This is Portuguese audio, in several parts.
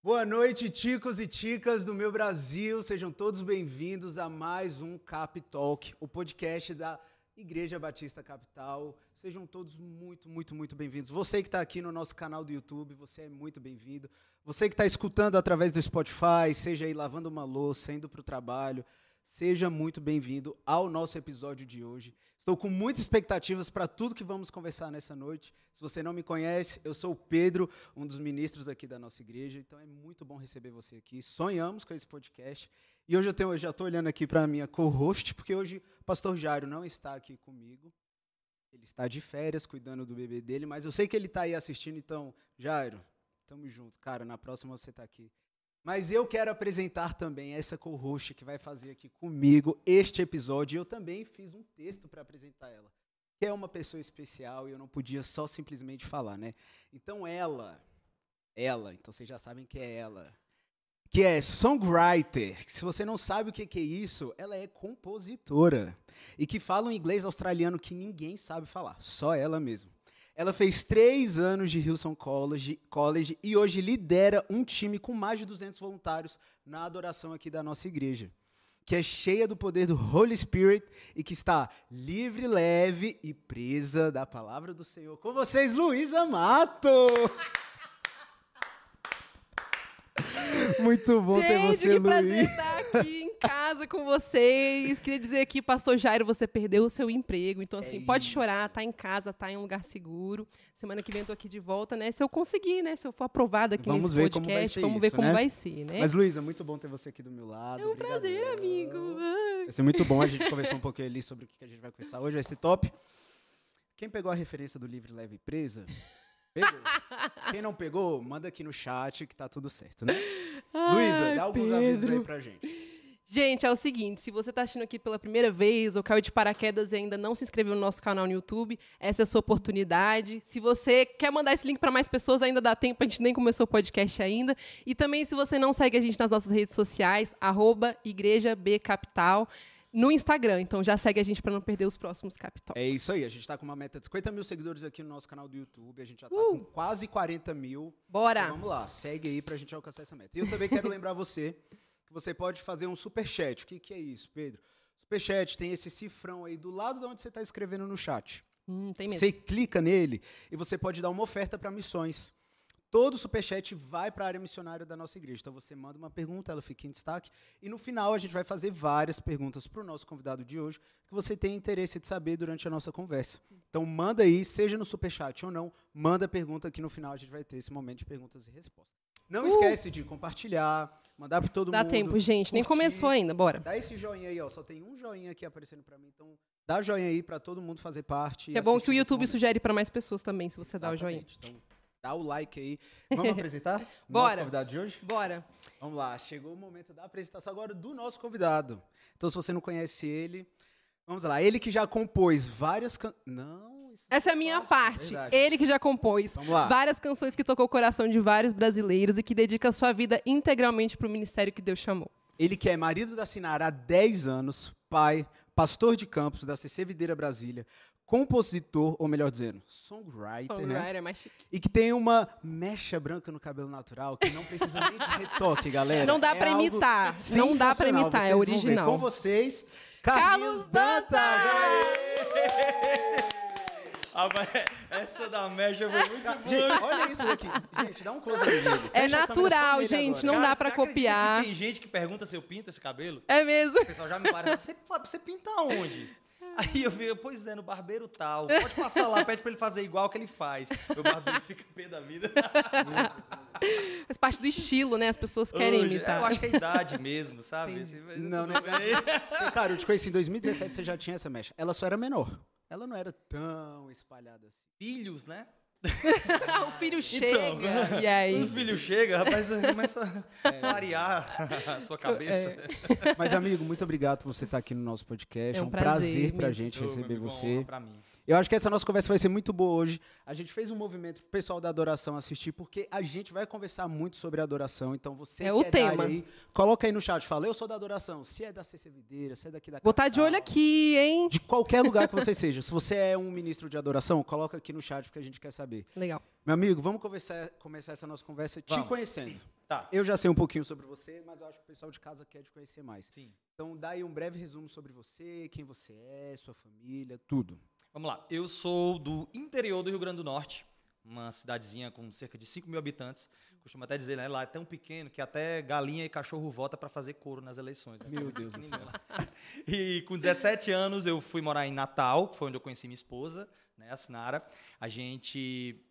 Boa noite, ticos e ticas do meu Brasil. Sejam todos bem-vindos a mais um Cap Talk, o podcast da Igreja Batista Capital. Sejam todos muito, muito, muito bem-vindos. Você que está aqui no nosso canal do YouTube, você é muito bem-vindo. Você que está escutando através do Spotify, seja aí lavando uma louça, indo para o trabalho, seja muito bem-vindo ao nosso episódio de hoje. Estou com muitas expectativas para tudo que vamos conversar nessa noite. Se você não me conhece, eu sou o Pedro, um dos ministros aqui da nossa igreja, então é muito bom receber você aqui. Sonhamos com esse podcast. E hoje eu, tenho, eu já estou olhando aqui para a minha co-host, porque hoje o pastor Jairo não está aqui comigo. Ele está de férias, cuidando do bebê dele, mas eu sei que ele está aí assistindo, então, Jairo, tamo junto. Cara, na próxima você está aqui. Mas eu quero apresentar também essa co-host que vai fazer aqui comigo este episódio. Eu também fiz um texto para apresentar ela, que é uma pessoa especial e eu não podia só simplesmente falar, né? Então ela, ela, então vocês já sabem que é ela, que é songwriter. Se você não sabe o que é isso, ela é compositora e que fala um inglês australiano que ninguém sabe falar, só ela mesmo. Ela fez três anos de Hillsong College, College e hoje lidera um time com mais de 200 voluntários na adoração aqui da nossa igreja, que é cheia do poder do Holy Spirit e que está livre, leve e presa da palavra do Senhor. Com vocês, Luísa Mato! Muito bom Gente, ter você, que casa com vocês. Queria dizer aqui, pastor Jairo, você perdeu o seu emprego. Então, assim, É pode chorar, tá em casa, tá em um lugar seguro. Semana que vem eu tô aqui de volta, né? Se eu conseguir, né? Se eu for aprovada aqui Vamos nesse ver como vai podcast, ser vamos como né? vai ser, né? Mas, Luísa, muito bom ter você aqui do meu lado. é um prazer, amigo. Ai. Vai ser muito bom a gente conversar um pouquinho ali sobre o que a gente vai conversar hoje. Vai ser top. Quem pegou a referência do Livre, Leve e Presa? Pegou. Quem não pegou, manda aqui no chat que tá tudo certo, né? Luísa, dá alguns avisos aí Pedro. pra gente. Gente, é o seguinte, se você está assistindo aqui pela primeira vez ou caiu de paraquedas e ainda não se inscreveu no nosso canal no YouTube, essa é a sua oportunidade. Se você quer mandar esse link para mais pessoas, ainda dá tempo, a gente nem começou o podcast ainda. E também, se você não segue a gente nas nossas redes sociais, arroba Igreja B Capital, no Instagram. Então já segue a gente para não perder os próximos Capital. É isso aí, a gente tá com uma meta de 50 mil seguidores aqui no nosso canal do YouTube. A gente já tá Uh! com quase 40 mil. Bora! Então vamos lá, segue aí pra gente alcançar essa meta. E eu também quero lembrar você que você pode fazer um superchat. O que, que é isso, Pedro? Superchat tem esse cifrão aí do lado de onde você está escrevendo no chat. Hum, tem mesmo. Você clica nele e você pode dar uma oferta para missões. Todo superchat vai para a área missionária da nossa igreja. Então você manda uma pergunta, ela fica em destaque. E no final a gente vai fazer várias perguntas para o nosso convidado de hoje que você tem interesse de saber durante a nossa conversa. Então manda aí, seja no superchat ou não, manda a pergunta que no final a gente vai ter esse momento de perguntas e respostas. Não Uh! esquece de compartilhar, mandar para todo Dá mundo. tempo, gente. Nem curtir. começou ainda, bora. Dá esse joinha aí, ó. Só tem um joinha aqui aparecendo para mim. Então dá joinha aí para todo mundo fazer parte. É bom que o YouTube sugere para mais pessoas também, se você dá o joinha. Exatamente. Então, dá o like aí. Vamos apresentar? Nosso Bora. convidado de hoje? Bora. Vamos lá, chegou o momento da apresentação agora do nosso convidado. Então, se você não conhece ele, vamos lá. Ele que já compôs várias can... Não, Essa é a minha parte. verdade. Ele que já compôs várias canções que tocou o coração de vários brasileiros e que dedica a sua vida integralmente para o ministério que Deus chamou. Ele que é marido da Sinara há 10 anos, pai, pastor de campos da CC Videira Brasília, compositor, ou melhor dizendo, songwriter, né? Songwriter é mais chique. E que tem uma mecha branca no cabelo natural que não precisa nem de retoque, galera. Não dá É algo imitar. Não dá sensacional. imitar, é Vocês ver original. Com vocês, Carlos Carlos Dantas! Dantas! Rapaz, essa da mecha foi muito boa. Gente, olha isso daqui. Gente, dá um close aí. É Fecha a câmera natural, nele gente, agora. não Cara, dá pra copiar. Que tem gente que pergunta se eu pinto esse cabelo. É mesmo. O pessoal já me para. Você, você pinta onde? Aí eu fico, pois é, no barbeiro tal. Pode passar lá, pede pra ele fazer igual que ele faz. Meu barbeiro fica pé da vida. Faz parte do estilo, né? As pessoas querem Hoje, imitar. Eu acho que é a idade mesmo, sabe? Não, não. E, Cara, eu te conheci em 2017, você já tinha essa mecha. Ela só era menor. Ela não era tão espalhada assim. Filhos, né? o filho chega. e aí? Quando o filho chega, rapaz, começa a clarear a sua cabeça. Mas, amigo, muito obrigado por você estar aqui no nosso podcast. É É um um prazer, prazer pra gente receber você. honra Pra mim. Eu acho que essa nossa conversa vai ser muito boa hoje. A gente fez um movimento pro pessoal da adoração assistir, porque a gente vai conversar muito sobre adoração. Então, você É o da tema. aí, coloca aí no chat, fala, eu sou da adoração. Se é da CC Videira, se é daqui da Vou estar de capital, olho aqui, hein? De qualquer lugar que você seja. Se você é um ministro de adoração, coloca aqui no chat, porque a gente quer saber. Legal. Meu amigo, vamos conversar, começar essa nossa conversa te Vamos. conhecendo. Tá. Eu já sei um pouquinho sobre você, mas eu acho que o pessoal de casa quer te conhecer mais. Sim. Então dá aí um breve resumo sobre você, quem você é, sua família, tudo. Vamos lá. Eu sou do interior do Rio Grande do Norte, uma cidadezinha com cerca de 5 mil habitantes. Costumo até dizer, né? Lá é tão pequeno que até galinha e cachorro vota para fazer couro nas eleições. Né? Meu Deus do céu. E com 17 anos eu fui morar em Natal, que foi onde eu conheci minha esposa, né, a Sinara. A gente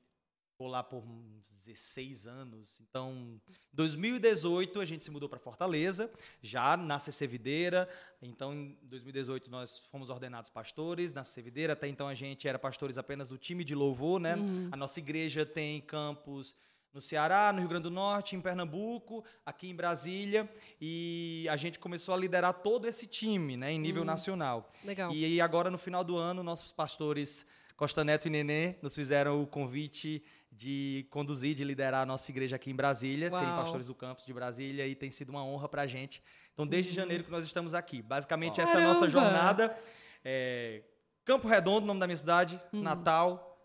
ficou lá por uns 16 anos. Então, em 2018 a gente se mudou para Fortaleza, já na CC Videira. Então, em 2018 nós fomos ordenados pastores na CC Videira. Até então a gente era pastores apenas do time de louvor, né? Uhum. A nossa igreja tem campos no Ceará, no Rio Grande do Norte, em Pernambuco, aqui em Brasília, e a gente começou a liderar todo esse time, né, em nível Uhum. nacional. Legal. E agora no final do ano, nossos pastores Costa Neto e Nenê nos fizeram o convite de conduzir, de liderar a nossa igreja aqui em Brasília, serem Uau. pastores do campus de Brasília, e tem sido uma honra pra gente. Então, Uhum. desde janeiro que nós estamos aqui. Basicamente, essa é a nossa jornada. É, Campo Redondo, nome da minha cidade, Uhum. Natal,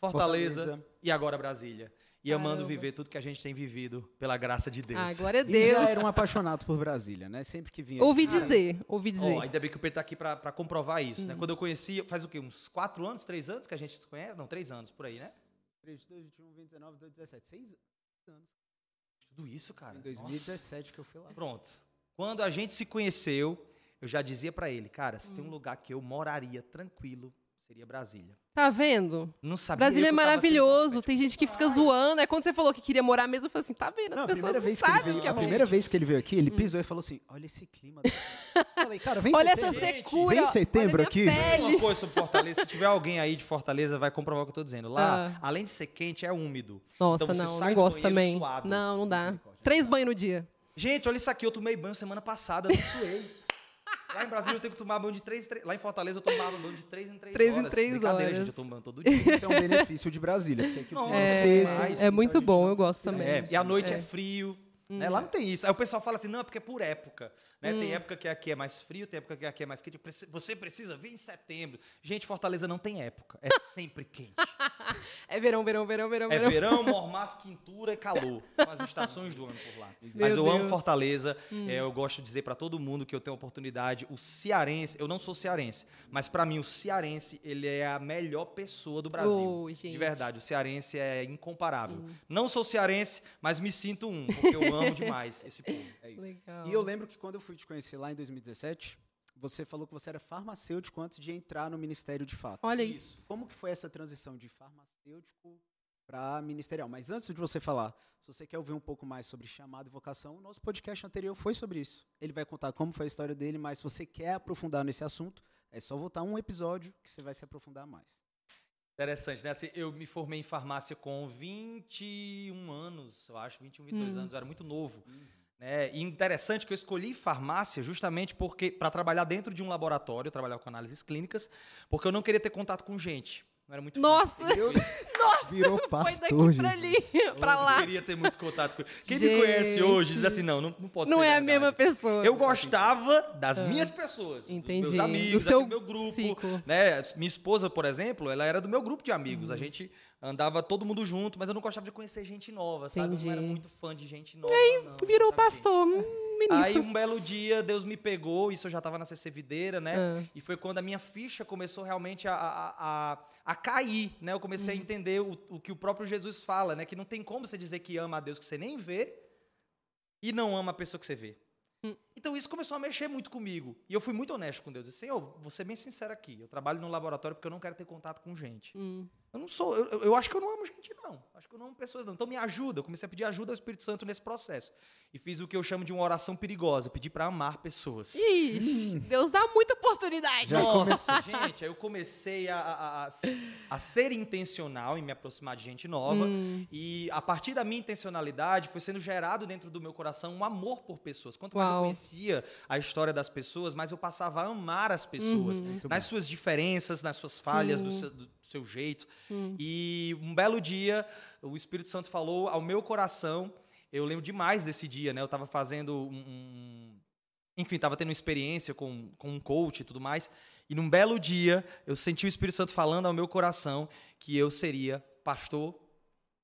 Fortaleza, Fortaleza. e agora Brasília. E amando Caramba. viver tudo que a gente tem vivido pela graça de Deus. Ah, glória a E Deus. já era um apaixonado por Brasília, né? Sempre que vinha. Ouvi Cara, dizer, ouvi dizer. Ó, ainda bem que o Pedro tá aqui pra pra comprovar isso, Uhum. né? Quando eu conheci, faz o quê? Uns quatro anos, três anos que a gente se conhece? Não, três anos por aí, né? 22, 21, 20, 19, 22, 17. Seis anos. Tudo isso, cara. Em 2017 que eu fui lá. Nossa. Pronto. Quando a gente se conheceu, eu já dizia pra ele, cara, se Hum. tem um lugar que eu moraria tranquilo, seria Brasília. Tá vendo? Não sabia Brasília é maravilhoso. Tem gente que fica zoando. É quando você falou que queria morar mesmo, eu falei assim, tá vendo? As Não, pessoas primeira, não vez que ele sabem veio, o que é a primeira vez que ele veio aqui, ele pisou e falou assim: Olha esse clima. daqui." Falei, cara, vem Olha setembro. essa secura. vem setembro aqui. minha Uma Pele. coisa sobre Fortaleza, se tiver alguém aí de Fortaleza, vai comprovar o que eu tô dizendo. Lá, Ah. além de ser quente, é úmido. Nossa, Então você não, sai não do gosto também. suado. Não, não dá. Três banhos no dia. Gente, olha isso aqui, eu tomei banho semana passada, eu não suei. Lá em Brasília eu tenho que tomar banho de três, em três Lá em Fortaleza eu tomava banho de três em três, Três em horas. três Brincadeira, horas. gente, eu tomo banho todo dia. Isso é um benefício de Brasília. Porque aqui o clima Nossa, é É, demais. é então a muito gente bom, eu gosto transpira. também. É, e à noite é, É. frio. Né? Lá não tem isso. Aí o pessoal fala assim, não, é porque é por época. Né? Tem época que aqui é mais frio, tem época que aqui é mais quente. Você precisa vir em setembro. Gente, Fortaleza não tem época. É sempre quente. É verão, verão, verão, verão, É verão. verão, mormaço, quintura e calor. São as estações do ano por lá. Mas eu amo Deus. Fortaleza. É, eu gosto de dizer pra todo mundo que eu tenho a oportunidade. O cearense, eu não sou cearense, mas pra mim o cearense, ele é a melhor pessoa do Brasil. Ô, De verdade, o cearense é incomparável. Não sou cearense, mas me sinto um, porque eu amo demais esse povo. É isso. Legal. E eu lembro que quando eu fui te conhecer lá em 2017, você falou que você era farmacêutico antes de entrar no ministério de fato. Olha aí. Isso. Como que foi essa transição de farmacêutico para ministerial? Mas antes de você falar, se você quer ouvir um pouco mais sobre chamado e vocação, o nosso podcast anterior foi sobre isso. Ele vai contar como foi a história dele, mas se você quer aprofundar nesse assunto, é só voltar um episódio que você vai se aprofundar mais. Interessante, né? Assim, eu me formei em farmácia com 21 anos, eu acho, 21, 22 Hum. anos, eu era muito novo. Né? E interessante que eu escolhi farmácia justamente porque para trabalhar dentro de um laboratório, eu trabalhava com análises clínicas, porque eu não queria ter contato com gente. Não era muito Nossa! coisa. Virou Foi pastor, daqui pra ali, Jesus. pra Eu lá. não queria ter muito contato com Quem me conhece hoje diz assim, não, não, não pode Não ser é a mesma pessoa. Eu gostava das Ah. minhas pessoas, Entendi. dos meus amigos, Do seu meu grupo, ciclo. né? Minha esposa, por exemplo, ela era do meu grupo de amigos. Uhum. A gente andava todo mundo junto, mas eu não gostava de conhecer gente nova, sabe? Eu não era Entendi. muito fã de gente nova. não, Virou sabe, gente? Hum, Aí ministro. um belo dia Deus me pegou, isso eu já estava na CC Videira, né? Ah. E foi quando a minha ficha começou realmente a, a, a, a cair, né? Eu comecei Uhum. a entender o, o que o próprio Jesus fala, né? Que não tem como você dizer que ama a Deus que você nem vê e não ama a pessoa que você vê. Hum. Então isso começou a mexer muito comigo. E eu fui muito honesto com Deus. Eu disse, Senhor, vou ser bem sincero aqui. Eu trabalho no laboratório porque eu não quero ter contato com gente. Hum. Eu não sou, eu, eu- eu acho que eu não amo gente, não. Acho que eu não amo pessoas, não. Então me ajuda. Eu comecei a pedir ajuda ao Espírito Santo nesse processo. E fiz o que eu chamo de uma oração perigosa. Eu pedi para amar pessoas. Ixi, Deus dá muita oportunidade. Já Nossa, gente, aí eu comecei a, a, a, a ser intencional em me aproximar de gente nova. Hum. E a partir da minha intencionalidade, foi sendo gerado dentro do meu coração um amor por pessoas. Quanto mais eu Uau. conhecia a história das pessoas, mais eu passava a amar as pessoas. Uhum. Nas suas diferenças, nas suas falhas, do Sim. seu, do seu jeito. Hum. E um belo dia, o Espírito Santo falou ao meu coração. Eu lembro demais desse dia, né? Eu estava fazendo um. um- Enfim, estava tendo uma experiência com, com um coach e tudo mais. E num belo dia, eu senti o Espírito Santo falando ao meu coração que eu seria pastor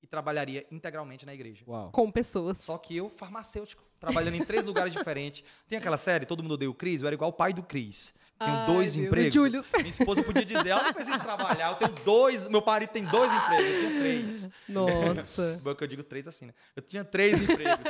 e trabalharia integralmente na igreja. Uau. Com pessoas. Só que eu, farmacêutico, trabalhando em três lugares diferentes. Tem aquela série, Todo Mundo Odeia o Cris? Eu era igual o pai do Cris. Tenho Ai, dois meu, empregos. Julius. Minha esposa podia dizer, ela não precisa trabalhar, eu tenho dois, meu marido tem dois empregos, eu tinha três. Nossa. Bom que eu digo três assim, né? Eu tinha três empregos.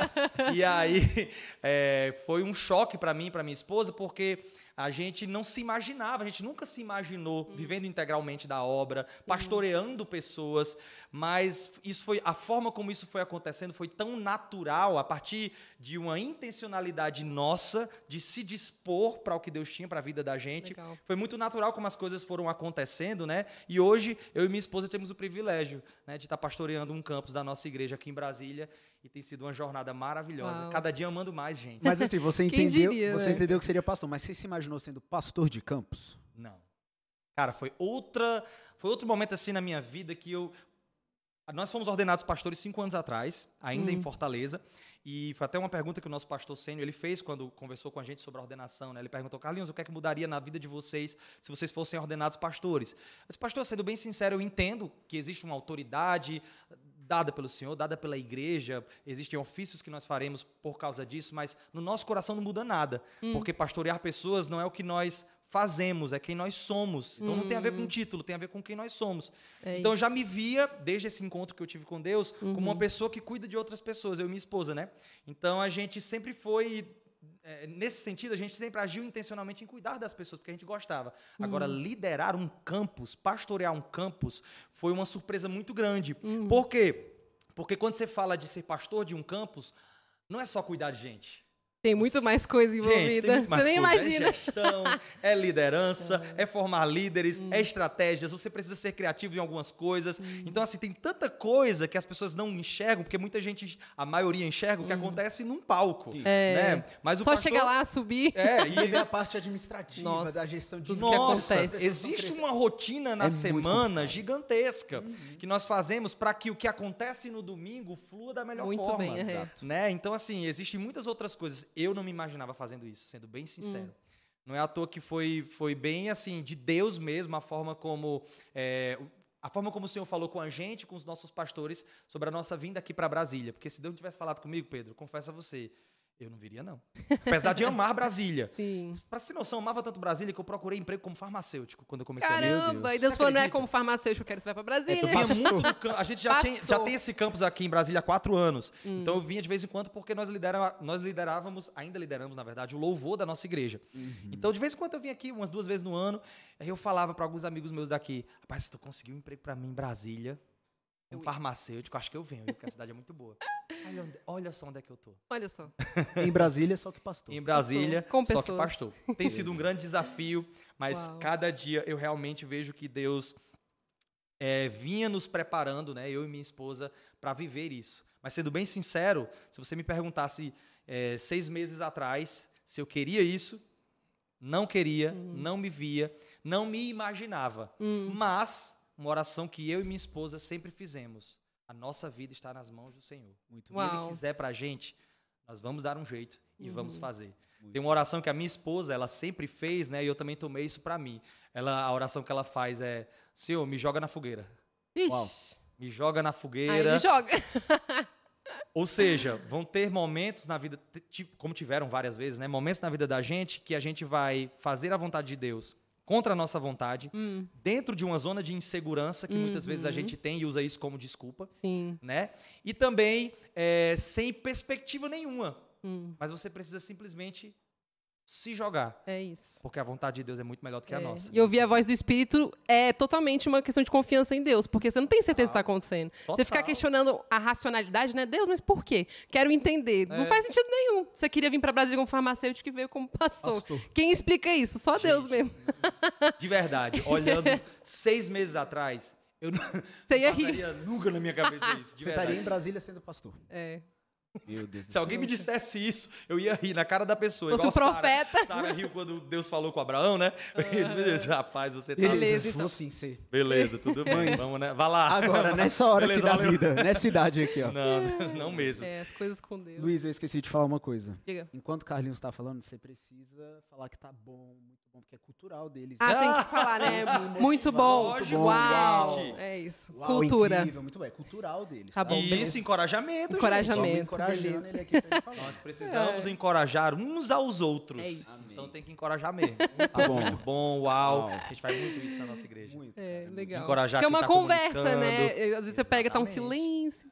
e aí é, foi um choque para mim, para minha esposa, porque a gente não se imaginava, a gente nunca se imaginou vivendo integralmente da obra, pastoreando pessoas, mas isso foi a forma como isso foi acontecendo foi tão natural a partir de uma intencionalidade nossa de se dispor para o que Deus tinha para a vida da gente. Legal. Foi muito natural como as coisas foram acontecendo, né? E hoje eu e minha esposa temos o privilégio, né, de estar pastoreando um campus da nossa igreja aqui em Brasília e tem sido uma jornada maravilhosa. Uau. Cada dia amando mais gente. Mas assim, você entendeu, diria, você né? entendeu que seria pastor, mas você se imaginou sendo pastor de campus? Não. Cara, foi outra, foi outro momento assim na minha vida que eu nós fomos ordenados pastores cinco anos atrás, ainda em Fortaleza, e foi até uma pergunta que o nosso pastor Sênio ele fez quando conversou com a gente sobre a ordenação. Né? Ele perguntou, Carlinhos, o que é que mudaria na vida de vocês se vocês fossem ordenados pastores? Eu disse, pastor, sendo bem sincero, eu entendo que existe uma autoridade dada pelo Senhor, dada pela igreja, existem ofícios que nós faremos por causa disso, mas no nosso coração não muda nada, porque pastorear pessoas não é o que nós fazemos, é quem nós somos. Então não tem a ver com título, tem a ver com quem nós somos. É então eu já me via, desde esse encontro que eu tive com Deus, como uma pessoa que cuida de outras pessoas, eu e minha esposa, né? Então a gente sempre foi. É, nesse sentido, a gente sempre agiu intencionalmente em cuidar das pessoas, porque a gente gostava. Agora, liderar um campus, pastorear um campus, foi uma surpresa muito grande. Por quê? Porque quando você fala de ser pastor de um campus, não é só cuidar de gente. Tem muito mais coisa envolvida. Gente, tem muito mais Você nem coisa. imagina. É gestão, é liderança, é, formar líderes, é estratégias. Você precisa ser criativo em algumas coisas. Então, assim, tem tanta coisa que as pessoas não enxergam, porque muita gente, a maioria enxerga o que acontece num palco. É. Né? Mas o Só pastor, chegar lá, subir. É, E ver a parte administrativa Nossa, da gestão de tudo que nossa, acontece. existe uma rotina na É semana gigantesca que nós fazemos para que o que acontece no domingo flua da melhor Muito forma. bem, é. Exato. né? Então, assim, existem muitas outras coisas. Eu não me imaginava fazendo isso, sendo bem sincero. Não é à toa que foi, foi bem assim, de Deus mesmo, a forma como. é, a forma como o Senhor falou com a gente, com os nossos pastores, sobre a nossa vinda aqui para Brasília. Porque se Deus não tivesse falado comigo, Pedro, confesso a você, eu não viria, não. Apesar de amar Brasília. Sim. Pra você ter noção, eu amava tanto Brasília que eu procurei emprego como farmacêutico quando eu comecei a vir. Caramba, Deus. e Deus falou, não é como farmacêutico, eu quero que você vai pra Brasília. Eu vinha muito campo. A gente já, tinha, já tem esse campus aqui em Brasília há quatro anos. Então eu vinha de vez em quando porque nós, lidera, nós liderávamos, ainda lideramos, na verdade, o louvor da nossa igreja. Então, de vez em quando eu vinha aqui, umas duas vezes no ano, aí eu falava para alguns amigos meus daqui: rapaz, se tu conseguir um emprego para mim em Brasília, um farmacêutico, acho que eu venho, porque a cidade é muito boa. Olha, onde- olha só onde é que eu tô. Olha só. Em Brasília, só que pastor. Em Brasília, Com só que pastor. Tem sido um grande desafio, mas Uau. cada dia eu realmente vejo que Deus é, vinha nos preparando, né, eu e minha esposa, para viver isso. Mas sendo bem sincero, se você me perguntasse é, seis meses atrás se eu queria isso, não queria, Hum. não me via, não me imaginava. Mas uma oração que eu e minha esposa sempre fizemos: a nossa vida está nas mãos do Senhor. Muito Se Ele quiser pra gente, nós vamos dar um jeito e vamos Uhum. fazer. Tem uma oração que a minha esposa, ela sempre fez, né? E eu também tomei isso pra mim. Ela, a oração que ela faz é: Senhor, me joga na fogueira. Ixi. Uau. Me joga na Aí fogueira. ele joga. Ou seja, vão ter momentos na vida, como tiveram várias vezes, né? Momentos na vida da gente que a gente vai fazer a vontade de Deus contra a nossa vontade, Hum, dentro de uma zona de insegurança que muitas vezes a Uhum. gente tem e usa isso como desculpa, sim. né? E também é, sem perspectiva nenhuma. Hum, Mas você precisa simplesmente se jogar. é isso. Porque a vontade de Deus é muito melhor do que a É. nossa. E ouvir a voz do Espírito é totalmente uma questão de confiança em Deus, porque você não tem certeza do que está acontecendo. Você ficar Total. questionando a racionalidade, né? Deus, mas por quê? Quero entender. Não É. faz sentido nenhum. Você queria vir para Brasília como farmacêutico e veio como pastor. Pastor. Quem explica isso? Só Deus Gente, mesmo. De verdade, olhando seis meses atrás, eu não, Você ia não rir. nunca na minha cabeça isso. De Você verdade. estaria em Brasília sendo pastor. É. Meu Deus Se alguém me dissesse isso, eu ia rir na cara da pessoa. Fosse igual o profeta. Sara. Sara riu quando Deus falou com Abraão, né? Disse, Rapaz, você tá. Beleza, então. sim ser. Beleza, tudo bem. Vamos, né? Vai lá. Agora, nessa hora Beleza, aqui da valeu. vida, nessa idade aqui, ó. Não, não, mesmo. É, as coisas com Deus. Luiz, eu esqueci de falar uma coisa. Diga. Enquanto o Carlinhos está falando, você precisa falar que tá bom, muito bom bom, porque é cultural deles. Ah, tem que falar, né? Muito bom. Lógico, Uau. gente. É isso. Uau, Cultura. Incrível, muito bom. É cultural deles. Tá bom, E isso, encorajamento, gente. Encorajamento. Vamos encorajando beleza. ele aqui pra ele falar. Nós precisamos encorajar uns aos outros. É isso. Então tem que encorajar mesmo. Tá bom. Muito bom, uau. Uau. A gente faz muito isso na nossa igreja. Muito, É, cara, legal. Encorajar Porque é uma tá conversa, né? Às vezes você pega, tá um Exatamente. silêncio.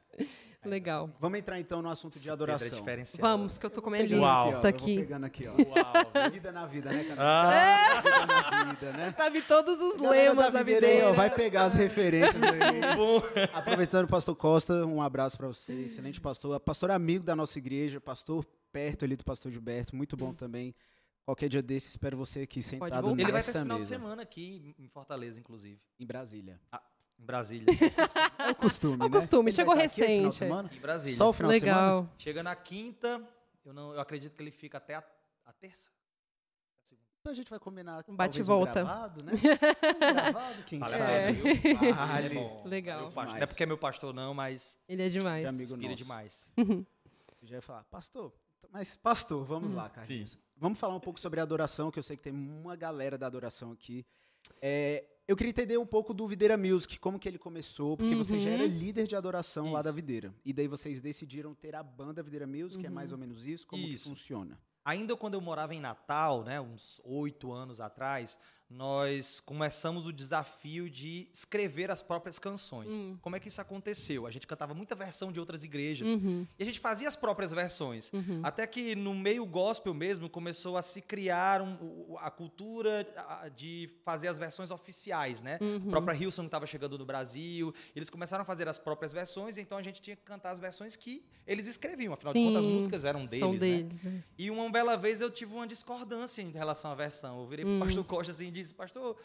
Legal. Vamos entrar então no assunto de é adoração. Vamos, que eu tô com a minha Pegando Uau. aqui, lista eu pegando aqui, ó. Uau. Vida na vida, né, cara? Ah, Vida na vida, né? Sabe todos os Galera lemas da videira aí, ó, vai pegar as referências aí. bom. Aproveitando, pastor Costa, um abraço para você, excelente pastor, pastor amigo da nossa igreja, pastor perto ali do pastor Gilberto, muito bom também. Qualquer dia desse, espero você aqui sentado voltar. Ele vai ter nessa esse final de mesa, semana aqui em Fortaleza, inclusive. em Brasília. Em Brasília. É o costume, É o né? costume, Ele chegou recente, é. Em Brasília. Só o final de semana? Legal. Chega na quinta, eu, não, eu acredito que ele fica até a, a terça. Então a gente vai combinar Um bate e volta. Um gravado, né? Um gravado, quem Vale sabe? viu? Vale. É bom. Legal. Não é porque é meu pastor, não, mas Ele é demais. De amigo inspira nosso. demais. Uhum. Eu já ia falar, pastor, mas pastor, vamos lá, Carlinhos. Vamos falar um pouco sobre a adoração, que eu sei que tem uma galera da adoração aqui. É, eu queria entender um pouco do Videira Music, como que ele começou, porque você já Uhum. era líder de adoração lá da Isso. Videira. E daí vocês decidiram ter a banda Videira Music, é mais ou menos isso? Como Isso. que funciona? Ainda quando eu morava em Natal, né, uns oito anos atrás, nós começamos o desafio de escrever as próprias canções. Hum. Como é que isso aconteceu? A gente cantava muita versão de outras igrejas Uhum, e a gente fazia as próprias versões. uhum. Até que no meio gospel mesmo começou a se criar um- a cultura de fazer as versões oficiais, né? Uhum. A própria Hilson estava chegando no Brasil, eles começaram a fazer as próprias versões, então a gente tinha que cantar as versões que eles escreviam. Afinal de contas, as Sim, músicas eram deles, São né? deles. é. E uma bela vez eu tive uma discordância em relação à versão. Eu virei Hum. pro pastor Costa assim disse, pastor,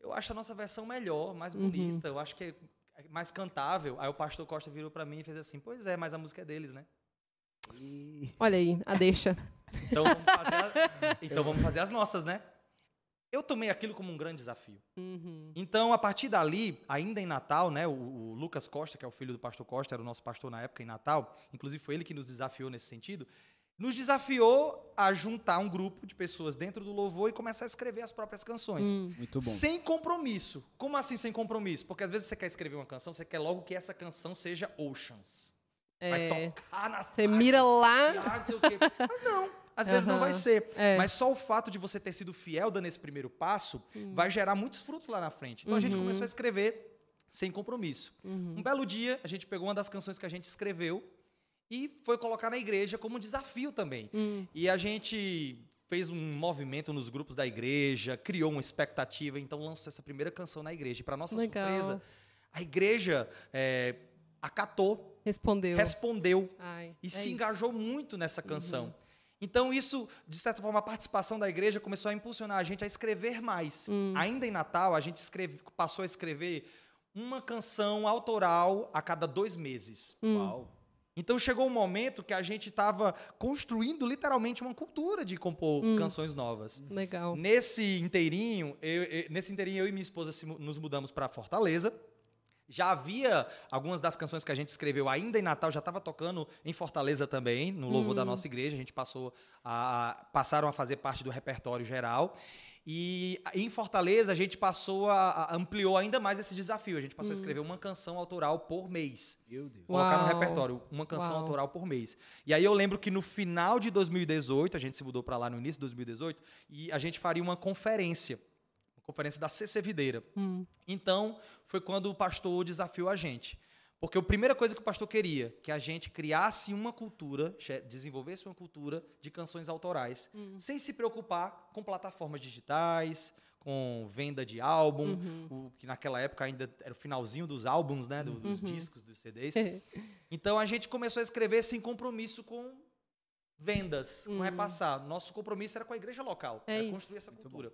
eu acho a nossa versão melhor, mais Uhum. bonita, eu acho que é mais cantável. Aí o pastor Costa virou para mim e fez assim, pois é, mas a música é deles, né? E... Olha aí, a deixa. Então vamos fazer, a- então vamos fazer as nossas, né? Eu tomei aquilo como um grande desafio. Uhum. Então, a partir dali, ainda em Natal, né, o, o Lucas Costa, que é o filho do pastor Costa, era o nosso pastor na época em Natal, inclusive foi ele que nos desafiou nesse sentido, nos desafiou a juntar um grupo de pessoas dentro do louvor e começar a escrever as próprias canções. Hum. Muito bom. Sem compromisso. Como assim sem compromisso? Porque às vezes você quer escrever uma canção, você quer logo que essa canção seja Oceans. Vai É, tocar nas Você mira rádios, lá. não sei o quê. Mas não, às vezes não Aham. vai ser. É. Mas só o fato de você ter sido fiel dando esse primeiro passo vai gerar muitos frutos lá na frente. Então a gente Uhum. começou a escrever sem compromisso. Uhum. Um belo dia, a gente pegou uma das canções que a gente escreveu e foi colocar na igreja como um desafio também. Hum. E a gente fez um movimento nos grupos da igreja, criou uma expectativa, então lançou essa primeira canção na igreja. E para nossa Legal. surpresa, a igreja é, acatou, Respondeu. respondeu Ai, e é se isso. Uhum. engajou muito nessa canção. Então, isso, de certa forma, a participação da igreja começou a impulsionar a gente a escrever mais. Hum. Ainda em Natal, a gente escreve- passou a escrever uma canção autoral a cada dois meses. Hum. Uau. Então chegou um momento que a gente estava construindo literalmente uma cultura de compor Hum. canções novas. Legal. Nesse inteirinho, eu- eu- nesse inteirinho eu e minha esposa se nos mudamos para Fortaleza. Já havia algumas das canções que a gente escreveu ainda em Natal, já estava tocando em Fortaleza também, no louvor da nossa igreja. A gente passou a- passaram a fazer parte do repertório geral. E em Fortaleza a gente passou a, a- ampliou ainda mais esse desafio. A gente passou a escrever uma canção autoral por mês Meu Deus. colocar no Uau. repertório uma canção Uau. autoral por mês. E aí eu lembro que no final de 2018, a gente se mudou para lá no início de 2018, e a gente faria uma conferência, uma conferência da CC Videira. Hum. Então, foi quando o pastor desafiou a gente. Porque a primeira coisa que o pastor queria, que a gente criasse uma cultura, desenvolvesse uma cultura de canções autorais, Hum. sem se preocupar com plataformas digitais, com venda de álbum, Uhum. o que naquela época ainda era o finalzinho dos álbuns, né, do- dos Uhum. discos, dos CDs. Então a gente começou a escrever sem compromisso com vendas, com Hum. repassar. Nosso compromisso era com a igreja local, É era isso. construir essa cultura.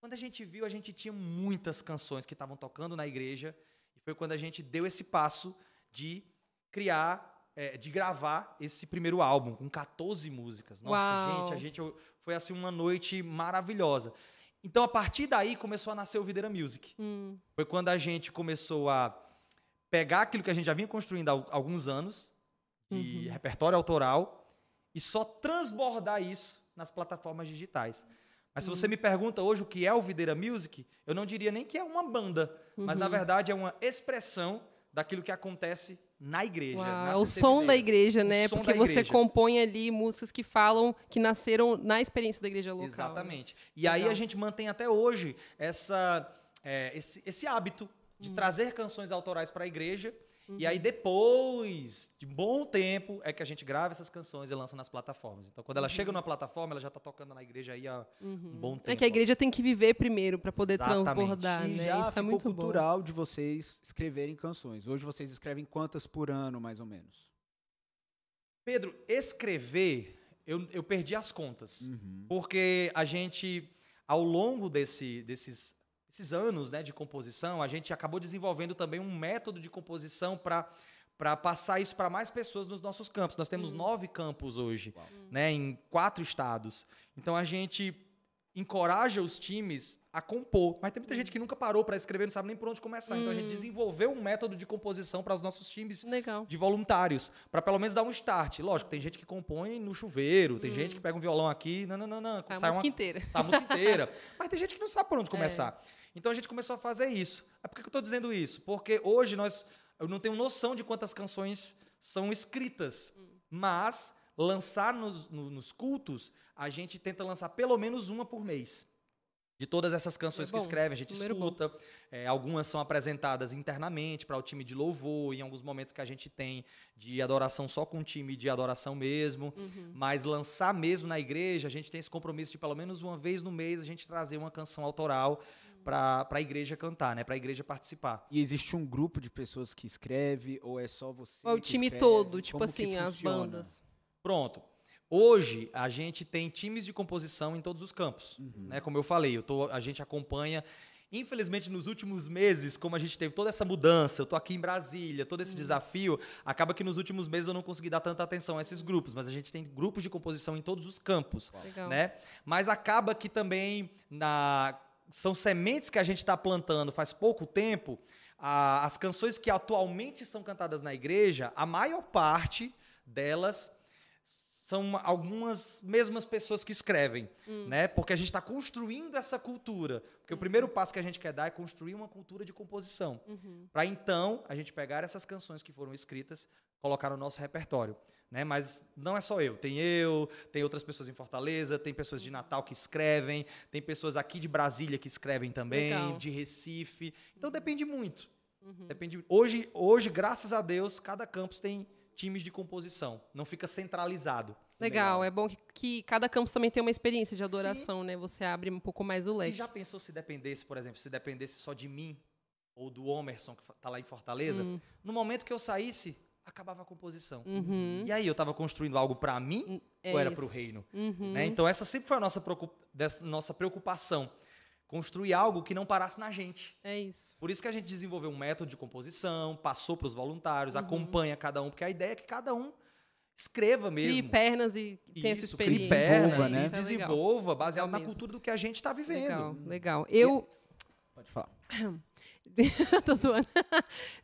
Quando a gente viu, a gente tinha muitas canções que estavam tocando na igreja, e foi quando a gente deu esse passo de criar, é, de gravar esse primeiro álbum, com 14 músicas. Nossa, Uau. gente, a gente foi assim uma noite maravilhosa. Então, a partir daí, começou a nascer o Videira Music. Hum. Foi quando a gente começou a pegar aquilo que a gente já vinha construindo há al- alguns anos, de Uhum. repertório autoral, e só transbordar isso nas plataformas digitais. Mas se você me pergunta hoje o que é o Videira Music, eu não diria nem que é uma banda, mas na verdade é uma expressão daquilo que acontece na igreja. Uau, na é o som da igreja, né? Porque você compõe ali músicas que falam, que nasceram na experiência da igreja local. né? Exatamente. E aí Legal. a gente mantém até hoje essa, é, esse, esse hábito de trazer canções autorais para a igreja. E aí depois de bom tempo é que a gente grava essas canções e lança nas plataformas. Então quando ela chega numa plataforma, ela já está tocando na igreja aí há um bom tempo. É que a igreja tem que viver primeiro para poder Exatamente. transbordar, E né? já Isso é muito bom. cultural de vocês escreverem canções. Hoje vocês escrevem quantas por ano, mais ou menos? Pedro, escrever, eu, eu perdi as contas. Uhum. Porque a gente, ao longo desse- desses, desses anos né, de composição, a gente acabou desenvolvendo também um método de composição para para passar isso para mais pessoas nos nossos campos. Nós temos nove campos hoje, né, em quatro estados. Então a gente encoraja os times a compor. Mas tem muita gente que nunca parou para escrever, não sabe nem por onde começar. Então a gente desenvolveu um método de composição para os nossos times Legal. de voluntários, para pelo menos dar um start. Lógico, tem gente que compõe no chuveiro, tem gente que pega um violão aqui, não, não, não, não, A sai música uma, inteira. sai a música inteira. Mas tem gente que não sabe por onde começar. Então a gente começou a fazer isso. É por que que eu estou dizendo isso? Porque hoje nós, eu não tenho noção de quantas canções são escritas, mas lançar nos, no- nos cultos, a gente tenta lançar pelo menos uma por mês. De todas essas canções É que bom, escreve, a gente escuta. É, algumas são apresentadas internamente para o time de louvor, em alguns momentos que a gente tem de adoração só com o time de adoração mesmo. Uhum. Mas lançar mesmo na igreja, a gente tem esse compromisso de pelo menos uma vez no mês a gente trazer uma canção autoral para a igreja cantar, né? Para a igreja participar. E existe um grupo de pessoas que escreve ou é só você? Ou o que time escreve? todo, tipo Como assim, as bandas. Pronto. Hoje a gente tem times de composição em todos os campos, Uhum. né? Como eu falei, eu tô, a gente acompanha. Infelizmente, nos últimos meses, como a gente teve toda essa mudança, eu tô aqui em Brasília, todo Uhum. esse desafio, acaba que nos últimos meses eu não consegui dar tanta atenção a esses grupos, mas a gente tem grupos de composição em todos os campos. Legal. né? Mas acaba que também na são sementes que a gente está plantando faz pouco tempo. a- as canções que atualmente são cantadas na igreja, a maior parte delas são algumas mesmas pessoas que escrevem, né? Porque a gente está construindo essa cultura. Porque o primeiro passo que a gente quer dar é construir uma cultura de composição. Uhum. Para então a gente pegar essas canções que foram escritas, colocar no nosso repertório. Né? Mas não é só eu. Tem eu, tem outras pessoas em Fortaleza, tem pessoas de Natal que escrevem, tem pessoas aqui de Brasília que escrevem também, Legal. de Recife. Então depende muito. Uhum. Depende. Hoje, hoje, graças a Deus, cada campus tem times de composição. Não fica centralizado. Legal, é bom que, que cada campus também tem uma experiência de adoração, né? Você abre um pouco mais o E leque. já pensou se dependesse, por exemplo, se dependesse só de mim ou do Homerson, que está lá em Fortaleza? Hum. No momento que eu saísse, acabava a composição. Uhum. E aí, eu estava construindo algo para mim É ou era isso. para o reino? Uhum. Né? Então, essa sempre foi a nossa, nossa preocupação. Construir algo que não parasse na gente. É isso. Por isso que a gente desenvolveu um método de composição, passou para os voluntários, Uhum. acompanha cada um, porque a ideia é que cada um escreva E mesmo. pernas e tem essa experiência. pernas, Desenvolva, né? e Isso é legal. desenvolva, baseado Legal na cultura do que a gente está vivendo. Legal, legal. Eu. Pode falar. Tô zoando.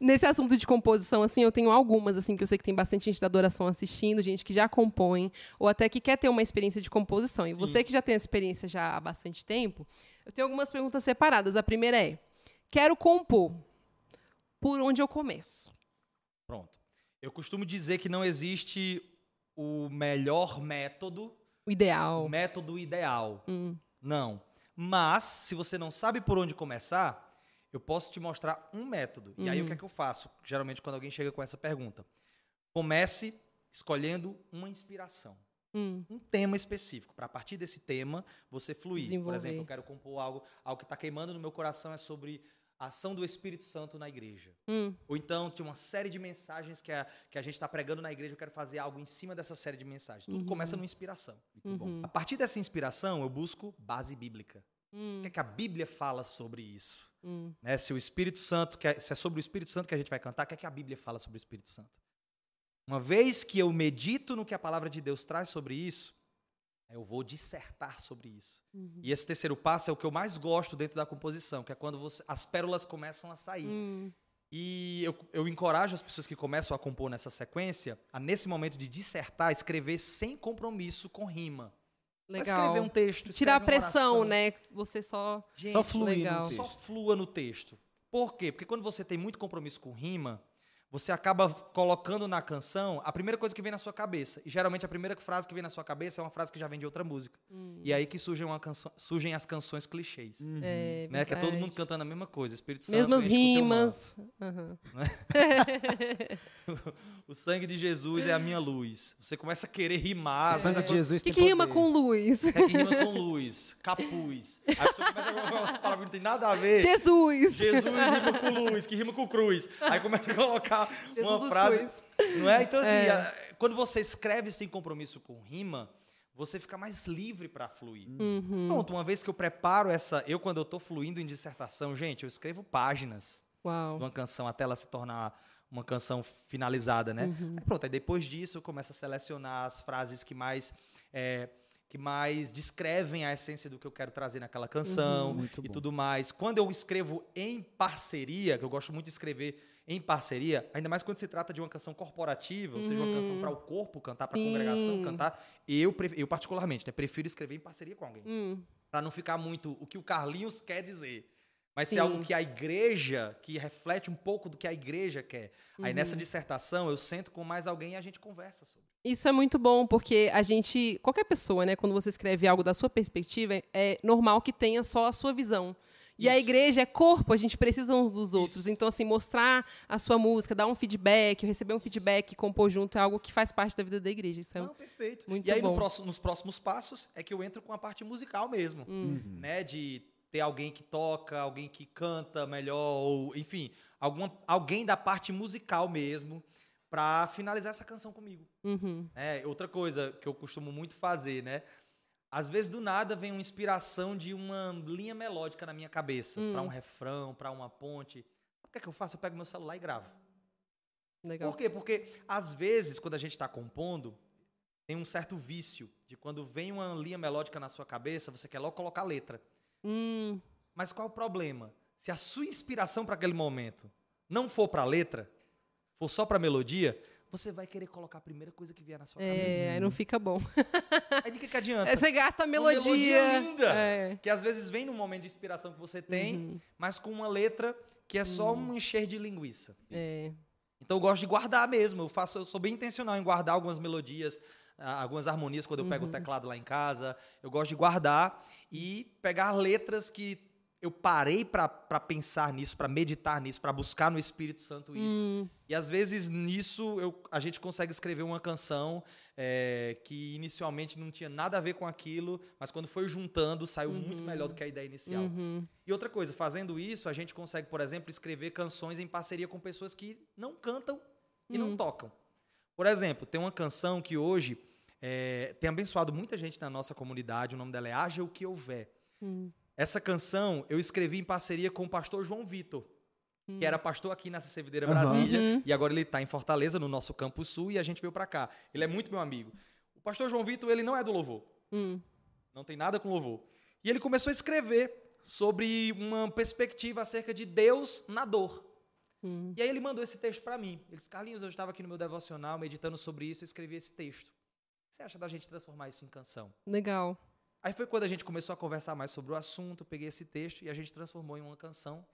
Nesse assunto de composição, assim, eu tenho algumas, assim, que eu sei que tem bastante gente da adoração assistindo, gente que já compõe, ou até que quer ter uma experiência de composição. E Sim. você que já tem essa experiência já há bastante tempo, eu tenho algumas perguntas separadas. A primeira é: quero compor. Por onde eu começo? Pronto. Eu costumo dizer que não existe o melhor método, O ideal. o método ideal. Hum, Não. Mas, se você não sabe por onde começar, eu posso te mostrar um método. E aí, o que é que eu faço? Geralmente, quando alguém chega com essa pergunta. Comece escolhendo uma inspiração. hum, Um tema específico. Para a partir desse tema, você fluir. Por exemplo, eu quero compor algo, algo que está queimando no meu coração é sobre a ação do Espírito Santo na igreja. hum, Ou então, tem uma série de mensagens que a, que a gente está pregando na igreja, eu quero fazer algo em cima dessa série de mensagens. Tudo Uhum. começa numa inspiração. Uhum, A partir dessa inspiração, eu busco base bíblica. O hum, que é que a Bíblia fala sobre isso? hum. Né? Se o Espírito Santo, que é- se é sobre o Espírito Santo que a gente vai cantar, o que é que a Bíblia fala sobre o Espírito Santo? Uma vez que eu medito no que a palavra de Deus traz sobre isso, eu vou dissertar sobre isso. Uhum. E esse terceiro passo é o que eu mais gosto dentro da composição, que é quando você- as pérolas começam a sair. Hum, E eu, eu encorajo as pessoas que começam a compor nessa sequência a, nesse momento de dissertar, escrever sem compromisso com rima. Vai Legal. escrever um texto. Tirar a pressão, né? Você só. Gente, Só Só flua no texto. Por quê? Porque quando você tem muito compromisso com rima, você acaba colocando na canção a primeira coisa que vem na sua cabeça. E geralmente a primeira frase que vem na sua cabeça é uma frase que já vem de outra música. Hum. E aí que surgem, uma canção- surgem as canções clichês. É, Né? Que é todo mundo cantando a mesma coisa. Espírito Santo. Mesmas rimas. Aham. manto. O sangue de Jesus é a minha luz. Você começa a querer rimar. O sangue de Jesus O que, tem que rima poder. com luz? É que rima com luz, capuz. Aí a pessoa começa a colocar umas palavras que não tem nada a ver. Jesus! Jesus rima com luz, que rima com cruz. Aí começa a colocar uma dos frase. Cruz. Não é? Então, assim, É. quando você escreve sem compromisso com rima, você fica mais livre para fluir. Uhum. Pronto, uma vez que eu preparo essa. Eu, quando eu tô fluindo em dissertação, gente, eu escrevo páginas Uau. de uma canção até ela se tornar uma canção finalizada, né? Uhum. Aí pronto, aí depois disso eu começo a selecionar as frases que mais. é, que mais descrevem a essência do que eu quero trazer naquela canção Uhum. E bom. tudo mais. Quando eu escrevo em parceria, que eu gosto muito de escrever em parceria, ainda mais quando se trata de uma canção corporativa, ou seja, uma canção para o corpo cantar, para a congregação cantar, eu, eu particularmente, né, prefiro escrever em parceria com alguém. Hum, Pra não ficar muito o que o Carlinhos quer dizer. Mas Sim. ser algo que a igreja, que reflete um pouco do que a igreja quer. Aí Uhum. nessa dissertação eu sento com mais alguém e a gente conversa sobre. Isso é muito bom, porque a gente. Qualquer pessoa, né, quando você escreve algo da sua perspectiva, é- normal que tenha só a sua visão. E a Isso. igreja é corpo, a gente precisa uns dos outros. Isso. Então, assim, mostrar a sua música, dar um feedback, receber um feedback, compor junto, é algo que faz parte da vida da igreja. Isso é Não, perfeito. muito e aí no bom. próximo- nos próximos passos é que eu entro com a parte musical mesmo, Hum. né? De ter alguém que toca, alguém que canta melhor, ou enfim, alguma, alguém da parte musical mesmo, pra finalizar essa canção comigo. Uhum. É, outra coisa que eu costumo muito fazer, né? Às vezes do nada vem uma inspiração de uma linha melódica na minha cabeça, Hum. pra um refrão, pra uma ponte. O que é que eu faço? Eu pego meu celular e gravo. Legal. Por quê? Porque às vezes quando a gente está compondo, tem um certo vício de quando vem uma linha melódica na sua cabeça, você quer logo colocar letra. Hum, Mas qual é o problema? Se a sua inspiração para aquele momento não for para letra, for só para melodia, você vai querer colocar a primeira coisa que vier na sua cabeça. é, aí não fica bom. Aí de que, que adianta? Aí você gasta a Uma melodia. melodia linda. É. Que às vezes vem no momento de inspiração que você tem, Uhum. mas com uma letra que é só um encher de linguiça. É. Então eu gosto de guardar mesmo. Eu faço, eu sou bem intencional em guardar algumas melodias, algumas harmonias quando eu pego o teclado lá em casa. Eu gosto de guardar e pegar letras que eu parei para pensar nisso, para meditar nisso, para buscar no Espírito Santo isso. Hum, E às vezes nisso eu- a gente consegue escrever uma canção é, que inicialmente não tinha nada a ver com aquilo, mas quando foi juntando saiu muito melhor do que a ideia inicial. uhum. E outra coisa, fazendo isso, a gente consegue, por exemplo, escrever canções em parceria com pessoas que não cantam e não tocam. Por exemplo, tem uma canção que hoje é, tem abençoado muita gente na nossa comunidade, o nome dela é Haja o que houver. Hum. Essa canção eu escrevi em parceria com o pastor João Vitor, que era pastor aqui na Aham. Brasília, Uhum. e agora ele está em Fortaleza, no nosso campus sul, e a gente veio para cá. Ele é muito meu amigo. O pastor João Vitor, ele não é do louvor. Hum. Não tem nada com louvor. E ele começou a escrever sobre uma perspectiva acerca de Deus na dor. Hum. E aí ele mandou esse texto para mim. Ele disse, Carlinhos, eu estava aqui no meu devocional, meditando sobre isso, eu escrevi esse texto. O que você acha da gente transformar isso em canção? Legal. Aí foi quando a gente começou a conversar mais sobre o assunto, peguei esse texto e a gente transformou em uma canção.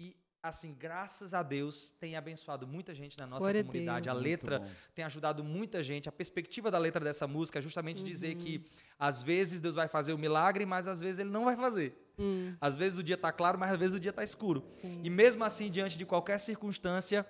E, assim, graças a Deus, tem abençoado muita gente na nossa Glória a comunidade. A, Deus. letra tem ajudado muita gente. A perspectiva da letra dessa música é justamente dizer Uhum. que, às vezes, Deus vai fazer o milagre, mas às vezes ele não vai fazer. Hum. Às vezes o dia está claro, mas às vezes o dia está escuro. Sim. E mesmo assim, diante de qualquer circunstância,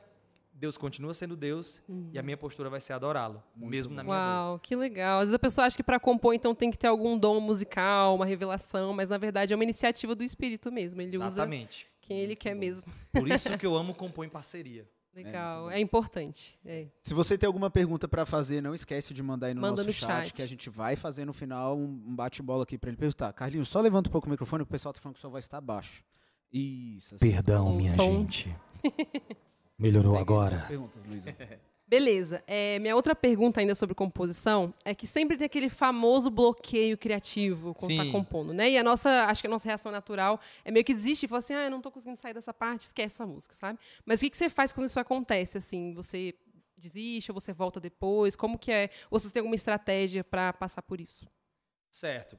Deus continua sendo Deus Uhum. e a minha postura vai ser adorá-lo, Muito mesmo bom. na minha dor. Uau, que legal. Às vezes a pessoa acha que para compor, então, tem que ter algum dom musical, uma revelação, mas na verdade é uma iniciativa do espírito mesmo. Ele usa Exatamente. quem ele quer mesmo. Por isso que eu amo compor em parceria. Legal. muito É, importante. É. Se você tem alguma pergunta pra fazer, não esquece de mandar aí no Manda nosso no chat, chat. que a gente vai fazer no final um bate-bola aqui pra ele perguntar. Carlinhos, só levanta um pouco o microfone, que o pessoal tá falando que sua voz está baixo. Isso. assim, Perdão, O minha som. gente. Melhorou agora. Beleza. É, minha outra pergunta ainda sobre composição é que sempre tem aquele famoso bloqueio criativo quando Sim. tá compondo, né? E a nossa, acho que a nossa reação natural é meio que desistir e falar assim, ah, eu não tô conseguindo sair dessa parte, esquece essa música, sabe? Mas o que, que você faz quando isso acontece, assim? Você desiste ou você volta depois? Como que é? Ou se você tem alguma estratégia para passar por isso? Certo.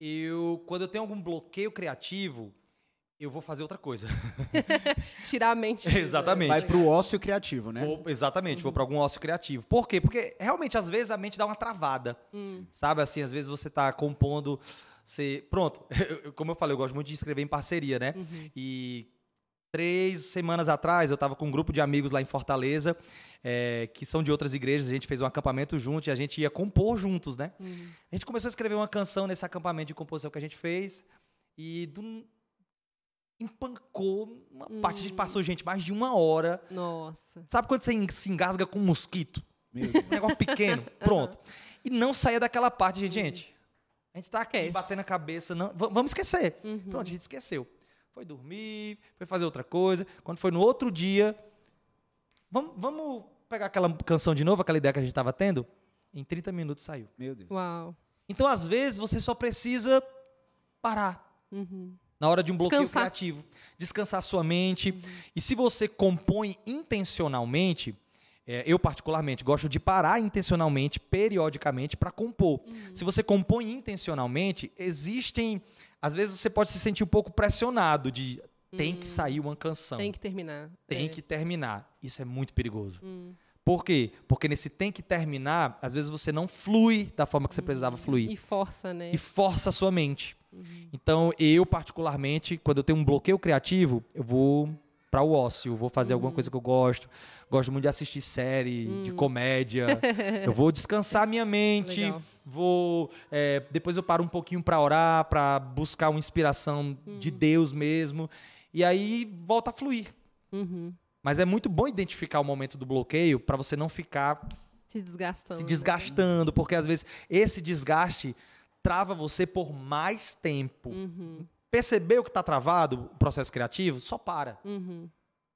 Eu, quando eu tenho algum bloqueio criativo, eu vou fazer outra coisa. Tirar a mente. Exatamente. Vai pro ócio criativo, né? Vou- exatamente, Uhum. vou para algum ócio criativo. Por quê? Porque realmente às vezes a mente dá uma travada. Hum. Sabe assim, às vezes você tá compondo, você, pronto, como eu falei, eu gosto muito de escrever em parceria, né? Uhum. E três semanas atrás eu tava com um grupo de amigos lá em Fortaleza, é, que são de outras igrejas, a gente fez um acampamento junto e a gente ia compor juntos, né? Uhum. A gente começou a escrever uma canção nesse acampamento de composição que a gente fez e do- empancou uma parte, a gente Hum. passou, gente, mais de uma hora. Nossa. Sabe quando você se engasga com um mosquito? Meu Deus. Um negócio pequeno, pronto. E não saía daquela parte, gente, Uhum. gente. A gente tá aqui Esquece. batendo a cabeça, não, vamos esquecer. Uhum. Pronto, a gente esqueceu. Foi dormir, foi fazer outra coisa. Quando foi no outro dia, vamos, vamos pegar aquela canção de novo, aquela ideia que a gente tava tendo? Em 30 minutos saiu. Meu Deus. Uau. Então, às vezes, você só precisa parar Uhum. Na hora de um bloqueio Descansar. criativo. Descansar sua mente. E se você compõe intencionalmente, é, eu particularmente gosto de parar intencionalmente, periodicamente, para compor. Se você compõe intencionalmente, existem. Às vezes você pode se sentir um pouco pressionado de tem que sair uma canção, Tem que terminar. tem É. que terminar. Isso é muito perigoso. Hum. Por quê? Porque nesse tem que terminar, às vezes você não flui da forma que você precisava fluir E força, né? e força a sua mente. Então, eu, particularmente, quando eu tenho um bloqueio criativo, eu vou para o ócio, vou fazer alguma coisa que eu gosto. Gosto muito de assistir série, de comédia. eu vou descansar minha mente. Legal. Vou. é, depois eu paro um pouquinho para orar, para buscar uma inspiração de Deus mesmo. E aí volta a fluir. Uhum. Mas é muito bom identificar o momento do bloqueio para você não ficar Se desgastando. se né? desgastando, porque às vezes esse desgaste trava você por mais tempo. Uhum. Percebeu que está travado o processo criativo? Só para. Uhum.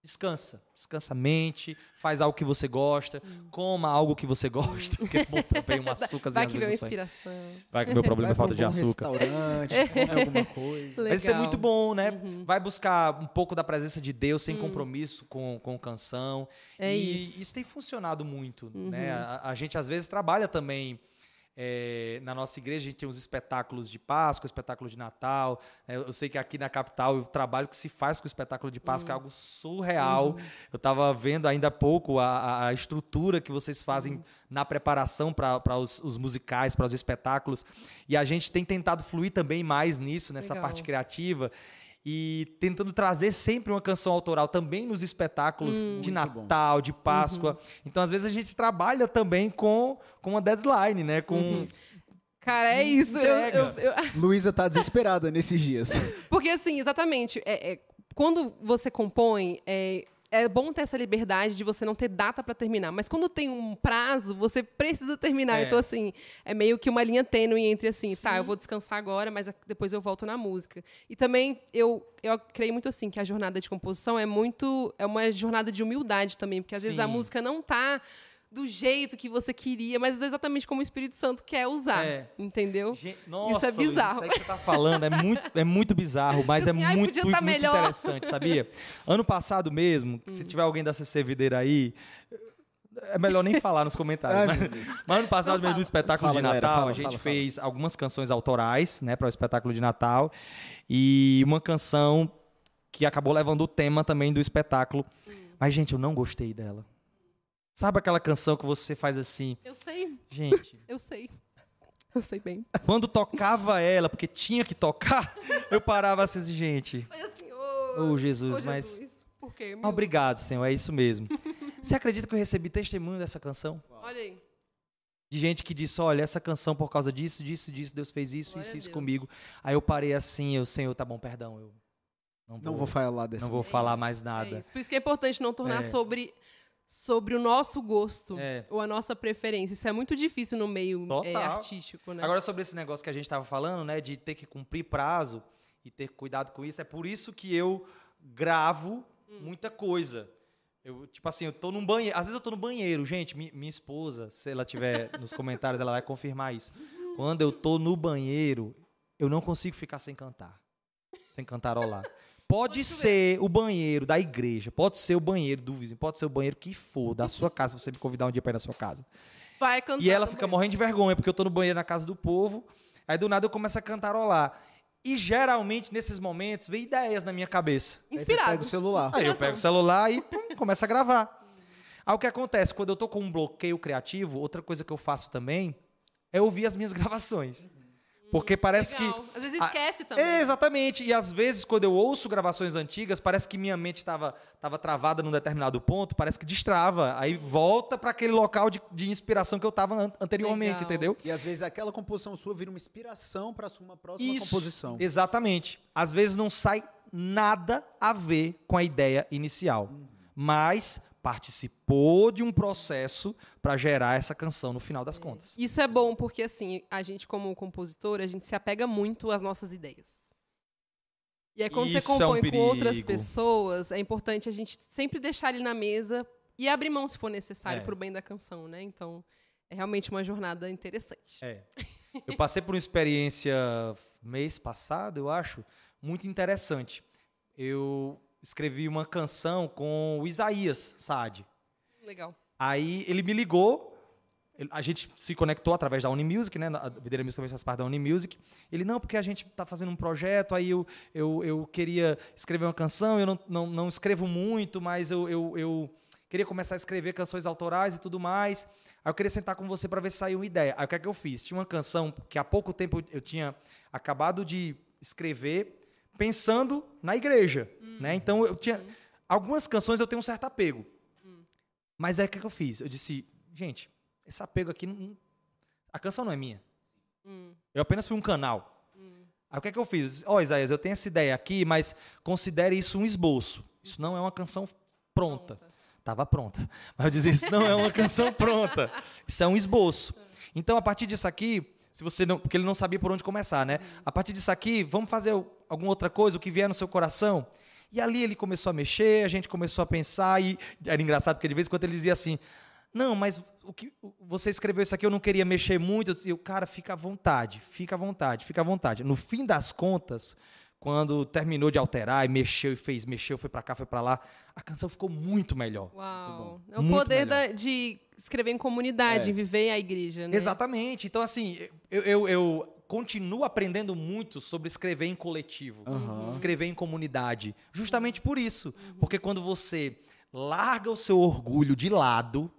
Descansa. Descansa a mente, faz algo que você gosta, coma algo que você gosta, porque é bom também um açúcar Vai às que sai. inspiração. Vai que o meu problema é Vai falta pra um de açúcar. restaurante, come alguma coisa. Legal. Mas isso é muito bom, né? Uhum. Vai buscar um pouco da presença de Deus sem compromisso com, com canção. É e isso. tem funcionado muito, Uhum. né? A, a gente às vezes trabalha também é, na nossa igreja, a gente tem uns espetáculos de Páscoa, espetáculo de Natal. né? Eu, sei que aqui na capital o trabalho que se faz com o espetáculo de Páscoa é Uhum. algo surreal. Eu estava vendo ainda há pouco a, a- a estrutura que vocês fazem Uhum. na preparação para os, os musicais, para os espetáculos. E a gente tem tentado fluir também mais nisso, nessa Legal. parte criativa. E tentando trazer sempre uma canção autoral também nos espetáculos Hum. de Muito bom. Natal, de Páscoa. Uhum. Então, às vezes, a gente trabalha também com, com uma deadline, né? Com, Uhum. Cara, é isso. Eu- eu- eu- Luísa tá desesperada nesses dias. porque, assim, exatamente. é- é, quando você compõe, é, é bom ter essa liberdade de você não ter data pra terminar. Mas quando tem um prazo, você precisa terminar. É. Então, assim, é meio que uma linha tênue entre, assim, tá, Sim. eu vou descansar agora, mas depois eu volto na música. E também, eu, eu creio muito, assim, que a jornada de composição é muito... É uma jornada de humildade também. Porque, às vezes, a Sim. música não tá do jeito que você queria, mas exatamente como o Espírito Santo quer usar. É. Entendeu? Gente, nossa, Luiz, bizarro. isso aí que você tá falando é muito, é muito bizarro, mas Assim, é ai, muito, podia tá muito melhor. interessante, sabia? Ano passado mesmo, se Hum. tiver alguém da CC Videira aí, é melhor nem falar nos comentários. Ai, mas, mas ano passado mesmo, no espetáculo Fala, de galera, Natal, fala, a gente fala, fez algumas canções autorais, né, para o espetáculo de Natal, e uma canção que acabou levando o tema também do espetáculo. Hum. Mas, gente, eu não gostei dela. Sabe aquela canção que você faz assim, Eu sei, gente, eu sei. Eu sei bem. quando tocava ela, porque tinha que tocar, eu parava assim, gente. Mas assim, ô, Ô, Jesus, ô, mas. Jesus, por quê? Ah, Obrigado, Senhor, é isso mesmo. Você acredita que eu recebi testemunho dessa canção? Olha aí. De gente que disse: olha, essa canção por causa disso, disso, disso, Deus fez isso, Glória isso, isso comigo. Aí eu parei assim, eu, Senhor, tá bom, perdão, eu não vou, Não vou falar dessa. não vou É falar isso, mais É nada. isso. Por isso que é importante não tornar É. sobre, sobre o nosso gosto É. ou a nossa preferência. Isso é muito difícil no meio é, artístico, né? Agora, sobre esse negócio que a gente tava falando, né, de ter que cumprir prazo e ter cuidado com isso, é por isso que eu gravo Hum. muita coisa. Eu, tipo assim, eu tô num banheiro. Às vezes eu tô no banheiro, gente. mi- minha esposa, se ela tiver nos comentários, ela vai confirmar isso. Quando eu tô no banheiro, eu não consigo ficar sem cantar. Sem cantarolar. Pode ser o banheiro da igreja, pode ser o banheiro do vizinho, pode ser o banheiro que for, da sua casa, se você me convidar um dia pra ir na sua casa. Vai cantar. E ela fica morrendo de vergonha, porque eu tô no banheiro na casa do povo. Aí do nada eu começo a cantarolar. E geralmente, nesses momentos, vem ideias na minha cabeça. Aí você Inspirado. pega o celular. Aí eu Inspiração. pego o celular e pum, começo a gravar. Aí o que acontece? Quando eu tô com um bloqueio criativo, outra coisa que eu faço também é ouvir as minhas gravações. Porque parece Legal. que. Às vezes esquece também. É, exatamente. E às vezes, quando eu ouço gravações antigas, parece que minha mente estava tava travada num determinado ponto, parece que destrava. Aí volta para aquele local de, de inspiração que eu estava anteriormente, Legal. entendeu? E às vezes aquela composição sua vira uma inspiração para uma próxima Isso, composição. Exatamente. Às vezes não sai nada a ver com a ideia inicial, mas participou de um processo para gerar essa canção no final das contas. Isso é bom porque, assim, a gente, como compositor, a gente se apega muito às nossas ideias. E aí, quando Isso você é um compõe com outras pessoas, é importante a gente sempre deixar ele na mesa e abrir mão se for necessário É. pro bem da canção, né? Então, é realmente uma jornada interessante. É. Eu passei por uma experiência mês passado, eu acho, muito interessante. Eu escrevi uma canção com o Isaías Saad. Legal. Aí ele me ligou, a gente se conectou através da Unimusic, né? A Videira Music também faz parte da Unimusic. Ele, não, porque a gente está fazendo um projeto, aí eu, eu, eu queria escrever uma canção, eu não, não, não escrevo muito, mas eu, eu, eu queria começar a escrever canções autorais e tudo mais. Aí eu queria sentar com você para ver se saiu uma ideia. Aí o que é que eu fiz? Tinha uma canção que há pouco tempo eu tinha acabado de escrever pensando na igreja, né? Então eu tinha algumas canções eu tenho um certo apego. Mas aí o que, eu fiz? Eu disse, gente, esse apego aqui não, a canção não é minha. Hum, Eu apenas fui um canal. Aí o que é que eu fiz? Ó, Isaías, eu tenho essa ideia aqui, mas considere isso um esboço. Isso não é uma canção pronta. Tava pronta. Mas eu dizia, isso não é uma canção pronta. Isso é um esboço. Então, a partir disso aqui, se você não. Porque ele não sabia por onde começar, né? A partir disso aqui, vamos fazer alguma outra coisa, o que vier no seu coração. E ali ele começou a mexer, a gente começou a pensar, e era engraçado, porque de vez em quando ele dizia assim. Não, mas o que você escreveu isso aqui, eu não queria mexer muito. Disse, "O cara, fica à vontade, fica à vontade, fica à vontade. No fim das contas, quando terminou de alterar e mexeu e fez, mexeu, foi pra cá, foi pra lá, a canção ficou muito melhor. Uau. É o Muito poder da- de escrever em comunidade, É. em viver a igreja, né? Exatamente. Então, assim, eu, eu, eu continuo aprendendo muito sobre escrever em coletivo, Aham. escrever em comunidade. Justamente por isso. Porque quando você larga o seu orgulho de lado,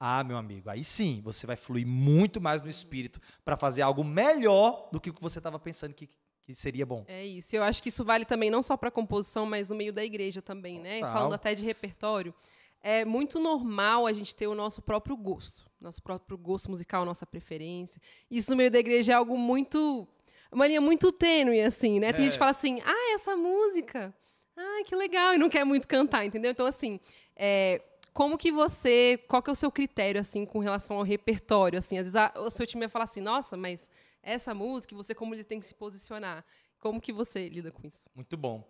ah, meu amigo, aí sim você vai fluir muito mais no espírito para fazer algo melhor do que o que você estava pensando que, que seria bom. É isso. Eu acho que isso vale também não só para composição, mas no meio da igreja também, né? Total. Falando até de repertório, é muito normal a gente ter o nosso próprio gosto, nosso próprio gosto musical, nossa preferência. Isso no meio da igreja é algo muito uma linha muito tênue assim, né? Tem gente que fala assim: "Ah, essa música. Ah, que legal", e não quer muito cantar, entendeu? Então assim, é, como que você, qual que é o seu critério assim com relação ao repertório assim? Às vezes a- o seu time vai falar assim: "Nossa, mas essa música, você como ele tem que se posicionar?" Como que você lida com isso? Muito bom.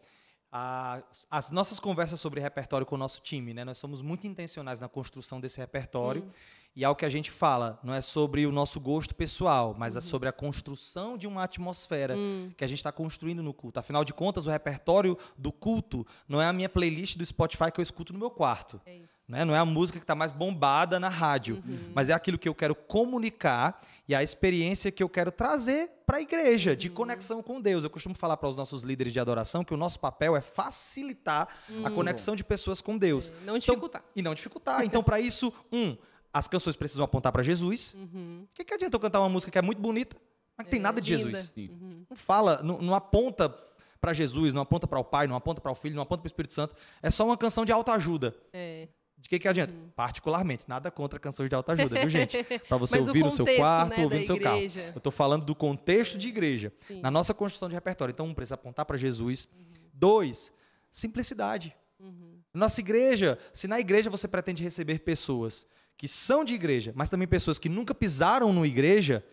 A- as nossas conversas sobre repertório com o nosso time, né? Nós somos muito intencionais na construção desse repertório. E é o que a gente fala, não é sobre o nosso gosto pessoal, mas é sobre a construção de uma atmosfera que a gente está construindo no culto. Afinal de contas, o repertório do culto não é a minha playlist do Spotify que eu escuto no meu quarto. É isso. Né? Não é a música que está mais bombada na rádio, mas é aquilo que eu quero comunicar e a experiência que eu quero trazer para a igreja, de conexão com Deus. Eu costumo falar para os nossos líderes de adoração que o nosso papel é facilitar a conexão de pessoas com Deus. Não dificultar. E não dificultar. Então, para isso, um, as canções precisam apontar para Jesus. O que, que adianta eu cantar uma música que é muito bonita, mas que tem nada de linda. Jesus? Sim. Não fala, não, não aponta para Jesus, não aponta para o Pai, não aponta para o Filho, não aponta para o Espírito Santo. É só uma canção de autoajuda. É. De que que adianta? Particularmente, nada contra canções de autoajuda, viu, gente? Para você ouvir no seu quarto, né, ouvir no seu carro. Eu tô falando do contexto de igreja, Sim. na nossa construção de repertório. Então, um precisa apontar para Jesus. Dois, simplicidade. Uhum. Nossa igreja, se na igreja você pretende receber pessoas que são de igreja, mas também pessoas que nunca pisaram no igreja,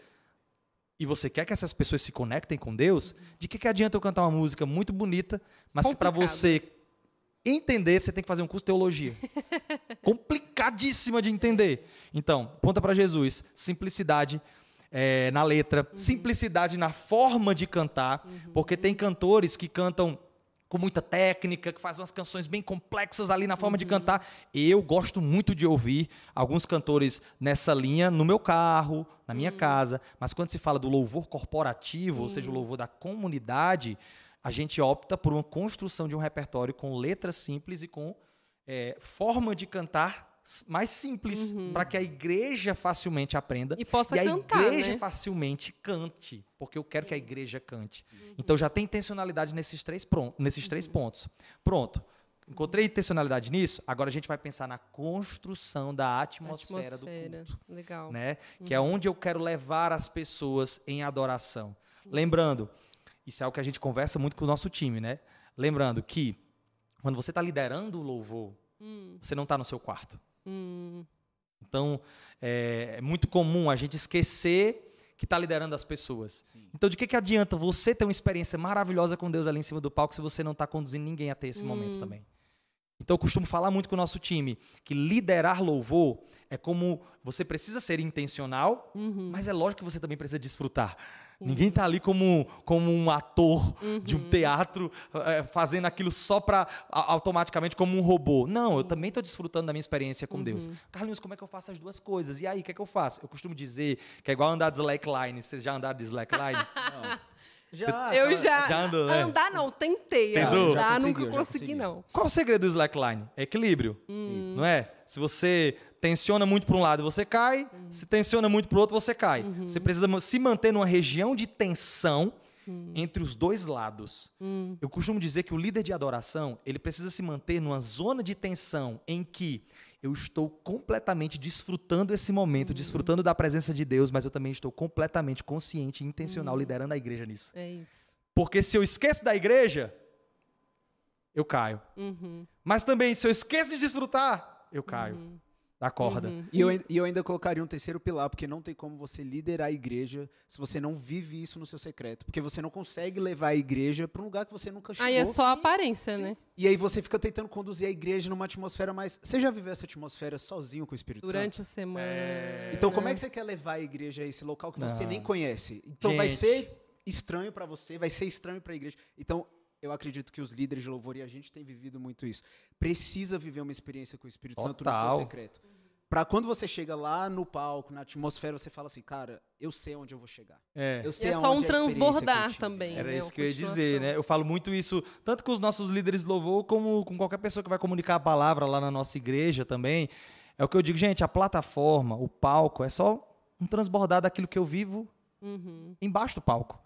e você quer que essas pessoas se conectem com Deus, de que, que adianta eu cantar uma música muito bonita, mas que para Complicado. você entender, você tem que fazer um curso de teologia. Complicadíssima de entender. Então, ponta para Jesus, simplicidade é, na letra, simplicidade na forma de cantar, porque tem cantores que cantam com muita técnica, que faz umas canções bem complexas ali na forma de cantar. Eu gosto muito de ouvir alguns cantores nessa linha no meu carro, na minha casa. Mas quando se fala do louvor corporativo, ou seja, o louvor da comunidade, a gente opta por uma construção de um repertório com letras simples e com é, forma de cantar mais simples, para que a igreja facilmente aprenda E possa e a cantar, igreja né? facilmente cante, porque eu quero que a igreja cante. Então já tem intencionalidade nesses três, pron- nesses três pontos. Pronto. Encontrei intencionalidade nisso, agora a gente vai pensar na construção da atmosfera, do culto Legal. né? Que é onde eu quero levar as pessoas em adoração. Lembrando, isso é o que a gente conversa muito com o nosso time, né? Lembrando que quando você está liderando o louvor, você não está no seu quarto. Hum, Então, é, é muito comum a gente esquecer que está liderando as pessoas. Então, de que, que adianta você ter uma experiência maravilhosa com Deus ali em cima do palco se você não está conduzindo ninguém a ter esse momento também? Então, eu costumo falar muito com o nosso time que liderar louvor é como você precisa ser intencional, mas é lógico que você também precisa desfrutar. Ninguém está ali como, como um ator de um teatro eh, fazendo aquilo só para automaticamente como um robô. Não, eu também estou desfrutando da minha experiência com Deus. Carlinhos, como é que eu faço as duas coisas? E aí, o que é que eu faço? Eu costumo dizer que é igual andar de slackline. Vocês já andaram de slackline? Já, eu tá- já. já andou, né? Andar não, tentei. Tentou? Andar, Já nunca conseguiu, já consegui, conseguiu. não. Qual o segredo do slackline? É equilíbrio, não é? Se você tensiona muito para um lado, você cai. Se tensiona muito para o outro, você cai. Você precisa se manter numa região de tensão entre os dois lados. Eu costumo dizer que o líder de adoração, ele precisa se manter numa zona de tensão em que eu estou completamente desfrutando esse momento, desfrutando da presença de Deus, mas eu também estou completamente consciente e intencional liderando a igreja nisso. É isso. Porque se eu esqueço da igreja, eu caio. Uhum. Mas também, se eu esqueço de desfrutar, eu caio da corda. E eu, e eu ainda colocaria um terceiro pilar, porque não tem como você liderar a igreja se você não vive isso no seu secreto. Porque você não consegue levar a igreja para um lugar que você nunca chegou. Aí é só a aparência, né? E aí você fica tentando conduzir a igreja numa atmosfera mais. Você já viveu essa atmosfera sozinho com o Espírito Durante Santo? a semana. Então, como é que você quer levar a igreja a esse local que você Não. nem conhece? Então, vai Gente. ser estranho para você, vai ser estranho para a igreja. Então, eu acredito que os líderes de louvor e a gente tem vivido muito isso. Precisa viver uma experiência com o Espírito Santo no Total. seu secreto. Pra quando você chega lá no palco, na atmosfera, você fala assim, cara, eu sei onde eu vou chegar. É. Eu E sei é só um transbordar também. Era né? isso que eu ia dizer, né? Eu falo muito isso, tanto com os nossos líderes de louvor, como com qualquer pessoa que vai comunicar a palavra lá na nossa igreja também. É o que eu digo, gente, a plataforma, o palco, é só um transbordar daquilo que eu vivo Uhum, embaixo do palco,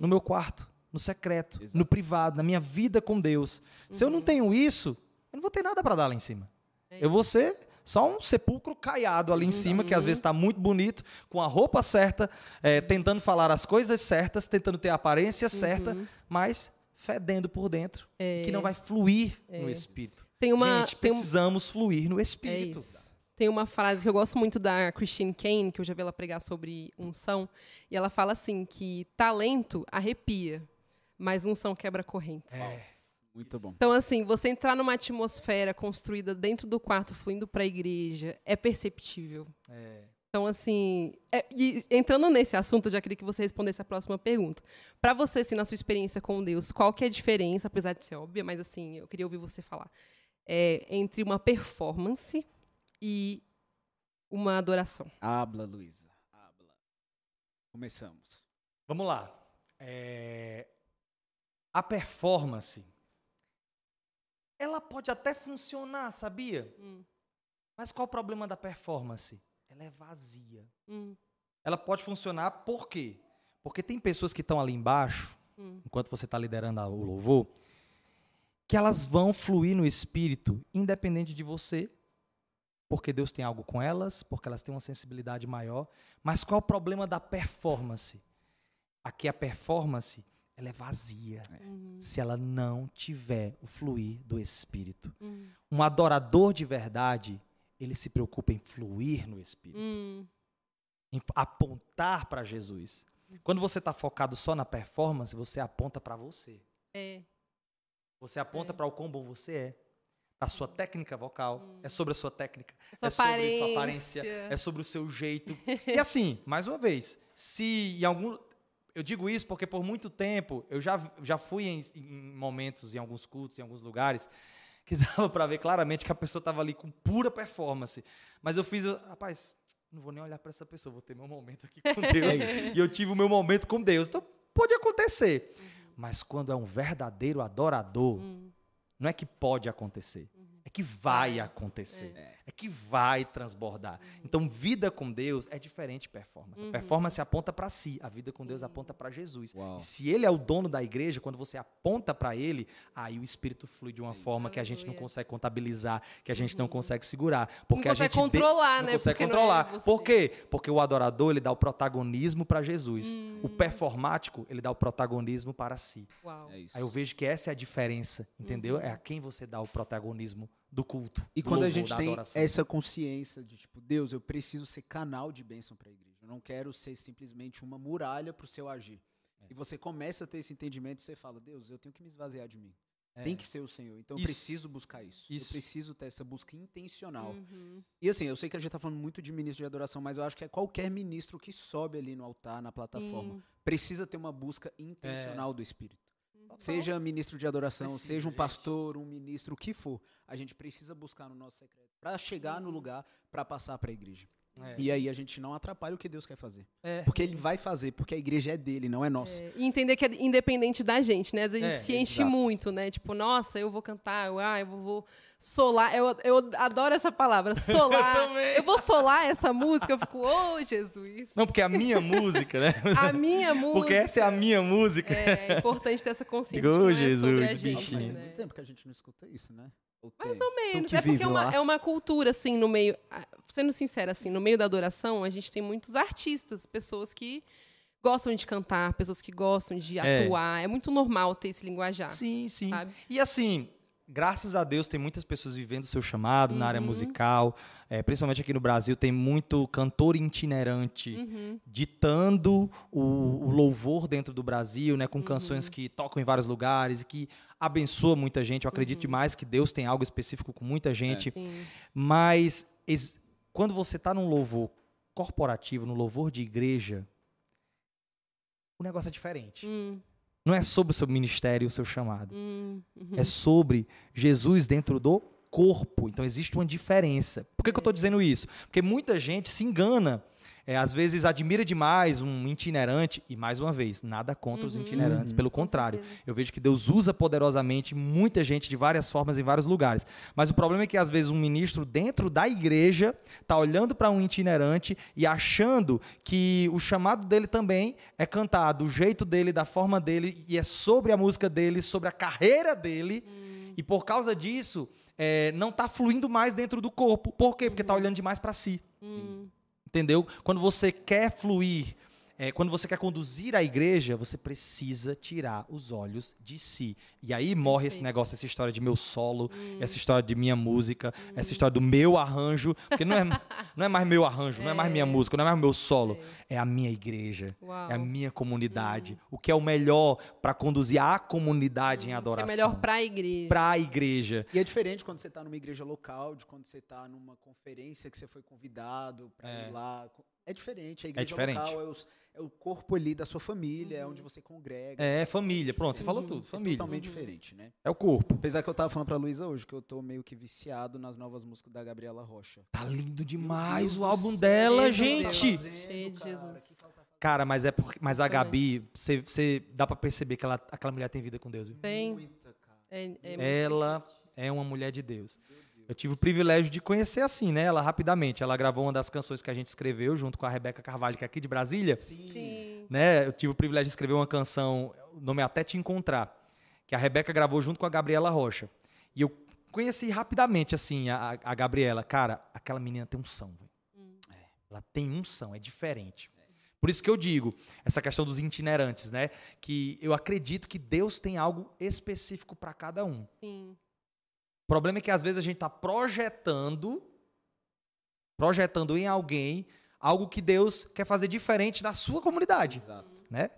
no meu quarto, no secreto, Exato. no privado, na minha vida com Deus. Se eu não tenho isso, eu não vou ter nada para dar lá em cima. É Eu vou ser só um sepulcro caiado ali em cima, que às vezes está muito bonito, com a roupa certa, é, tentando falar as coisas certas, tentando ter a aparência certa, mas fedendo por dentro, e que não vai fluir no espírito. Tem uma. Gente, tem um- precisamos fluir no É espírito. isso. Tem uma frase que eu gosto muito da Christine Kane, que eu já vi ela pregar sobre unção, e ela fala assim que talento arrepia, mas unção quebra correntes. Muito bom. Então, assim, você entrar numa atmosfera construída dentro do quarto, fluindo para a igreja, é perceptível. Então, assim, é- e entrando nesse assunto, eu já queria que você respondesse a próxima pergunta. Para você, assim, na sua experiência com Deus, qual que é a diferença, apesar de ser óbvia, mas assim, eu queria ouvir você falar, é, entre uma performance e uma adoração? Habla, Luísa. Habla. Começamos. Vamos lá. É, A performance, ela pode até funcionar, sabia? Hum. Mas qual o problema da performance? Ela é vazia. Hum, Ela pode funcionar por quê? Porque tem pessoas que estão ali embaixo, hum, enquanto você está liderando o louvor, que elas vão fluir no espírito, independente de você, porque Deus tem algo com elas, porque elas têm uma sensibilidade maior. Mas qual é o problema da performance? Aqui a performance, ela é vazia, hum, se ela não tiver o fluir do espírito. hum, Um adorador de verdade, ele se preocupa em fluir no espírito hum, em apontar para Jesus. Quando você está focado só na performance, você aponta para você. é, Você aponta É. para o quão bom você é. Para a sua técnica vocal. É sobre a sua técnica. sua é sobre a sua aparência. aparência. É sobre o seu jeito. e assim, mais uma vez, se em algum. Eu digo isso porque por muito tempo eu já, já fui em, em momentos, em alguns cultos, em alguns lugares, que dava para ver claramente que a pessoa estava ali com pura performance. Mas eu fiz, eu, rapaz, não vou nem olhar para essa pessoa, vou ter meu momento aqui com Deus. e eu tive o meu momento com Deus. Então, pode acontecer. Uhum. Mas quando é um verdadeiro adorador, uhum. não é que pode acontecer, uhum. É que vai acontecer. É é que vai transbordar. Uhum. Então, vida com Deus é diferente de performance. Uhum. A performance aponta para si, a vida com Deus aponta para Jesus. Uau. E se ele é o dono da igreja, quando você aponta para ele, aí o espírito flui de uma forma que a gente não consegue contabilizar, que a gente não uhum. consegue segurar, porque não a gente controlar, de... né? Não consegue porque controlar. Não é Por quê? Porque o adorador, ele dá o protagonismo para Jesus. O hum. performático, ele dá o protagonismo para si. Uau. É aí eu vejo que essa é a diferença, entendeu? Uhum. É a quem você dá o protagonismo do culto. E quando louvor, a gente tem essa consciência de tipo, Deus, eu preciso ser canal de bênção para a igreja. Eu não quero ser simplesmente uma muralha para o seu agir. É. E você começa a ter esse entendimento e você fala, Deus, eu tenho que me esvaziar de mim. É. Tem que ser o Senhor. Então isso. eu preciso buscar isso. isso. Eu preciso ter essa busca intencional. Uhum. E assim, eu sei que a gente está falando muito de ministro de adoração, mas eu acho que é qualquer ministro que sobe ali no altar, na plataforma, Sim. precisa ter uma busca intencional é. do Espírito. Seja ministro de adoração, precisa, seja um pastor, um ministro, o que for, a gente precisa buscar no nosso secreto para chegar no lugar para passar para a igreja. É. E aí a gente não atrapalha o que Deus quer fazer. É. Porque ele vai fazer, porque a igreja é dele, não é nossa. É. E entender que é independente da gente, né? Às vezes a gente é, se enche exato. muito, né? Tipo, nossa, eu vou cantar, eu, ah, eu vou solar. Eu, eu adoro essa palavra, solar. eu, eu, vou solar essa música, eu fico, ô oh, Jesus. Não, porque é a minha música, né? a minha música. Porque essa é a minha música. É, é importante ter essa consciência. Ô, oh, Jesus, bichinho. Faz muito tempo que a gente não escuta isso, né? Mais ou menos. É porque é uma, é uma, cultura, assim, no meio. Sendo sincera, assim, no meio da adoração, a gente tem muitos artistas, pessoas que gostam de cantar, pessoas que gostam de é. atuar. É muito normal ter esse linguajar. Sim, sim. Sabe? E assim, graças a Deus, tem muitas pessoas vivendo o seu chamado uhum. na área uhum. musical. É, principalmente aqui no Brasil, tem muito cantor itinerante uhum. ditando o, o, louvor dentro do Brasil, né, com uhum. canções que tocam em vários lugares e que abençoa muita gente. Eu acredito uhum. demais que Deus tem algo específico com muita gente. É. Mas quando você está num louvor corporativo, no louvor de igreja, o negócio é diferente. Hum. Não é sobre o seu ministério e o seu chamado. Hum, uhum. É sobre Jesus dentro do corpo. Então existe uma diferença. Por que, que eu estou dizendo isso? Porque muita gente se engana é, às vezes admira demais um itinerante, e mais uma vez, nada contra uhum. os itinerantes, pelo contrário. Eu vejo que Deus usa poderosamente muita gente de várias formas em vários lugares. Mas o problema é que às vezes um ministro dentro da igreja está olhando para um itinerante e achando que o chamado dele também é cantar do jeito dele, da forma dele, e é sobre a música dele, sobre a carreira dele. Uhum. E por causa disso, é, não está fluindo mais dentro do corpo. Por quê? Porque está olhando demais para si. Uhum. Entendeu? Quando você quer fluir, é, quando você quer conduzir a igreja, você precisa tirar os olhos de si. E aí morre esse negócio, essa história de meu solo, hum. essa história de minha música, hum. essa história do meu arranjo. Porque não é, não é mais meu arranjo, é. não é mais minha é. música, não é mais meu solo. É, é a minha igreja, Uau. é a minha comunidade. Hum. O que é o melhor para conduzir a comunidade em adoração. Hum, o que é melhor para a igreja. Para a igreja. E é diferente quando você está numa igreja local, de quando você está numa conferência que você foi convidado para é. ir lá. É diferente. A é igreja é diferente. local é os é o corpo ali da sua família, uhum. é onde você congrega. É, família, pronto, você falou tudo, família. É totalmente uhum. diferente, né? É o corpo. Apesar que eu tava falando pra Luísa hoje, que eu tô meio que viciado nas novas músicas da Gabriela Rocha. Tá lindo demais o álbum dela, gente! Cheio de Jesus. Cara, mas é porque, mas a Gabi, você, você dá para perceber que ela, aquela mulher tem vida com Deus. Viu? Tem. Muita, cara. É, é ela é uma mulher de Deus. Eu tive o privilégio de conhecer assim, né? Ela rapidamente. Ela gravou uma das canções que a gente escreveu junto com a Rebeca Carvalho, que é aqui de Brasília. Sim. Né? Eu tive o privilégio de escrever uma canção, o nome é Até Te Encontrar, que a Rebeca gravou junto com a Gabriela Rocha. E eu conheci rapidamente, assim, a, a Gabriela. Cara, aquela menina tem um som. Hum. É, ela tem um som, é diferente. Por isso que eu digo, essa questão dos itinerantes, né? Que eu acredito que Deus tem algo específico para cada um. Sim problema é que às vezes a gente está projetando, projetando em alguém algo que Deus quer fazer diferente na sua comunidade. Exato. Né?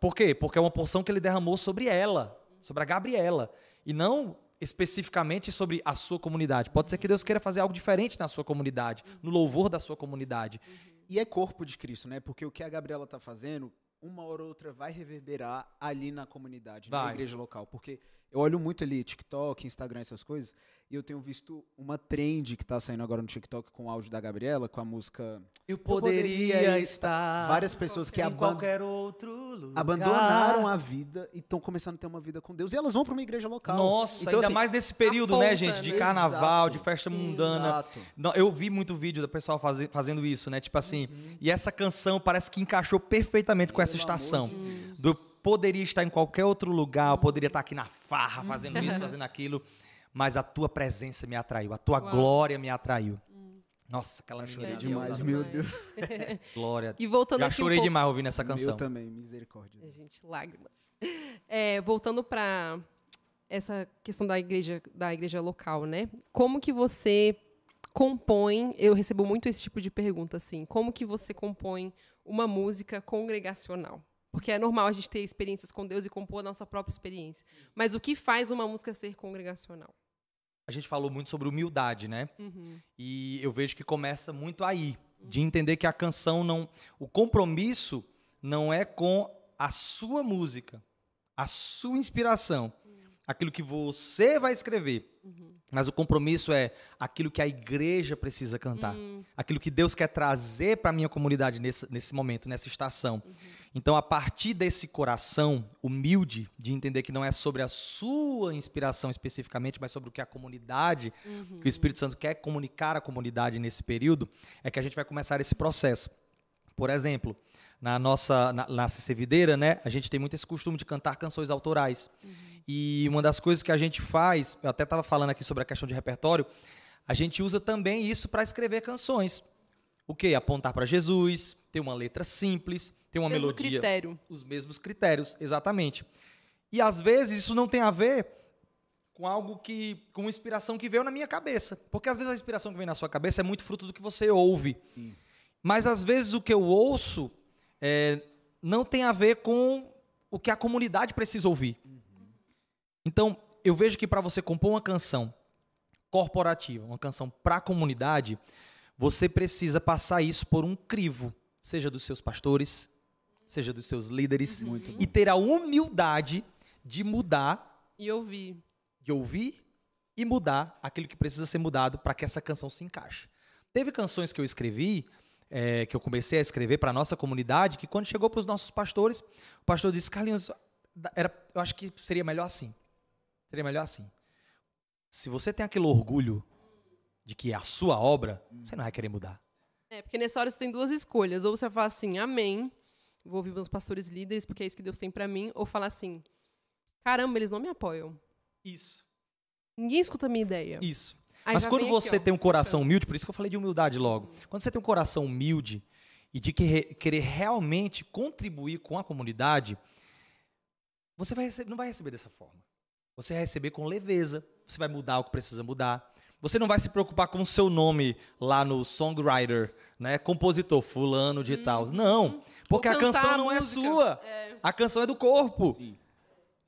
por quê? Porque é uma porção que ele derramou sobre ela, sobre a Gabriela. E não especificamente sobre a sua comunidade. Pode ser que Deus queira fazer algo diferente na sua comunidade, no louvor da sua comunidade. E é corpo de Cristo, né? Porque o que a Gabriela está fazendo, uma hora ou outra vai reverberar ali na comunidade, Vai. na igreja local. Porque eu olho muito ali TikTok, Instagram, essas coisas, e eu tenho visto uma trend que tá saindo agora no TikTok com o áudio da Gabriela, com a música. Eu poderia poderia estar Várias pessoas que em aban- qualquer outro lugar. abandonaram a vida e estão começando a ter uma vida com Deus. E elas vão para uma igreja local. Nossa, Então, ainda assim, mais nesse período, né, aponta, gente? De né? carnaval, Exato. de festa mundana. Exato. Não, Eu vi muito vídeo do pessoal faze- fazendo isso, né? Tipo assim, Uhum. e essa canção parece que encaixou perfeitamente com essa estação. de. Do poderia estar em qualquer outro lugar, eu poderia estar aqui na farra, fazendo isso, fazendo aquilo, mas a tua presença me atraiu, a tua Uau. glória me atraiu. Nossa, aquela Chorei demais, Deus meu. Deus. glória. E voltando Já aqui um chorei pouco- demais ouvindo essa canção. também, misericórdia. É, Gente, lágrimas. É, voltando para essa questão da igreja, da igreja local, né? Como que você compõe? Eu recebo muito esse tipo de pergunta, assim. Como que você compõe uma música congregacional? Porque é normal a gente ter experiências com Deus e compor a nossa própria experiência. Mas o que faz uma música ser congregacional? A gente falou muito sobre humildade, né? Uhum. E eu vejo que começa muito aí, de entender que a canção não. O compromisso não é com a sua música, a sua inspiração, aquilo que você vai escrever. Mas o compromisso é aquilo que a igreja precisa cantar, aquilo que Deus quer trazer para a minha comunidade nesse, nesse momento, nessa estação. Então, a partir desse coração humilde, de entender que não é sobre a sua inspiração especificamente, mas sobre o que a comunidade, que o Espírito Santo quer comunicar à comunidade nesse período, é que a gente vai começar esse processo. Por exemplo, na nossa na, na Videira, né, a gente tem muito esse costume de cantar canções autorais. E uma das coisas que a gente faz, eu até estava falando aqui sobre a questão de repertório, a gente usa também isso para escrever canções. O quê? Apontar para Jesus, ter uma letra simples, ter uma Mesmo melodia critério. os mesmos critérios, exatamente. E às vezes isso não tem a ver com algo que com inspiração que veio na minha cabeça, porque às vezes a inspiração que vem na sua cabeça é muito fruto do que você ouve. Mas às vezes o que eu ouço é, não tem a ver com o que a comunidade precisa ouvir. Então, eu vejo que para você compor uma canção corporativa, uma canção para a comunidade, você precisa passar isso por um crivo, seja dos seus pastores, seja dos seus líderes, e ter a humildade de mudar, E ouvir. de ouvir e mudar aquilo que precisa ser mudado para que essa canção se encaixe. Teve canções que eu escrevi, é, que eu comecei a escrever para a nossa comunidade, que quando chegou para os nossos pastores, o pastor disse, Carlinhos, era, eu acho que seria melhor assim. Seria melhor assim. Se você tem aquele orgulho de que é a sua obra, você não vai querer mudar. É, porque nessa hora você tem duas escolhas. Ou você fala assim, amém, vou ouvir meus pastores líderes, porque é isso que Deus tem pra mim. Ou falar assim, caramba, eles não me apoiam. Isso. Ninguém escuta a minha ideia. Isso. Aí Mas quando vem aqui, você ó, tem um coração humilde, por isso que eu falei de humildade logo. Quando você tem um coração humilde e de querer, querer realmente contribuir com a comunidade, você vai receber- não vai receber dessa forma. Você vai receber com leveza, você vai mudar o que precisa mudar. Você não vai se preocupar com o seu nome lá no songwriter, né? Compositor, fulano de tal. Não, porque a Uhum. canção a não é música. sua. A canção é do corpo.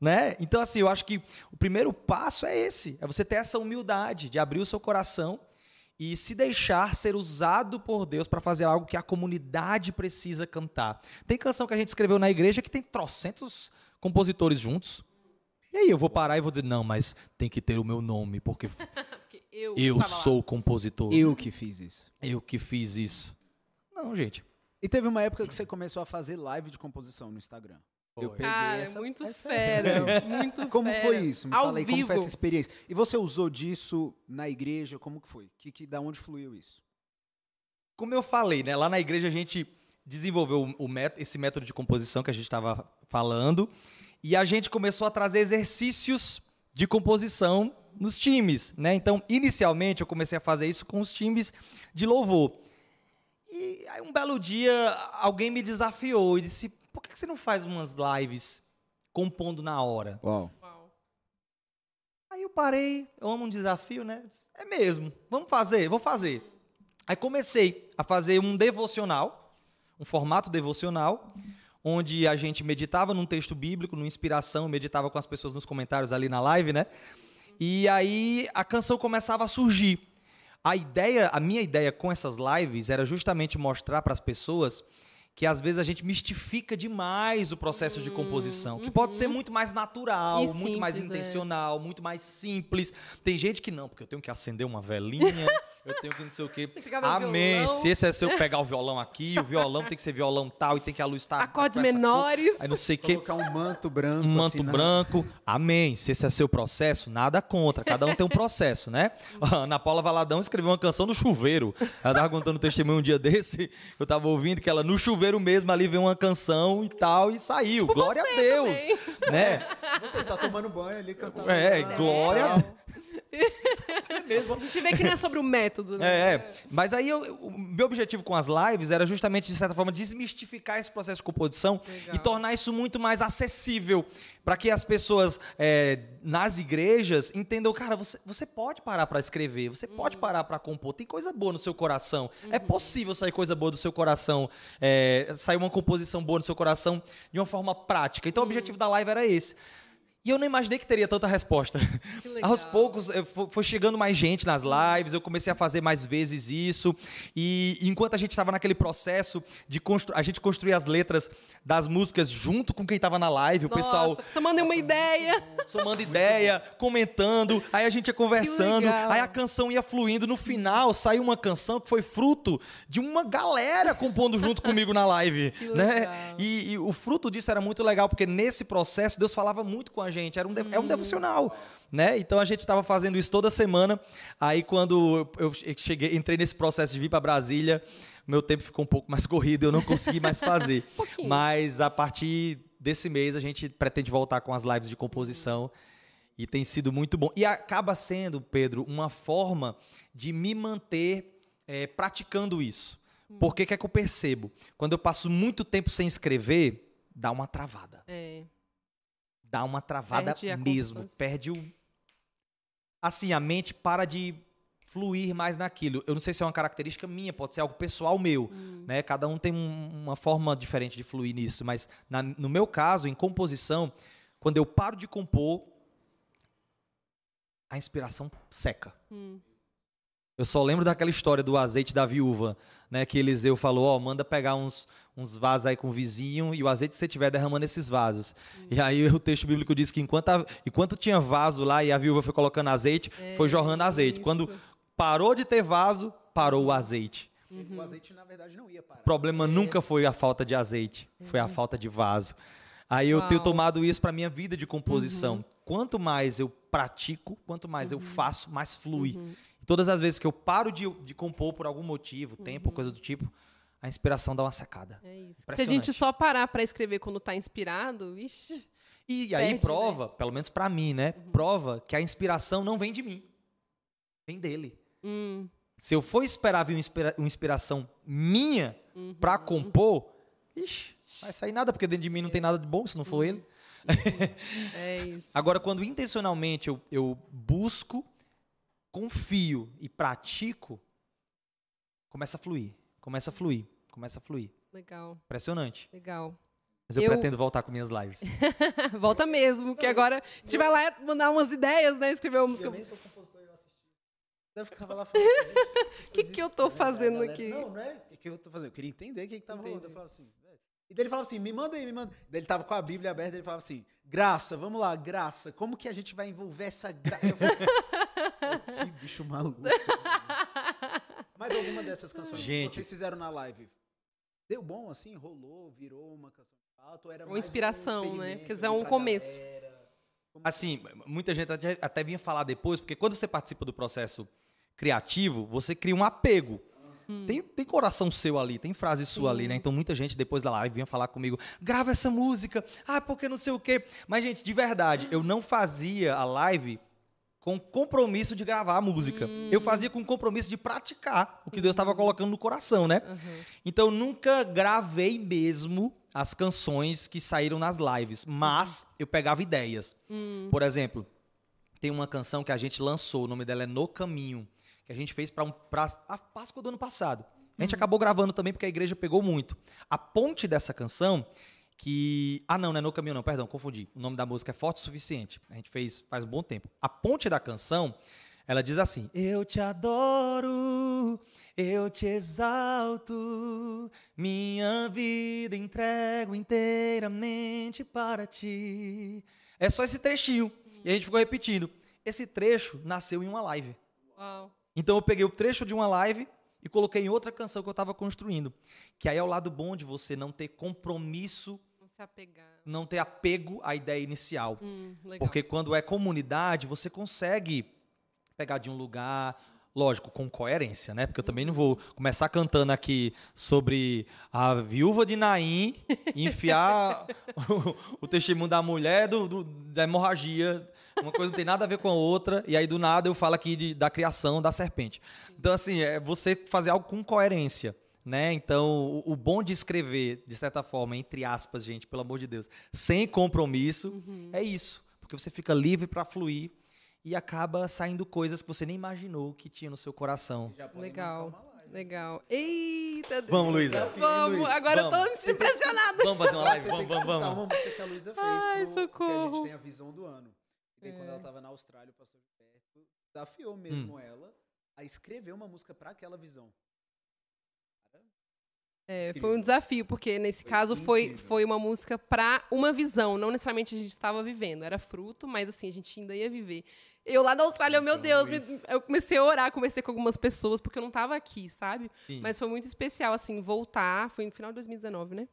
Né? Então, assim, eu acho que o primeiro passo é esse: é você ter essa humildade de abrir o seu coração e se deixar ser usado por Deus para fazer algo que a comunidade precisa cantar. Tem canção que a gente escreveu na igreja que tem trocentos compositores juntos. E aí eu vou parar e vou dizer, não, mas tem que ter o meu nome, Porque eu eu sou o compositor. Eu que fiz isso. Eu que fiz isso. Não, gente. E teve uma época que você começou a fazer live de composição no Instagram. Eu peguei Cara, essa- muito essa- fera. muito Como fera. foi isso? Me Ao fala aí, como vivo. foi essa experiência? E você usou disso na igreja? Como que foi? Que, que, da onde fluiu isso? Como eu falei, né? Lá na igreja a gente desenvolveu o, o esse método de composição que a gente estava falando e a gente começou a trazer exercícios de composição nos times, né? Então, inicialmente eu comecei a fazer isso com os times de louvor. E aí um belo dia alguém me desafiou e disse: "Por que você não faz umas lives compondo na hora?" Uau. Uau. Aí eu parei, eu amo um desafio, né? Disse, É mesmo, vamos fazer, vou fazer. Aí comecei a fazer um devocional, um formato devocional, onde a gente meditava num texto bíblico, numa inspiração, meditava com as pessoas nos comentários ali na live, né? E aí a canção começava a surgir. A ideia, a minha ideia com essas lives era justamente mostrar para as pessoas que às vezes a gente mistifica demais o processo de composição, que pode ser muito mais natural, uhum. E muito mais simples, é. intencional, muito mais simples. Tem gente que não, porque eu tenho que acender uma velinha, eu tenho que não sei o quê. Amém. violão. Se esse é seu pegar o violão aqui, o violão tem que ser violão tal e tem que a luz estar Acordes essa cor, menores. Aí não sei o quê Colocar um manto branco. um manto assim, branco. Amém. Se esse é seu processo, nada contra. Cada um tem um processo, né? A Ana Paula Valadão escreveu uma canção no chuveiro. Ela tava contando um testemunho um dia desse. Eu tava ouvindo que ela, no chuveiro mesmo, ali veio uma canção e tal, e saiu. Glória a Deus. também. Né? Você tá tomando banho ali, cantando. É, glória a tal. Deus. A gente vê que não é sobre o método, né? É, é. Mas aí eu- o meu objetivo com as lives era justamente, de certa forma, desmistificar esse processo de composição Legal. e tornar isso muito mais acessível. Para que as pessoas é, nas igrejas entendam, cara, você, você pode parar para escrever, você Uhum. pode parar para compor, tem coisa boa no seu coração. É possível sair coisa boa do seu coração, é, sair uma composição boa no seu coração de uma forma prática. Uhum. Então o objetivo da live era esse. E eu não imaginei que teria tanta resposta. Aos poucos fo- foi chegando mais gente nas lives, eu comecei a fazer mais vezes isso. E enquanto a gente estava naquele processo de constru a gente construir as letras das músicas junto com quem estava na live, o pessoal Nossa, você manda uma ideia. somando ideia, comentando, aí a gente ia conversando, aí a canção ia fluindo. No final saiu uma canção que foi fruto de uma galera compondo junto comigo na live, né? E, e o fruto disso era muito legal porque nesse processo Deus falava muito com a gente, era um de- é um devocional. Né? Então a gente estava fazendo isso toda semana. Aí quando eu cheguei, entrei nesse processo de vir para Brasília, meu tempo ficou um pouco mais corrido, eu não consegui mais fazer. pouquinho. Mas a partir desse mês a gente pretende voltar com as lives de composição e tem sido muito bom. E acaba sendo, Pedro, uma forma de me manter eh, praticando isso. Porque que é que eu percebo? Quando eu passo muito tempo sem escrever, dá uma travada. É. Dá uma travada Perde a mesmo. Perde o. Assim, a mente para de fluir mais naquilo. Eu não sei se é uma característica minha, pode ser algo pessoal meu. Hum. Né? Cada um tem um- uma forma diferente de fluir nisso. Mas na- no meu caso, em composição, quando eu paro de compor, a inspiração seca. Hum. Eu só lembro daquela história do azeite da viúva, né? Que Eliseu falou, ó, manda pegar uns, uns vasos aí com o vizinho e o azeite que você tiver derramando nesses vasos. E aí o texto bíblico diz que enquanto, a- enquanto tinha vaso lá e a viúva foi colocando azeite, foi jorrando azeite. Quando isso. parou de ter vaso, parou o azeite. O azeite, na verdade, não ia parar. O problema nunca foi a falta de azeite, foi a falta de vaso. Aí eu tenho Uau. tomado isso para minha vida de composição. Quanto mais eu pratico, quanto mais eu faço, mais flui. Todas as vezes que eu paro de, de compor por algum motivo, tempo, coisa do tipo, a inspiração dá uma secada. É isso. Se a gente só parar pra escrever quando tá inspirado, ixi. E aí Perde, prova, pelo menos para mim, né? Prova que a inspiração não vem de mim, vem dele. Hum, Se eu for esperar vir uma, inspira- uma inspiração minha pra compor, ixi, vai sair nada, porque dentro de mim não tem nada de bom se não for ele. é isso. Agora, quando intencionalmente eu, eu busco, confio e pratico, começa a fluir, começa a fluir, começa a fluir. Legal, Impressionante. legal. Mas eu, Eu- pretendo voltar com minhas lives. Volta mesmo, que agora a gente vai lá mandar umas ideias, né? Escrever uma música. Eu nem sou compositor, eu assisti. Eu ficava lá falando. O Que que eu tô fazendo aqui? Não, não é o que eu tô fazendo. Eu queria entender o que, que tava rolando. Eu falava assim. E daí ele falava assim: me manda aí, me manda. Daí ele tava com a Bíblia aberta, ele falava assim: graça, vamos lá, graça. Como que a gente vai envolver essa graça? Que bicho maluco. Mas alguma dessas canções Gente. que vocês fizeram na live deu bom assim? Rolou, virou uma canção de fato? Ou era Uma mais um inspiração, né? ali é um começo. galera? Assim, muita gente até, até vinha falar depois, porque quando você participa do processo criativo, você cria um apego. Tem, tem coração seu ali, tem frase sua ali, né? Então muita gente depois da live vinha falar comigo, grava essa música, ah, porque não sei o quê. Mas, gente, de verdade, eu não fazia a live com compromisso de gravar a música. Eu fazia com compromisso de praticar o que Deus estava colocando no coração, né? Então, eu nunca gravei mesmo as canções que saíram nas lives, mas eu pegava ideias. Por exemplo, tem uma canção que a gente lançou, o nome dela é No Caminho, que a gente fez para um, pra a Páscoa do ano passado. A gente acabou gravando também porque a igreja pegou muito. A ponte dessa canção, que. Ah, não, não é No Caminho, não, perdão, confundi. O nome da música é Forte o Suficiente. A gente fez faz um bom tempo. A ponte da canção Ela diz assim: Eu te adoro, eu te exalto, minha vida entrego inteiramente para ti. É só esse trechinho. E a gente ficou repetindo. Esse trecho nasceu em uma live. Uau. Então eu peguei o trecho de uma live e coloquei em outra canção que eu estava construindo. Que aí é o lado bom de você não ter compromisso, Não não ter apego à ideia inicial. Hum. Porque quando é comunidade, você consegue pegar de um lugar, lógico, com coerência, né? Porque eu também não vou começar cantando aqui sobre a viúva de Naim e enfiar o, o testemunho da mulher do, do- da hemorragia. Uma coisa não tem nada a ver com a outra, e aí do nada eu falo aqui de- da criação da serpente. Então, assim, é você fazer algo com coerência. Né? Então, o, o bom de escrever, de certa forma, entre aspas, gente, pelo amor de Deus, sem compromisso, é isso. Porque você fica livre para fluir e acaba saindo coisas que você nem imaginou que tinha no seu coração. Já pode Legal. live. Legal. Eita, Deus. Vamos, Luísa. Vamos, agora Vamos. eu tô impressionada. Vamos fazer uma live? Vamos, que vamos, vamos. uma música que a Luísa fez Ai, pro, porque a socorro. gente tem a visão do ano. E daí quando É. ela tava na Austrália, o pastor Gilberto desafiou Hum. mesmo ela a escrever uma música pra aquela visão. É, foi um desafio, porque nesse Foi caso foi, incrível. foi uma música pra uma visão, não necessariamente a gente estava vivendo, era fruto, mas assim, a gente ainda ia viver. Eu lá da Austrália, meu Então, Deus, me- eu comecei a orar, conversei com algumas pessoas, porque eu não estava aqui, sabe? Sim. Mas foi muito especial, assim, voltar, foi no final de 2019, né?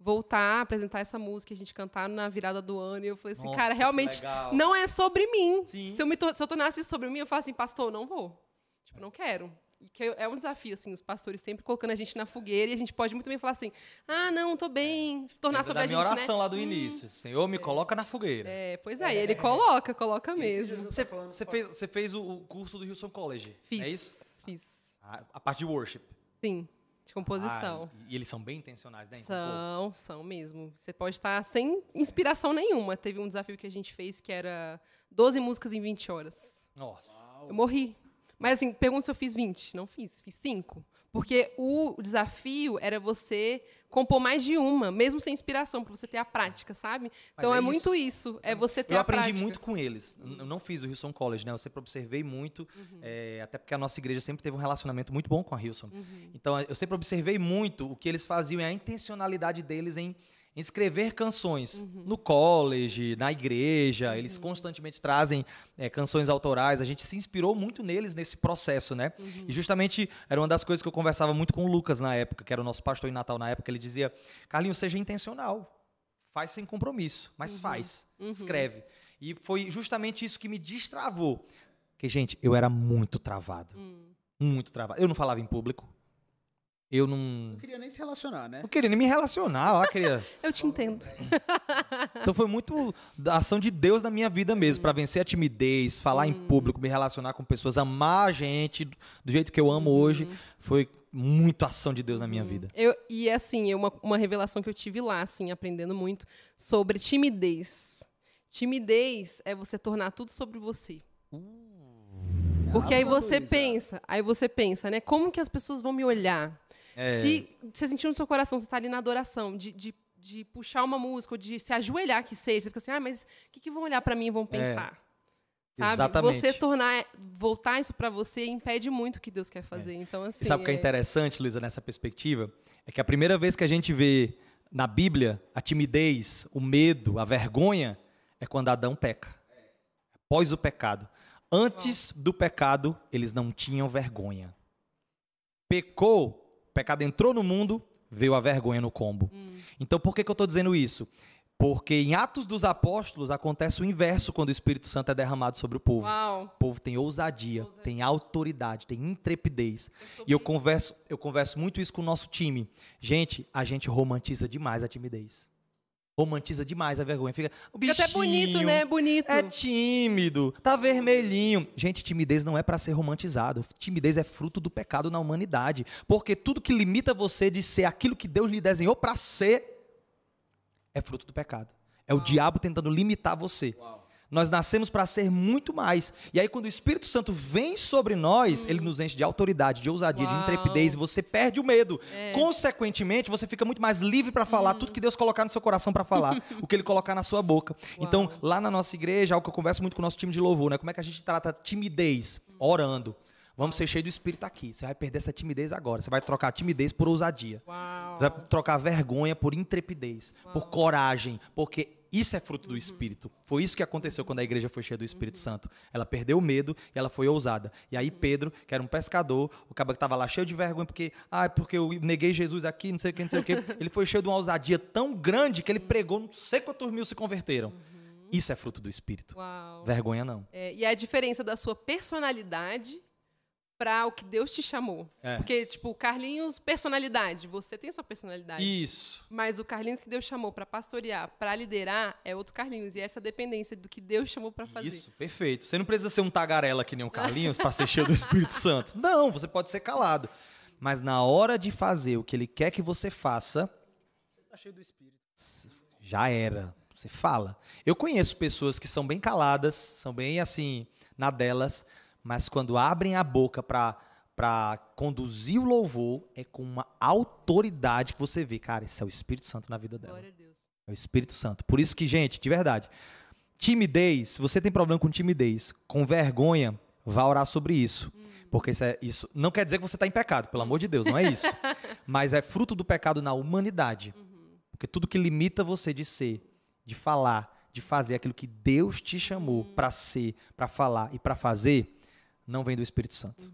Voltar, apresentar essa música, a gente cantar na virada do ano, e eu falei assim, Nossa, cara, realmente não é sobre mim. Sim. Se eu, me se eu tornasse sobre mim, eu falo assim, pastor, não vou. Tipo, não quero. E que é um desafio, assim, os pastores sempre colocando a gente na fogueira e a gente pode muito bem falar assim, ah, não, tô bem, tornar Lembra sobre da a minha gente, oração né? lá do início. Senhor, me coloca na fogueira. É, pois é, e ele coloca, coloca mesmo. Você, você fez, você fez o, curso do Houston College, Fiz, é isso? fiz. A, a parte de worship. Sim, de composição. Ah, e, eles são bem intencionais, né? Então, pô, São, são mesmo. Você pode estar sem inspiração nenhuma. Teve um desafio que a gente fez que era 12 músicas em 20 horas. Nossa. Uau. Eu morri. Mas assim, pergunta se eu fiz 20. Não fiz, fiz 5. Porque o desafio era você compor mais de uma, mesmo sem inspiração, para você ter a prática, sabe? Então é é, muito isso. É você ter Eu a aprendi prática. muito com eles. Eu não fiz o Houston College, né? Eu sempre observei muito, Uhum. é, até porque a nossa igreja sempre teve um relacionamento muito bom com a Houston. Uhum. Então eu sempre observei muito o que eles faziam e a intencionalidade deles em escrever canções Uhum. no college, na igreja. Eles constantemente trazem é, canções autorais. A gente se inspirou muito neles nesse processo, né? Uhum. E justamente era uma das coisas que eu conversava muito com o Lucas na época, que era o nosso pastor em Natal na época. Ele dizia: Carlinhos, seja intencional. Faz sem compromisso, mas faz. Escreve. E foi justamente isso que me destravou. Porque, gente, eu era muito travado. Hum. Muito travado. Eu não falava em público. Eu não. Não queria nem se relacionar, né? Não queria nem me relacionar. Ó, queria... Eu te entendo. Então foi muito da ação de Deus na minha vida mesmo, pra vencer a timidez, falar em público, me relacionar com pessoas, amar a gente do jeito que eu amo hoje. Foi muito ação de Deus na minha vida. Eu, e assim, é uma, uma revelação que eu tive lá, assim, aprendendo muito sobre timidez. Timidez é você tornar tudo sobre você. Porque aí você pensa, aí você pensa, né? Como que as pessoas vão me olhar? É. Se você sentiu no seu coração, você está ali na adoração, de, de, de puxar uma música, ou de se ajoelhar que seja, você fica assim, ah, mas o que, que vão olhar para mim e vão pensar? Sabe? É. Exatamente. Você tornar, voltar isso para você impede muito o que Deus quer fazer. Então, assim. E sabe o que é é- interessante, Luísa, nessa perspectiva? É que a primeira vez que a gente vê na Bíblia a timidez, o medo, a vergonha, é quando Adão peca. Após o pecado. Antes do pecado, eles não tinham vergonha. Pecou, pecado entrou no mundo, veio a vergonha no combo. Então, por que, que eu estou dizendo isso? Porque em Atos dos Apóstolos acontece o inverso quando o Espírito Santo é derramado sobre o povo. Uau. O povo tem ousadia, tem autoridade, tem intrepidez. E eu converso, eu converso muito isso com o nosso time. Gente, a gente romantiza demais a timidez. Romantiza demais a vergonha. Fica, o Fica até bonito, bichinho né? Bonito. É tímido, tá vermelhinho. Gente, timidez não é para ser romantizado. Timidez é fruto do pecado na humanidade. Porque tudo que limita você de ser aquilo que Deus lhe desenhou para ser é fruto do pecado. É o diabo tentando limitar você. Nós nascemos para ser muito mais. E aí, quando o Espírito Santo vem sobre nós, ele nos enche de autoridade, de ousadia, de Uau. intrepidez, e você perde o medo. É. Consequentemente, você fica muito mais livre para falar tudo que Deus colocar no seu coração para falar, o que ele colocar na sua boca. Então, lá na nossa igreja, algo que eu converso muito com o nosso time de louvor, né? Como é que a gente trata timidez? Orando. Vamos ser cheios do Espírito aqui. Você vai perder essa timidez agora. Você vai trocar a timidez por ousadia. Uau. Você vai trocar vergonha por intrepidez, por coragem, porque isso é fruto do Espírito. Foi isso que aconteceu quando a igreja foi cheia do Espírito Santo. Ela perdeu o medo e ela foi ousada. E aí Pedro, que era um pescador, o cara que estava lá cheio de vergonha porque, ah, porque eu neguei Jesus aqui, não sei o que, não sei o que. Ele foi cheio de uma ousadia tão grande que ele pregou, não sei quantos mil se converteram. Isso é fruto do Espírito. Uau. Vergonha não. É, e é a diferença da sua personalidade para o que Deus te chamou. É. Porque, tipo, Carlinhos, personalidade. Você tem sua personalidade. Isso. Mas o Carlinhos que Deus chamou para pastorear, para liderar, é outro Carlinhos. E essa dependência do que Deus chamou para fazer. Isso, perfeito. Você não precisa ser um tagarela que nem o Carlinhos para ser cheio do Espírito Santo. Não, você pode ser calado. Mas na hora de fazer o que ele quer que você faça, Você tá cheio do Espírito. já era. Você fala. Eu conheço pessoas que são bem caladas, são bem assim, na delas, mas quando abrem a boca para conduzir o louvor, é com uma autoridade que você vê, cara, esse é o Espírito Santo na vida dela. Glória a Deus. É o Espírito Santo. Por isso que, gente, de verdade, timidez, se você tem problema com timidez, com vergonha, vá orar sobre isso. Porque isso, é, isso não quer dizer que você está em pecado, pelo amor de Deus, não é isso. Mas é fruto do pecado na humanidade. Porque tudo que limita você de ser, de falar, de fazer aquilo que Deus te chamou para ser, para falar e para fazer, não vem do Espírito Santo.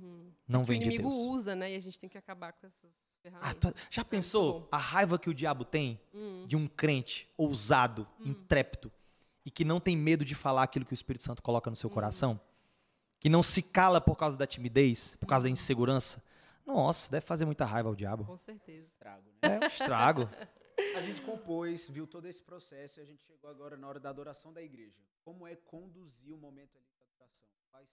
Não Que o vem de inimigo Deus. usa, né? E a gente tem que acabar com essas Ah, ferramentas. tu- já É muito pensou a raiva que o diabo tem de um crente ousado, intrépido e que não tem medo de falar aquilo que o Espírito Santo coloca no seu coração? Que não se cala por causa da timidez, por causa da insegurança? Nossa, deve fazer muita raiva ao diabo. Com certeza. Estrago, né? É um estrago. A gente compôs, viu todo esse processo e a gente chegou agora na hora da adoração da igreja. Como é conduzir o momento ali da adoração? Quais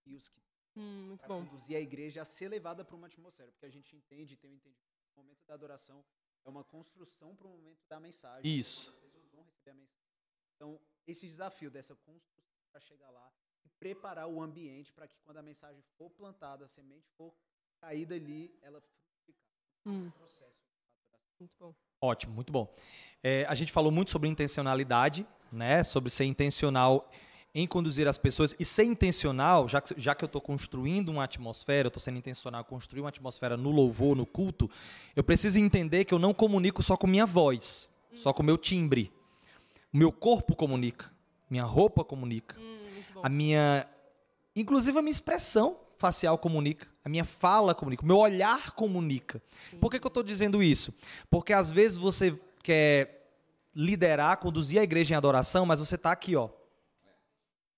desafios que Hum, muito para bom. conduzir a igreja a ser levada para uma atmosfera? Porque a gente entende, tem um entendimento que o momento da adoração é uma construção para o momento da mensagem. Isso. As pessoas vão receber a mensagem. Então, esse desafio dessa construção para chegar lá e preparar o ambiente para que quando a mensagem for plantada, a semente for caída ali, ela frutificar. Hum. Esse processo de adoração. Muito bom. Ótimo, muito bom. É, a gente falou muito sobre intencionalidade, né? Sobre ser intencional em conduzir as pessoas. E ser intencional, já que, já que eu estou construindo uma atmosfera, eu estou sendo intencional em construir uma atmosfera no louvor, no culto, eu preciso entender que eu não comunico só com minha voz, só com meu timbre. O meu corpo comunica, minha roupa comunica, Hum, a minha. Inclusive a minha expressão facial comunica, a minha fala comunica, o meu olhar comunica. Por que, que eu estou dizendo isso? Porque às vezes você quer liderar, conduzir a igreja em adoração, mas você está aqui, ó.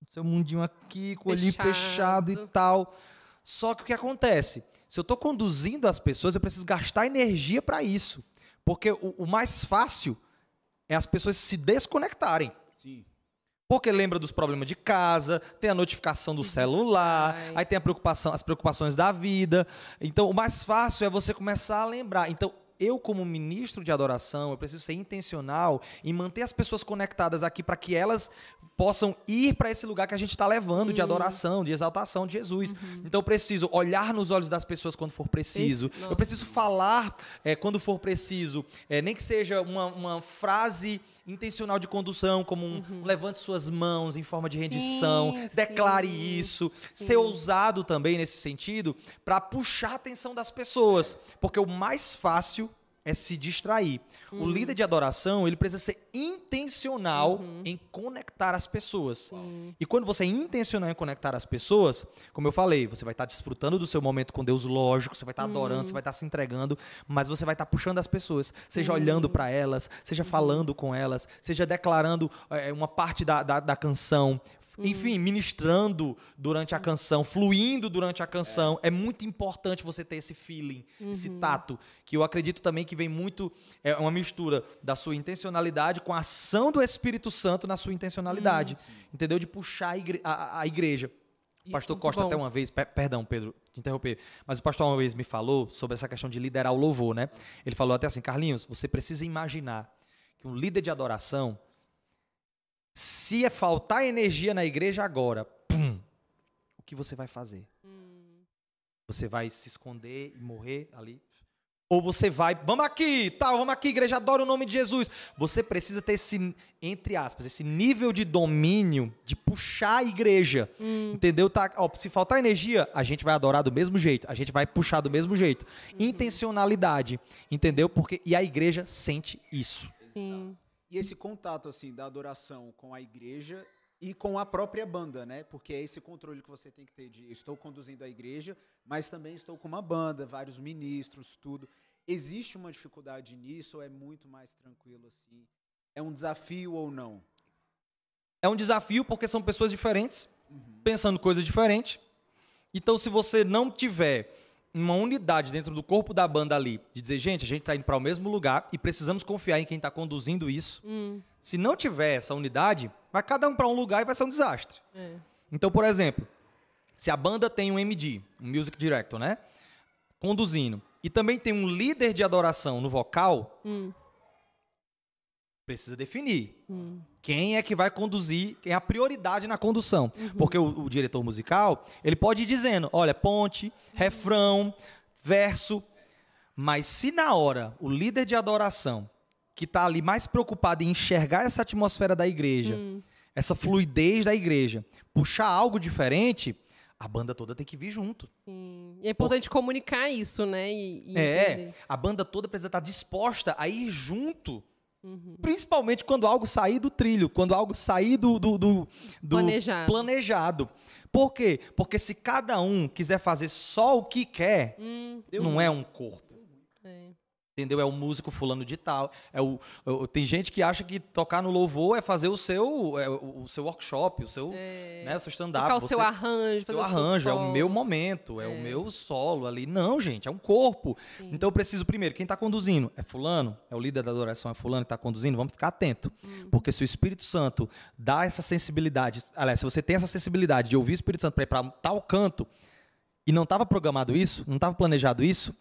Seu mundinho aqui, com o olhinho Fechado. e tal. Só que o que acontece? Se eu estou conduzindo as pessoas, eu preciso gastar energia para isso. Porque o, o mais fácil é as pessoas se desconectarem. Sim. Porque lembra dos problemas de casa, tem a notificação do celular, distrai. aí tem a preocupação, as preocupações da vida. Então, o mais fácil é você começar a lembrar. Então, eu, como ministro de adoração, eu preciso ser intencional em manter as pessoas conectadas aqui para que elas possam ir para esse lugar que a gente está levando de adoração, de exaltação de Jesus. Então, eu preciso olhar nos olhos das pessoas quando for preciso. Esse- Eu preciso falar é, quando for preciso, é, nem que seja uma, uma frase intencional de condução, como um, um levante suas mãos em forma de rendição, Uhum. Sim, declare sim, isso, sim. ser ousado também nesse sentido, para puxar a atenção das pessoas, porque o mais fácil é se distrair. Uhum. O líder de adoração, ele precisa ser intencional Uhum. em conectar as pessoas. E quando você é intencional em conectar as pessoas, como eu falei, você vai estar desfrutando do seu momento com Deus, lógico, você vai estar adorando, Uhum. você vai estar se entregando, mas você vai estar puxando as pessoas, seja olhando para elas, seja falando com elas, seja declarando eh, uma parte da, da, da canção, enfim, ministrando durante a canção, fluindo durante a canção. É. muito importante você ter esse feeling, esse tato, que eu acredito também que vem muito, é uma mistura da sua intencionalidade com a ação do Espírito Santo na sua intencionalidade, entendeu? De puxar a, igre- a- a igreja. O pastor Costa bom. até uma vez, pe- perdão, Pedro, te interromper, mas o pastor uma vez me falou sobre essa questão de liderar o louvor, né? Ele falou até assim, Carlinhos, você precisa imaginar que um líder de adoração Se é faltar energia na igreja agora, pum, o que você vai fazer? Você vai se esconder e morrer ali? Ou você vai, vamos aqui, tal, vamos aqui, igreja, adora o nome de Jesus. Você precisa ter esse, entre aspas, esse nível de domínio de puxar a igreja. Entendeu? Tá, ó, se faltar energia, a gente vai adorar do mesmo jeito, a gente vai puxar do mesmo jeito. Intencionalidade, entendeu? Porque e a igreja sente isso. Sim. E esse contato, assim, da adoração com a igreja e com a própria banda, né? Porque é esse controle que você tem que ter de estou conduzindo a igreja, mas também estou com uma banda, vários ministros, tudo. Existe uma dificuldade nisso ou é muito mais tranquilo assim? É um desafio ou não? É um desafio porque são pessoas diferentes, pensando coisas diferentes. Então, se você não tiver uma unidade dentro do corpo da banda ali, de dizer, gente, a gente está indo para o mesmo lugar e precisamos confiar em quem está conduzindo isso. Se não tiver essa unidade, vai cada um para um lugar e vai ser um desastre. É. Então, por exemplo, se a banda tem um MD, um Music Director, né? Conduzindo, e também tem um líder de adoração no vocal, precisa definir quem é que vai conduzir, quem é a prioridade na condução. Porque o, o diretor musical, ele pode ir dizendo, olha, ponte, refrão, verso, mas se na hora o líder de adoração, que está ali mais preocupado em enxergar essa atmosfera da igreja, essa fluidez da igreja, puxar algo diferente, a banda toda tem que vir junto. Sim. E é importante comunicar isso, né? E, e É, entender. a banda toda precisa estar disposta a ir junto. Uhum. Principalmente quando algo sair do trilho, quando algo sair do, do, do- do Planejado. planejado. Por quê? Porque se cada um quiser fazer só o que quer, Deu não é um corpo. É. Entendeu? É o músico fulano de tal. É o, o- tem gente que acha que tocar no louvor é fazer o seu, é o, o seu workshop, o seu, né, o seu stand-up. Tocar o seu arranjo, seu arranjo, é o meu momento, é, o meu solo ali. Não, gente, é um corpo. Então eu preciso, primeiro, quem está conduzindo? É fulano? É o líder da adoração, é fulano que está conduzindo? Vamos ficar atento. Porque se o Espírito Santo dá essa sensibilidade, aliás, se você tem essa sensibilidade de ouvir o Espírito Santo para ir para tal canto, e não estava programado isso, não estava planejado isso,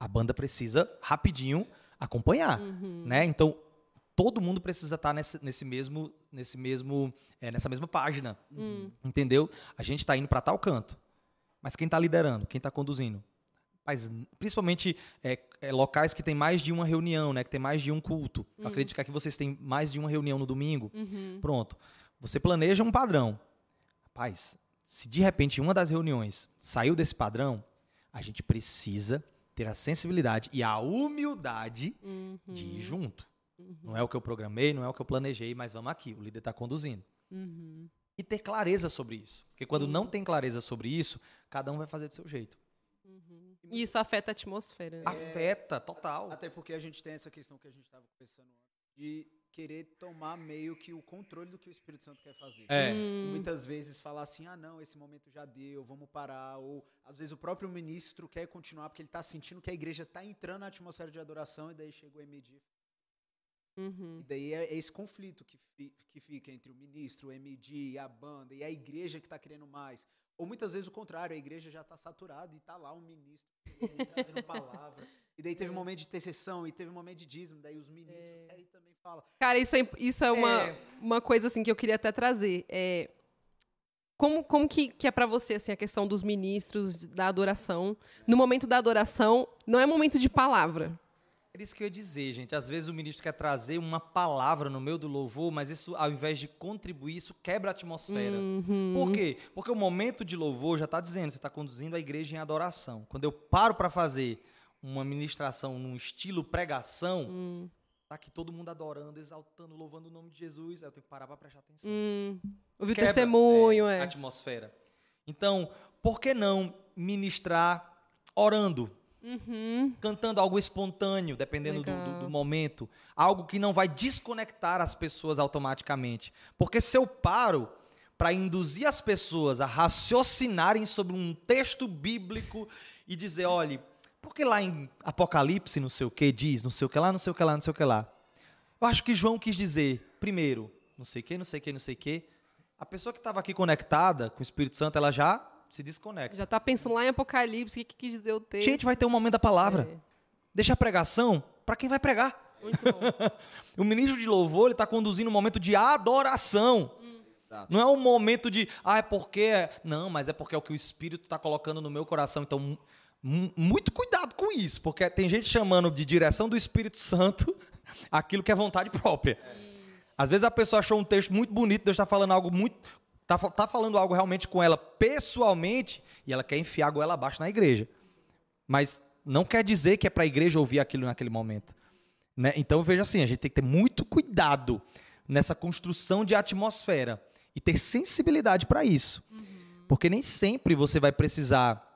a banda precisa rapidinho acompanhar, né? Então todo mundo precisa estar nesse, nesse mesmo, nesse mesmo, é, nessa mesma página, entendeu? A gente está indo para tal canto, mas quem está liderando, quem está conduzindo? Mas, principalmente é, é, locais que tem mais de uma reunião, né? Que tem mais de um culto. Eu acredito que aqui vocês têm mais de uma reunião no domingo. Pronto. Você planeja um padrão. Rapaz, se de repente uma das reuniões saiu desse padrão, a gente precisa ter a sensibilidade e a humildade de ir junto. Não é o que eu programei, não é o que eu planejei, mas vamos aqui, o líder está conduzindo. E ter clareza sobre isso. Porque quando não tem clareza sobre isso, cada um vai fazer do seu jeito. E isso afeta a atmosfera. né? Afeta, total. Até porque a gente tem essa questão que a gente estava conversando antes, de querer tomar meio que o controle do que o Espírito Santo quer fazer. É. E muitas vezes falar assim, ah não, esse momento já deu, vamos parar. Ou às vezes o próprio ministro quer continuar porque ele está sentindo que a igreja está entrando na atmosfera de adoração e daí chega o MD. Uhum. E daí é esse conflito que, fi- que fica entre o ministro, o MD, a banda e a igreja que está querendo mais. Ou muitas vezes o contrário, a igreja já está saturada e está lá um ministro trazendo palavra. E daí teve um momento de intercessão e teve um momento de dízimo, daí os ministros querem também falar. Cara, isso é, isso é uma, É. uma coisa assim que eu queria até trazer. É, como como que, que é pra você assim, a questão dos ministros, da adoração? No momento da adoração, não é momento de palavra. Era isso que eu ia dizer, gente. Às vezes o ministro quer trazer uma palavra no meio do louvor, mas isso, ao invés de contribuir, isso quebra a atmosfera. Por quê? Porque o momento de louvor já está dizendo, você está conduzindo a igreja em adoração. Quando eu paro para fazer uma ministração num estilo pregação, tá aqui todo mundo adorando, exaltando, louvando o nome de Jesus, aí eu tenho que parar para prestar atenção. Hum, ouvir o Quebra, testemunho, é, é. a atmosfera. Então, por que não ministrar orando? Uhum. cantando algo espontâneo, dependendo do, do- do momento. Algo que não vai desconectar as pessoas automaticamente. Porque se eu paro para induzir as pessoas a raciocinarem sobre um texto bíblico e dizer, olhe, porque lá em Apocalipse, não sei o que, diz, não sei o que lá, não sei o que lá, não sei o que lá. Eu acho que João quis dizer, primeiro, não sei o que, não sei o que, não sei o que. A pessoa que estava aqui conectada com o Espírito Santo, ela já se desconecta. Já tá pensando lá em Apocalipse, o que, que quis dizer o texto. Gente, vai ter um momento da palavra. É. Deixa a pregação para quem vai pregar. Muito bom. O ministro de louvor, ele está conduzindo um momento de adoração. Não é um momento de, ah, é porque. Não, mas é porque é o que o Espírito está colocando no meu coração. Então, muito cuidado com isso, porque tem gente chamando de direção do Espírito Santo aquilo que é vontade própria. Às vezes a pessoa achou um texto muito bonito, Deus está falando algo muito. Está tá falando algo realmente com ela pessoalmente e ela quer enfiar a goela abaixo na igreja. Mas não quer dizer que é para a igreja ouvir aquilo naquele momento. Né? Então veja assim, a gente tem que ter muito cuidado nessa construção de atmosfera e ter sensibilidade para isso. Porque nem sempre você vai precisar,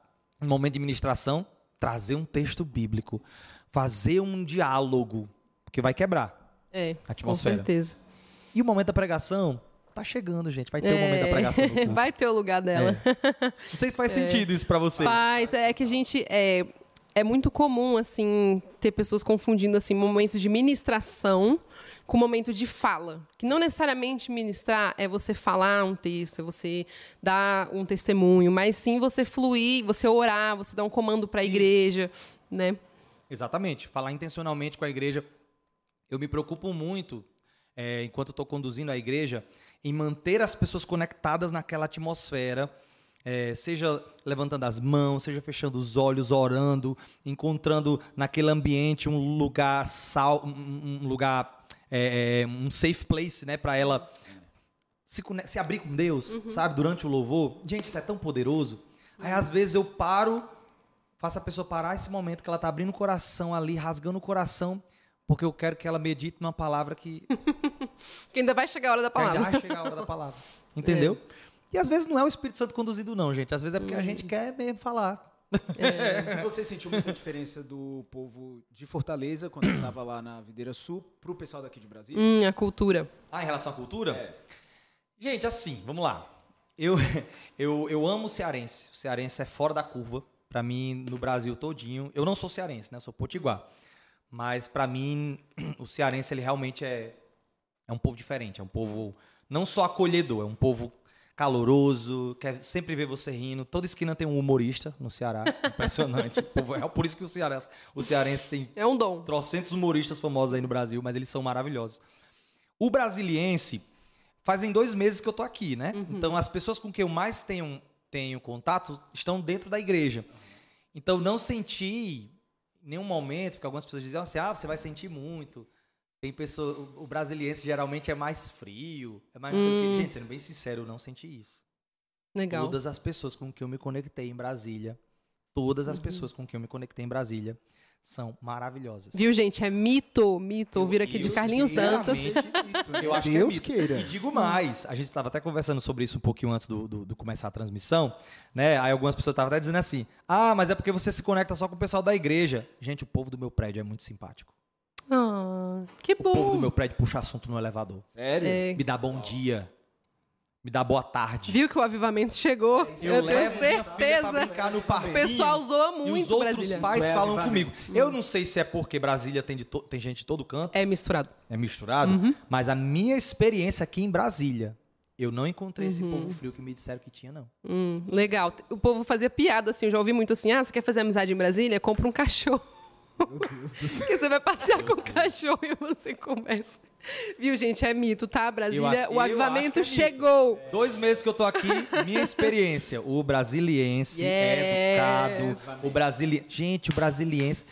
no momento de ministração, trazer um texto bíblico, fazer um diálogo, porque vai quebrar É, a com atmosfera. certeza. E o momento da pregação tá chegando, gente. Vai ter o É. momento da pregação. Vai ter o lugar dela. Não sei se faz sentido isso para vocês. Faz, é que a gente é, é muito comum assim ter pessoas confundindo assim momentos de ministração com momento de fala, que não necessariamente ministrar é você falar um texto, é você dar um testemunho, mas sim você fluir, você orar, você dar um comando para a Isso. igreja, né? Exatamente. Falar intencionalmente com a igreja. Eu me preocupo muito, é, enquanto estou conduzindo a igreja, em manter as pessoas conectadas naquela atmosfera. é, seja levantando as mãos, seja fechando os olhos, orando, encontrando naquele ambiente um lugar sal, um lugar, é, é, um safe place, né, para ela se, se abrir com Deus, sabe, durante o louvor. Gente, isso é tão poderoso. Aí às vezes eu paro, faço a pessoa parar esse momento que ela tá abrindo o coração ali, rasgando o coração, porque eu quero que ela medite numa palavra que Que ainda vai chegar a hora da que ainda palavra. vai chegar a hora da palavra. Entendeu? E às vezes não é o Espírito Santo conduzido, não, gente. Às vezes é porque a gente quer mesmo falar. E você sentiu muita diferença do povo de Fortaleza, quando você estava lá na Videira Sul, pro pessoal daqui de Brasília? Hum, a cultura. Ah, em relação à cultura? É. Gente, assim, vamos lá. Eu, eu, eu amo o cearense. O cearense é fora da curva. Pra mim, no Brasil todinho. Eu não sou cearense, né? Eu sou potiguar. Mas pra mim, o cearense, ele realmente é, é um povo diferente. É um povo não só acolhedor, é um povo caloroso, quer sempre ver você rindo. Toda esquina tem um humorista no Ceará. Impressionante. Povo é por isso que o cearense, o cearense tem É um dom. trocentos humoristas famosos aí no Brasil, mas eles são maravilhosos. O brasiliense, fazem dois meses que eu tô aqui, né? Então, as pessoas com quem eu mais tenho, tenho contato estão dentro da igreja. Então, não senti em nenhum momento, porque algumas pessoas diziam assim, ah, você vai sentir muito. Tem pessoa, o, o brasiliense geralmente é mais frio, é mais não sei o quê. Gente, sendo bem sincero, eu não senti isso. Legal. Todas as pessoas com quem eu me conectei em Brasília, todas Uhum. as pessoas com quem eu me conectei em Brasília são maravilhosas. Viu, gente? É mito, mito. Ouvir aqui de eu, Carlinhos Dantas. Eu acho Deus que é mito. queira. E digo mais, a gente estava até conversando sobre isso um pouquinho antes do, do- do começar a transmissão, né? Aí algumas pessoas estavam até dizendo assim: ah, mas é porque você se conecta só com o pessoal da igreja. Gente, o povo do meu prédio é muito simpático. Que O bom. povo do meu prédio puxa assunto no elevador. Sério? É. Me dá bom dia. Me dá boa tarde. Viu que o avivamento chegou? Eu, Eu, tenho levo minha filha pra certeza. O pessoal zoa E muito os outros Brasília. pais é falam comigo. Eu não sei se é porque Brasília tem, to- tem gente de todo canto, É misturado. é misturado, Uhum. mas a minha experiência aqui em Brasília, eu não encontrei esse Uhum. povo frio que me disseram que tinha, não. Hum, legal. O povo fazia piada assim, eu já ouvi muito assim: ah, você quer fazer amizade em Brasília? Compra um cachorro. Meu Deus do céu. Porque você vai passear com o cachorro e você conversa. Viu, gente? É mito, tá? Eu Brasília, acho- o eu avivamento acho que é mito. chegou. Dois meses que eu tô aqui, minha experiência. O brasiliense é Yes. educado. O brasiliense. Gente, o brasiliense.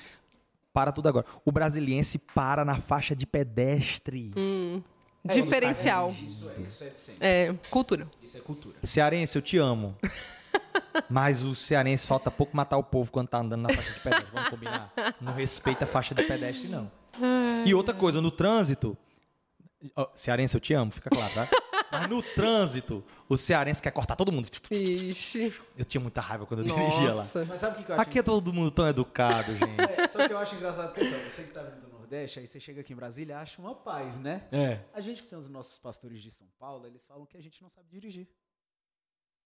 Para tudo agora. O brasiliense para na faixa de pedestre. Hum. Diferencial. Isso é, isso é de sempre. É, cultura. Isso é cultura. Cearense, eu te amo. Mas o cearense falta pouco matar o povo quando tá andando na faixa de pedestre. Vamos combinar? Não respeita a faixa de pedestre, não. E outra coisa, no trânsito. ó, cearense, eu te amo, fica claro, tá? Mas no trânsito, o cearense quer cortar todo mundo. Ixi. Eu tinha muita raiva quando eu dirigia lá. Mas sabe o que, eu acho Aqui é todo mundo tão educado, gente. É, só que eu acho engraçado que assim, ó, você que tá vindo do Nordeste, aí você chega aqui em Brasília acha uma paz, né? É. A gente que tem os nossos pastores de São Paulo, eles falam que a gente não sabe dirigir.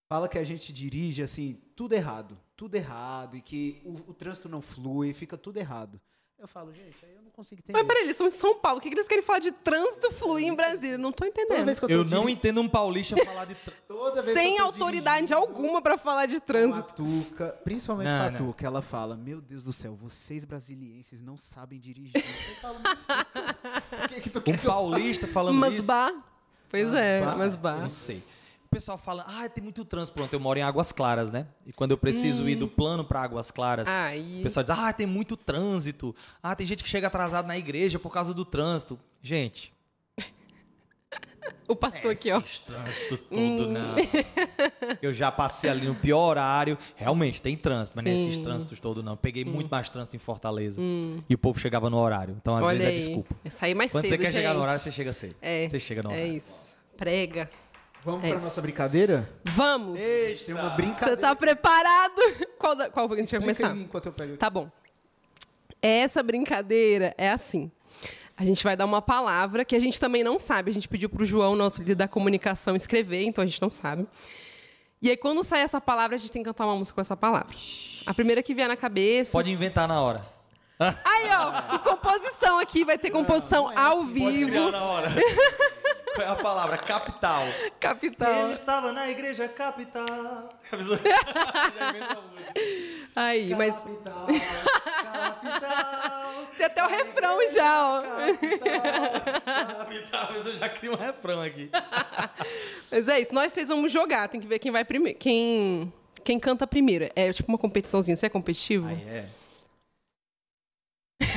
Fala que a gente dirige, assim, tudo errado. Tudo errado. E que o, o trânsito não flui, fica tudo errado. Eu falo, gente, aí eu não consigo Mas entender. peraí, eles são de São Paulo. O que, que eles querem falar de trânsito fluir em Brasília? Não tô Toda entendendo. vez que eu, tô Eu não entendo um paulista falar de. toda que Sem eu tô autoridade alguma pra falar de trânsito. Tuca, principalmente Não, com a não. Tuca, ela fala: Meu Deus do céu, vocês brasilienses não sabem dirigir. Eu falo, mas que, que tu Um eu paulista falando isso. Masbá. Pois é, Masbá? Eu Masbá. não sei. O pessoal fala, ah, tem muito trânsito. Pronto, eu moro em Águas Claras, né? E quando eu preciso ir do plano para Águas Claras, o pessoal diz, ah, tem muito trânsito. Ah, tem gente que chega atrasado na igreja por causa do trânsito. Gente, O pastor aqui, ó. esses trânsito tudo, não. Eu já passei ali no pior horário. Realmente, tem trânsito, mas não é esses Sim. trânsitos todos, não. Peguei muito mais trânsito em Fortaleza. E o povo chegava no horário. Então, às Olha vezes, é aí. desculpa. Sair mais Quando cedo, você quer chegar no gente. horário, você chega cedo. É. Você chega no É horário. isso. Prega. Vamos É pra isso. nossa brincadeira? Vamos. Tem uma brincadeira. Você tá preparado? Qual, da, qual a gente vai começar? enquanto eu pego. Tá bom. Essa brincadeira é assim. A gente vai dar uma palavra que a gente também não sabe. A gente pediu pro João, nosso líder da comunicação, escrever, então a gente não sabe. E aí, quando sai essa palavra, a gente tem que cantar uma música com essa palavra. A primeira que vier na cabeça. Pode inventar na hora. Aí, ó, e composição aqui, vai ter composição não é ao assim, vivo. na hora. É a palavra? Capital. Capital. Eu estava na igreja capital. Aí, mas Capital, capital. tem até o refrão já, ó. Capital, capital. Mas eu já crio um refrão aqui. Mas é isso, nós três vamos jogar, tem que ver quem vai primeiro. Quem, quem canta primeiro. É tipo uma competiçãozinha. Você é competitivo? Aí é.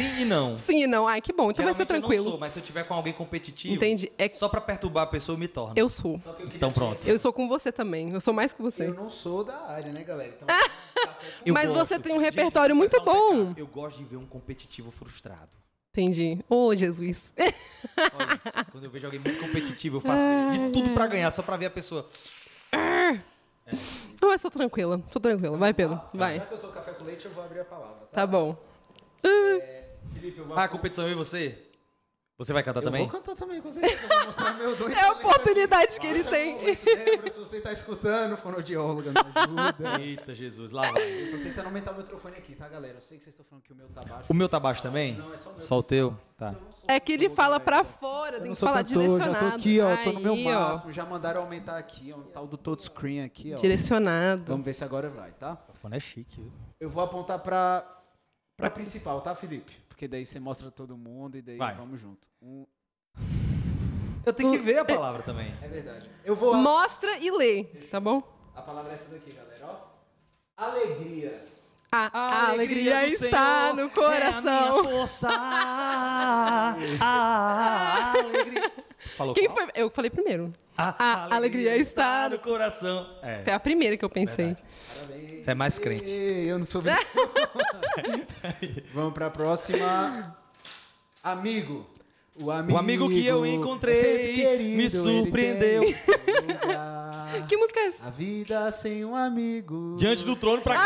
Sim e não. Sim e não. Ai, que bom. Então vai ser Geralmente eu tranquilo. não sou, mas se eu tiver com alguém competitivo, Entendi. É- só pra perturbar a pessoa, eu me torno. Eu sou. Então pronto. Eu sou com você também. Eu sou mais que você. Eu não sou da área, né, galera? Então, Eu Mas gosto. você tem um Gente, repertório vou muito um bom. Eu gosto de ver um competitivo frustrado. Entendi. Ô, Jesus. Só isso. Quando eu vejo alguém muito competitivo, eu faço de tudo pra ganhar, só pra ver a pessoa. Não, eu sou tranquila. Sou tranquila. Vai, Pedro. já Vai. que eu sou café com leite, eu vou abrir a palavra, tá? Tá bom. Felipe, eu vou, Ah, competição eu e você? Você vai cantar eu também? vou cantar também com certeza. Eu vou mostrar meu dom. É a oportunidade que ele tem. Débora, se você tá escutando, fonoaudióloga, me ajuda. Eita, Jesus, lá vai. Eu tô tentando aumentar o microfone aqui, tá, galera? Eu sei que vocês estão falando que o meu tá baixo. O meu tá baixo também? Não, é só o meu. Só o teu? Tá. É que ele fala pra fora, Eu tem que falar cantor, direcionado. já tô aqui, ó, tô no meu máximo. Já mandaram aumentar aqui, ó, um tal do touchscreen aqui, ó. Direcionado. Vamos ver se agora vai, tá? O fone é chique, viu? Eu vou apontar pra, pra principal, tá, Felipe? Porque daí você mostra todo mundo e daí Vai. vamos junto. Um- Eu tenho que ver a palavra também. é verdade. Eu vou... Mostra e lê, tá bom? A palavra é essa daqui, galera, ó. Alegria. A, a alegria, está no coração. força. A alegria. Falou Quem qual? foi? Eu falei primeiro. A, A alegria está no coração. É. Foi a primeira que eu pensei. Parabéns. Você é mais crente. Eu não sou. Vamos pra próxima. Amigo. O amigo, O amigo que eu encontrei é querido, me surpreendeu. Que música é essa? A vida sem um amigo. Diante do trono pra quê?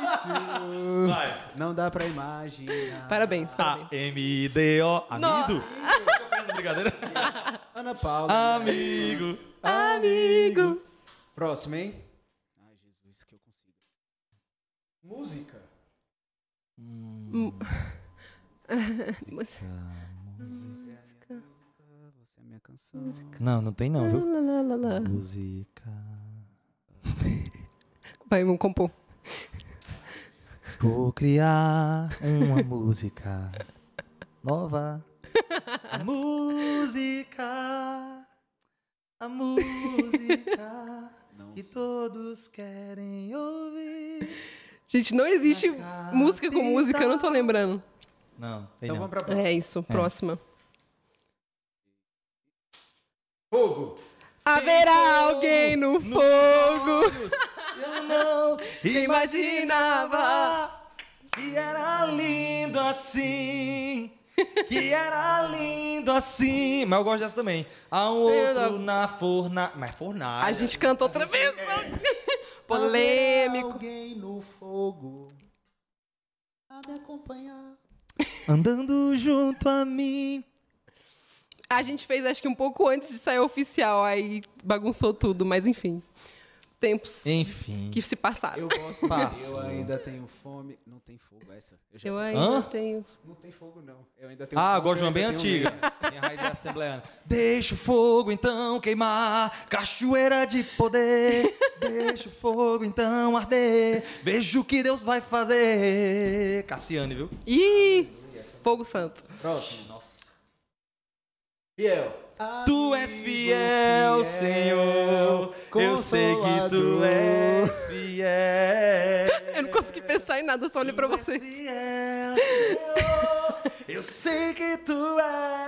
Difícil. Vai. Não dá pra imaginar. Parabéns, parabéns. A-M-D-O. Amigo? Brincadeira. Ana Paula. Amigo. Amigo. Próximo, hein? Ai, Jesus, que eu consigo. Música. Música. Você é minha canção. Não, não tem não, viu? Lá, lá, lá, lá. Música. Vai, vamos compor. Vou criar uma música nova. A música. A música Não. que todos querem ouvir. Gente, não existe música com música, eu não tô lembrando. Não, tem Então não. vamos pra próxima. É isso, próxima. Fogo. Haverá alguém no fogo. Eu não Imaginava. que era lindo assim. Que era lindo assim. Mas eu gosto dessa também. Há um outro na fornalha. Mas fornalha. A gente canta outra vez. Haverá Polêmico. alguém no fogo. A me acompanhar. Andando junto a mim. A gente fez acho que um pouco antes de sair oficial, aí bagunçou tudo, mas enfim. Tempos Enfim. que se passaram. Eu gosto, Passo. eu ainda tenho fome. Não tem fogo essa. Eu já Eu tenho- ainda Hã? tenho. Não tem fogo, não. Eu ainda tenho Ah, gosto de uma bem antiga. Minha raiz é assembleana. Deixa o fogo então queimar, cachoeira de poder. Deixa o fogo então arder. Veja o que Deus vai fazer. Cassiane, viu? Ih, fogo santo. Próximo. Nossa. Fiel. Tu és fiel, Senhor. Eu sei que tu és fiel. Eu não consegui pensar em nada, só olhei pra Tu és vocês. fiel, Senhor. Eu sei que tu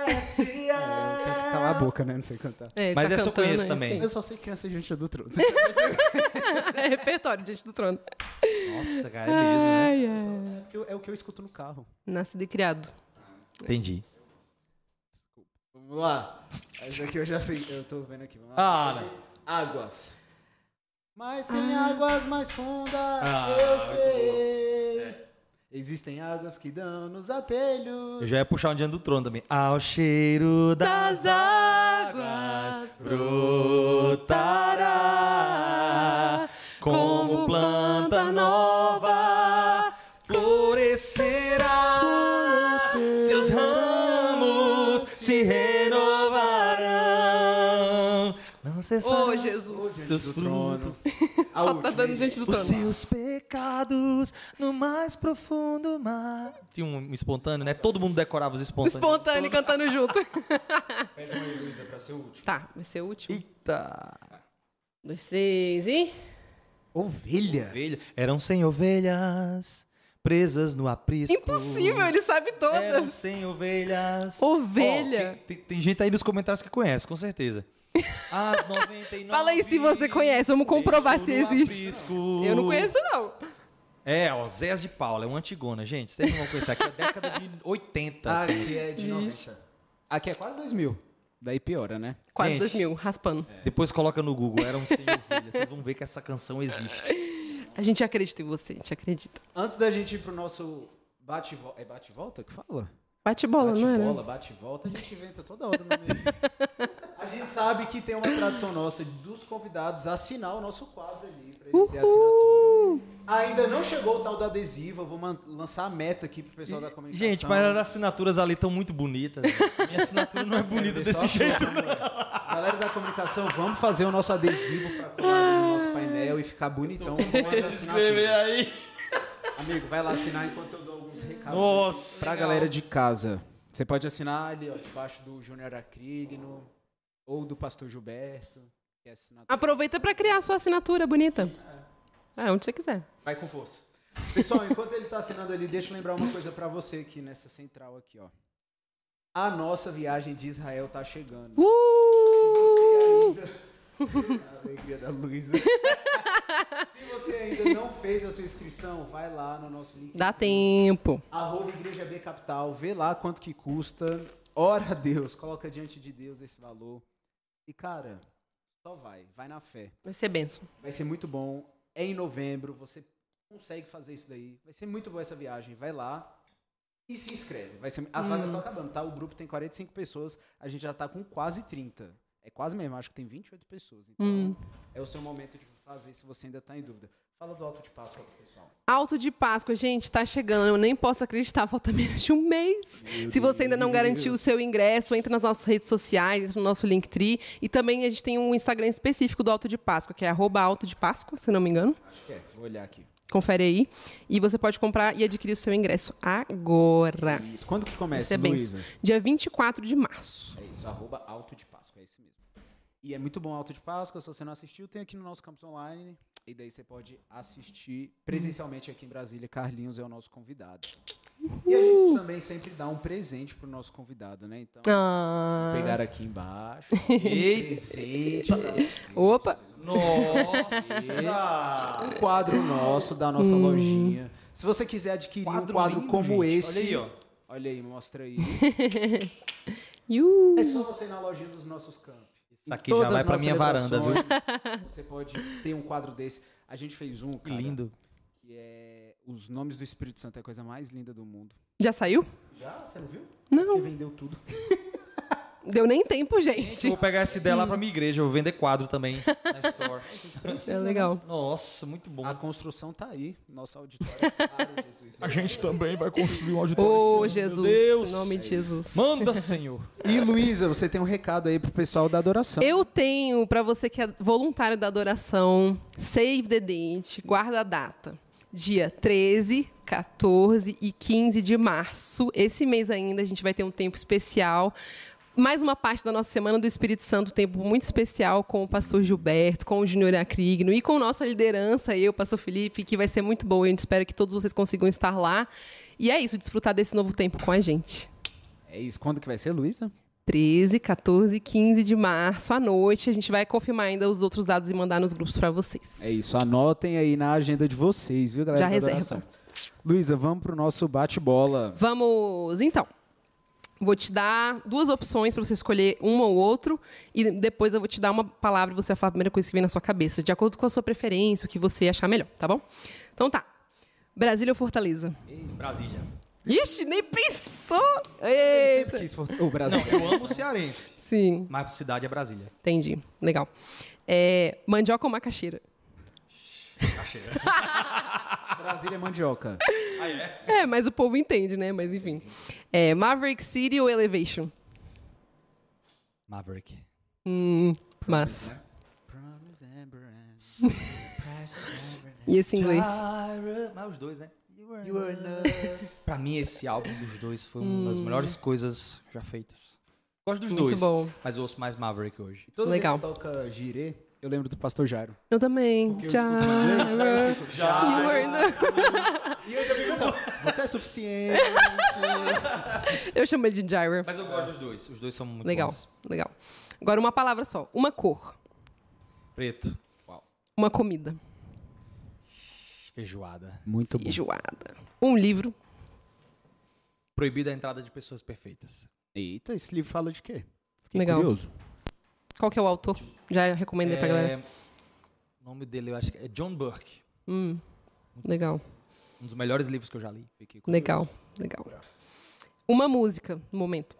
és fiel. É, Tem que calar a boca, né? Não sei cantar. É, Mas tá essa eu conheço né? também. Eu só sei quem é essa gente do trono. É repertório, diante do trono. Nossa, cara, é mesmo, né? Ai, ai. É o que eu- é o que eu escuto no carro. Nascido e criado. Entendi. Vamos lá. Essa aqui eu já sei. Eu tô vendo aqui. Vamos Ah, lá. não. Águas. Mas tem águas mais fundas, Ah, eu muito sei. Existem águas que dão-nos a telhos. Eu já ia puxar um diante do trono também. Ao cheiro das águas brotará como planta nova florescerá. Seus ramos se renovarão. Ô, Jesus. seus frutos. Só tá última, dando hein, diante do Os trono. seus pecados no mais profundo mar. Tinha um espontâneo, né? Todo mundo decorava os espontâneos. Espontâneo cantando junto. Pega uma aí, Luísa, pra ser o último. Tá, vai ser o último. Eita! Dois, três e. Ovelha. Ovelha. Eram cem ovelhas presas no aprisco. Impossível, ele sabe Eram todas. cem ovelhas. Ovelha. Ó, quem- tem, tem gente aí nos comentários que conhece, com certeza. As 99. Fala aí se você conhece, vamos comprovar se existe. aprisco. Eu não conheço, não. É, ó, Zéas de Paula, é uma antigona, gente. Vocês não vão conhecer. Aqui é década de 80. assim. Aqui é de 90. Aqui é quase 2000. Daí piora, né? Quase Gente. dois mil, raspando. Depois coloca no Google, eram 100 ovelhas. Vocês vão ver que essa canção existe. A gente acredita em você, a gente acredita. Antes da gente ir pro nosso bate-volta. É bate-volta que fala? Bate bola, não é? né? Bate-bola, bate-volta, a gente inventa toda hora. No gente sabe que tem uma tradição nossa dos convidados assinar o nosso quadro ali, pra ele ter assinatura. Ainda não chegou o tal do adesivo, eu vou lançar a meta aqui pro pessoal da comunicação. Gente, mas as assinaturas ali estão muito bonitas. né? Minha assinatura não é bonita desse jeito, né? Galera da comunicação, vamos fazer o nosso adesivo pra colar no nosso painel e ficar bonitão com as assinaturas. aí. Amigo, vai lá assinar enquanto eu dou alguns recados. Nossa. Pra galera de casa. Você pode assinar ali, ó, debaixo do Júnior Acrigno ou do Pastor Gilberto. É. Aproveita pra criar a sua assinatura bonita. É, onde você quiser. Vai com força. Pessoal, enquanto ele tá assinando ali, deixa eu lembrar uma coisa pra você aqui nessa central aqui, ó. A nossa viagem de Israel tá chegando. Uh! Se você ainda... A alegria da Luísa. Se você ainda não fez a sua inscrição, vai lá no nosso link. Dá tempo. Arroba Igreja B Capital, vê lá quanto que custa. Ora a Deus, coloca diante de Deus esse valor. E, cara, só vai, vai na fé. Vai ser benção. Vai ser muito bom. É em novembro, você consegue fazer isso daí. Vai ser muito boa essa viagem. Vai lá e se inscreve. Vai ser... As vagas estão acabando, tá? O grupo tem 45 pessoas, a gente já tá com quase 30. É quase mesmo, acho que tem 28 pessoas. Então, Hum. é o seu momento de fazer se você ainda tá em dúvida. Fala do Alto de Páscoa pessoal. Alto de Páscoa, gente, tá chegando. Eu nem posso acreditar, falta menos de um mês. Se você ainda não garantiu o seu ingresso, entra nas nossas redes sociais, entra no nosso Linktree. E também a gente tem um Instagram específico do Alto de Páscoa, que é arroba Alto de Páscoa, se não me engano. Acho que é, vou olhar aqui. Confere aí. E você pode comprar e adquirir o seu ingresso agora. Isso. Quando que começa, é. Luísa? Dia 24 de março. É isso, arroba Alto de Páscoa, é isso mesmo. E é muito bom Alto de Páscoa, se você não assistiu, tem aqui no nosso campus online. E daí você pode assistir presencialmente aqui em Brasília. Carlinhos é o nosso convidado. E a gente também sempre dá um presente pro nosso convidado, né? Então, Ah. pegar aqui embaixo. Eita. presente. Opa! Nossa! Um quadro nosso da nossa Hum. lojinha. Se você quiser adquirir um quadro lindo, como gente. esse. Olha aí, ó. Olha aí, mostra aí. É só você ir na lojinha dos nossos campos. Isso aqui já vai pra minha varanda, viu? Você pode ter um quadro desse. A gente fez um, Que cara, lindo. que é Os Nomes do Espírito Santo é a coisa mais linda do mundo. Já saiu? Já? Você não viu? Não. Porque vendeu tudo. Deu nem tempo, Gente, eu vou pegar essa ideia lá pra minha igreja. Eu vou vender quadro também na store. É legal. Nossa, muito bom. A construção tá aí. Nosso auditório é claro, Jesus. A gente também vai construir um auditório. Ô, ano. Jesus. Deus. Em nome de Jesus. Manda, Senhor. E Luísa, você tem um recado aí pro pessoal da adoração. Eu tenho, pra você que é voluntário da adoração, save the date, guarda a data. Dia 13, 14 e 15 de março. Esse mês ainda a gente vai ter um tempo especial. Mais uma parte da nossa Semana do Espírito Santo, um tempo muito especial com o pastor Gilberto, com o Júnior Acrigno e com nossa liderança, eu, pastor Felipe, que vai ser muito boa. A gente espera que todos vocês consigam estar lá. E é isso, desfrutar desse novo tempo com a gente. É isso. Quando que vai ser, Luísa? 13, 14 e 15 de março à noite. A gente vai confirmar ainda os outros dados e mandar nos grupos para vocês. É isso. Anotem aí na agenda de vocês, viu, galera? Já reserva. Luísa, vamos pro nosso bate-bola. Vamos, então. Vou te dar duas opções para você escolher uma ou outro e depois eu vou te dar uma palavra e você vai falar a primeira coisa que vem na sua cabeça, de acordo com a sua preferência, o que você achar melhor, tá bom? Então tá. Brasília ou Fortaleza? Brasília. Ixi, nem pensou! Sempre Eita. quis for- o Brasil. Não, eu amo o cearense. Sim, Mas a cidade é Brasília. entendi. Legal. É, mandioca ou macaxeira? Cacheira. Brasília é mandioca. É, mas o povo entende, né? Mas enfim. É, Maverick City ou Elevation? Maverick. Hum, and brands. E esse inglês? Mas os dois, né? You were. Pra mim, esse álbum dos dois foi uma das melhores coisas já feitas. Gosto dos Muito dois, bom. mas eu ouço mais Maverick hoje. Toda Legal. vez que toca girê, eu lembro do pastor Jairo. Eu também. Were enough. E eu assim, ó, você é suficiente. Eu chamo ele de Gyra. Mas eu gosto dos dois. Os dois são muito Legal, bons. legal. Agora uma palavra só. Uma cor. Preto. Uma comida. Feijoada. Muito bom. Feijoada. Um livro. Proibida a entrada de pessoas perfeitas. Eita, esse livro fala de quê? Fiquei Legal. curioso. Qual que é o autor? Já recomendei pra galera. É, O nome dele eu acho que é John Burke. Hum, legal, Um dos melhores livros que eu já li. Legal, legal. Uma música, no momento.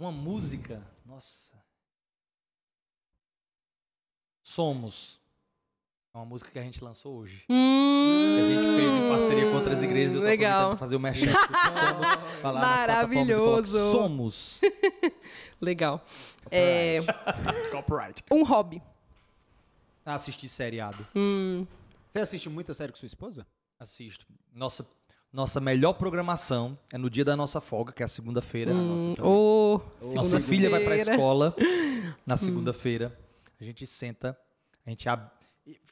Uma música. Nossa. Somos. Uma música que a gente lançou hoje. Hum, Que a gente fez em parceria com outras igrejas. Eu tô Legal. pra fazer o merchan do Somos. Falar e coloca Maravilhoso. Somos. Legal. É, Copyright. um hobby. Assistir seriado. Hum, Você assiste muita série com sua esposa? Assisto. Nossa, nossa melhor programação é no dia da nossa folga, que é a segunda-feira. hum, ô, Nossa filha vai pra escola na segunda-feira. A gente senta, a gente ab-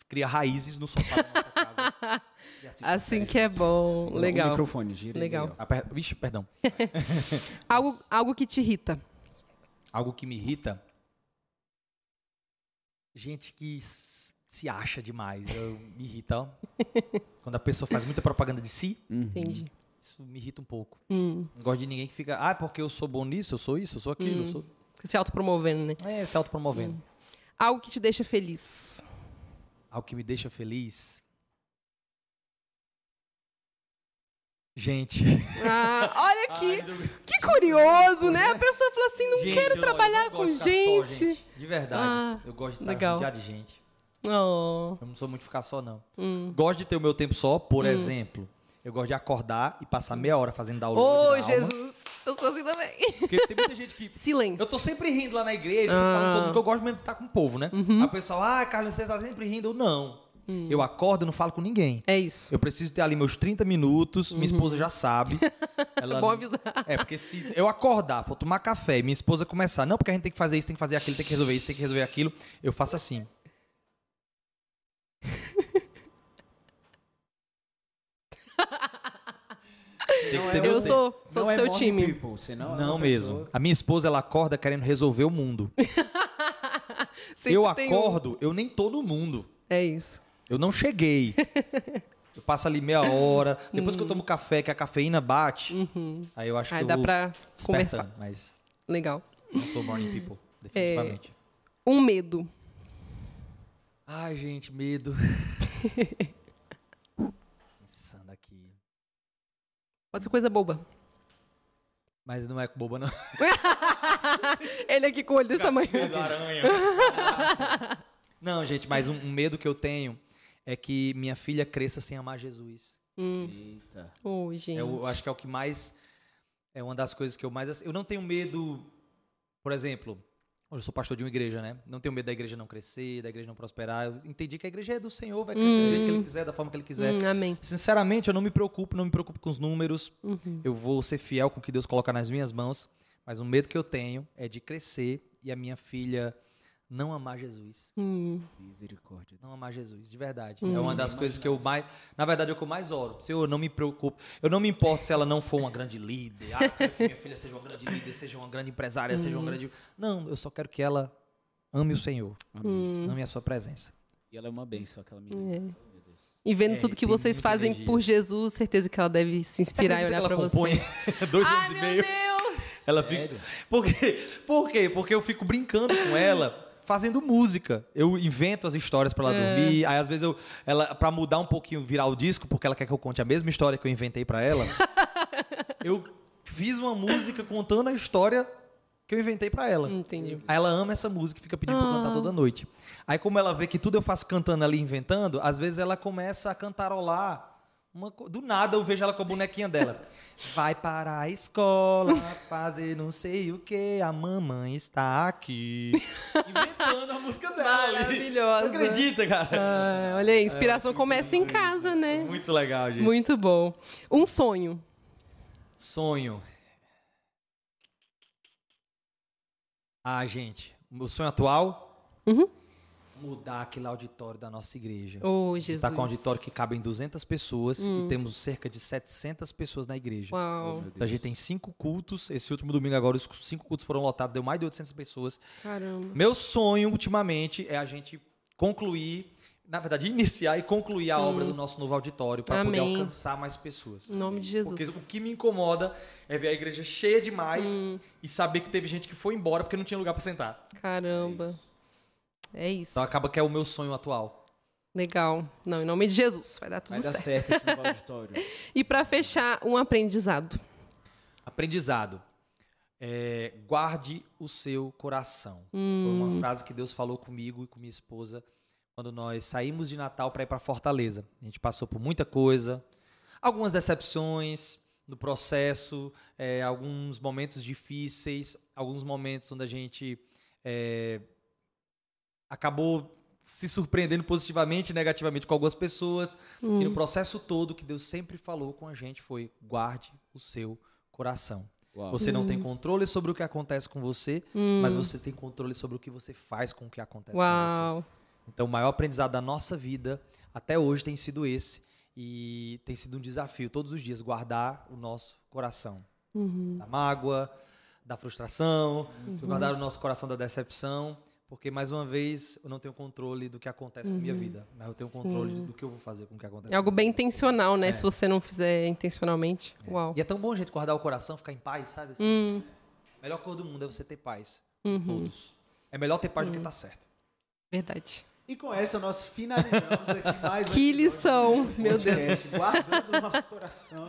cria raízes no sofá da nossa casa. e Assim que é bom. O Legal. microfone, gira Legal. aí, Vixe, perdão. Algo, algo que te irrita. Algo que me irrita. Gente que se acha demais. Eu, me irrita, ó. Quando a pessoa faz muita propaganda de si, Entendi. isso me irrita um pouco. Hum, Não gosto de ninguém que fica, ah, porque eu sou bom nisso, eu sou isso, eu sou aquilo, eu sou. se autopromovendo, né? É, se autopromovendo. Algo que te deixa feliz. Algo que me deixa feliz. Gente. Ah, olha aqui. Que curioso, né? A pessoa fala assim, não Gente, quero trabalhar não com ficar só, gente. De verdade. Ah, eu gosto de estar legal. rodeado de gente. Oh, Eu não sou muito ficar só, não. hum. Gosto de ter o meu tempo só, por exemplo. Eu gosto de acordar e passar meia hora fazendo download Oh, da alma. Jesus. Eu sou assim também. Porque tem muita gente que... Silêncio. Eu tô sempre rindo lá na igreja, Ah. falando todo mundo que eu gosto mesmo de estar com o povo, né? Uhum. Aí o pessoal, ah, Carlos, você tá sempre rindo. Eu, não. Hum. Eu acordo e não falo com ninguém. É isso. Eu preciso ter ali meus 30 minutos, minha esposa já sabe. Ela É bom avisar. É, porque se eu acordar, for tomar café e minha esposa começar, não, porque a gente tem que fazer isso, tem que fazer aquilo, tem que resolver isso, tem que resolver aquilo, eu faço assim. Tem que ter meu Eu tempo. sou, sou Não do é seu time. people, senão é Não mesmo. pessoa- A minha esposa, ela acorda querendo resolver o mundo. Eu tem um. acordo, eu nem tô no mundo. É isso. Eu não cheguei. eu passo ali meia hora. Depois que eu tomo café, que a cafeína bate, aí eu acho Uhum. Aí que dá eu pra conversar. Mas Legal. não sou morning people, definitivamente. Um medo. Ai, gente, medo. Pensando aqui. Pode ser coisa boba. Mas não é boba, não. Ele aqui com o olho desse tamanho. Medo aranha. não, gente, mas um, um medo que eu tenho é que minha filha cresça sem amar Jesus. Eita. Ô, gente. Eu, eu acho que é o que mais. É uma das coisas que eu mais. Eu não tenho medo. Por exemplo, hoje eu sou pastor de uma igreja, né? Não tenho medo da igreja não crescer, da igreja não prosperar. Eu entendi que a igreja é do Senhor, vai crescer do jeito que ele quiser, da forma que ele quiser. Hum, amém. Sinceramente, eu não me preocupo, não me preocupo com os números. Uhum. Eu vou ser fiel com o que Deus colocar nas minhas mãos. Mas o medo que eu tenho é de crescer e a minha filha não amar Jesus. Hum, Misericórdia. Não amar Jesus, de verdade. Uhum. É uma das coisas que eu mais. Na verdade, é o que eu mais oro. Senhor, eu não me preocupo. Eu não me importo se ela não for uma grande líder. Ah, quero que minha filha seja uma grande líder, seja uma grande empresária, seja Uhum. uma grande. Não, eu só quero que ela ame o Senhor. Amém. Ame a sua presença. E ela é uma benção, aquela menina. É. E vendo É, tudo que vocês fazem energia. por Jesus, certeza que ela deve se inspirar e olhar ela você. dois Ai, anos e meu meio? Deus! Ela fica. Por quê? Por quê? Porque eu fico brincando com ela. Fazendo música. Eu invento as histórias pra ela É. dormir. Aí, às vezes, eu, ela, pra mudar um pouquinho, virar o disco, porque ela quer que eu conte a mesma história que eu inventei pra ela. eu fiz uma música contando a história que eu inventei pra ela. Entendi. Aí ela ama essa música e fica pedindo pra eu cantar toda noite. Aí, como ela vê que tudo eu faço cantando ali, inventando, às vezes ela começa a cantarolar. Uma do nada eu vejo ela com a bonequinha dela. Vai para a escola fazer não sei o que, a mamãe está aqui. Inventando a música dela ali. Maravilhosa. Não acredita, cara? Ah, olha aí, inspiração começa em casa, né? Muito legal, gente. Muito bom. Um sonho. Sonho. Ah, gente, o sonho atual? Uhum. Mudar aquele auditório da nossa igreja. Oh, A gente Jesus. Está com um auditório que cabem 200 pessoas e temos cerca de 700 pessoas na igreja. Uau, Então, a gente tem cinco cultos. Esse último domingo agora os cinco cultos foram lotados, deu mais de 800 pessoas. caramba. Meu sonho ultimamente é a gente concluir, na verdade iniciar e concluir a obra do nosso novo auditório para poder alcançar mais pessoas. Em nome de Porque Jesus. o que me incomoda é ver a igreja cheia demais Hum. e saber que teve gente que foi embora porque não tinha lugar para sentar. Caramba. É isso. Então acaba que é o meu sonho atual. Legal. Não, em nome de Jesus. Vai dar tudo Vai dar certo. certo esse auditório. E pra fechar, um aprendizado. Aprendizado. É, guarde o seu coração. Foi Hum. uma frase que Deus falou comigo e com minha esposa quando nós saímos de Natal para ir para Fortaleza. A gente passou por muita coisa, algumas decepções no processo, é, alguns momentos difíceis, alguns momentos onde a gente é, acabou se surpreendendo positivamente e negativamente com algumas pessoas. E Hum. no processo todo, o que Deus sempre falou com a gente foi: guarde o seu coração. Uau. Você não tem controle sobre o que acontece com você, Hum. mas você tem controle sobre o que você faz com o que acontece com você. Uau. Então, o maior aprendizado da nossa vida até hoje tem sido esse. E tem sido um desafio todos os dias guardar o nosso coração Uhum. da mágoa, da frustração, guardar o nosso coração da decepção, porque mais uma vez eu não tenho controle do que acontece com a minha vida, mas eu tenho controle do que eu vou fazer com o que acontece. É algo bem intencional, né? Se você não fizer intencionalmente. Uau. E é tão bom a gente guardar o coração, ficar em paz, sabe? Assim, Hum. A melhor coisa do mundo é você ter paz. Uhum. Todos. É melhor ter paz do que estar certo. Verdade. E com essa nós finalizamos aqui mais um Que episódio lição, meu podcast, Guardando o nosso coração.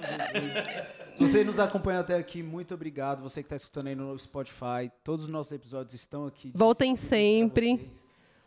Se você nos acompanhou até aqui, muito obrigado. Você que está escutando aí no Spotify, todos os nossos episódios estão aqui. Voltem sempre.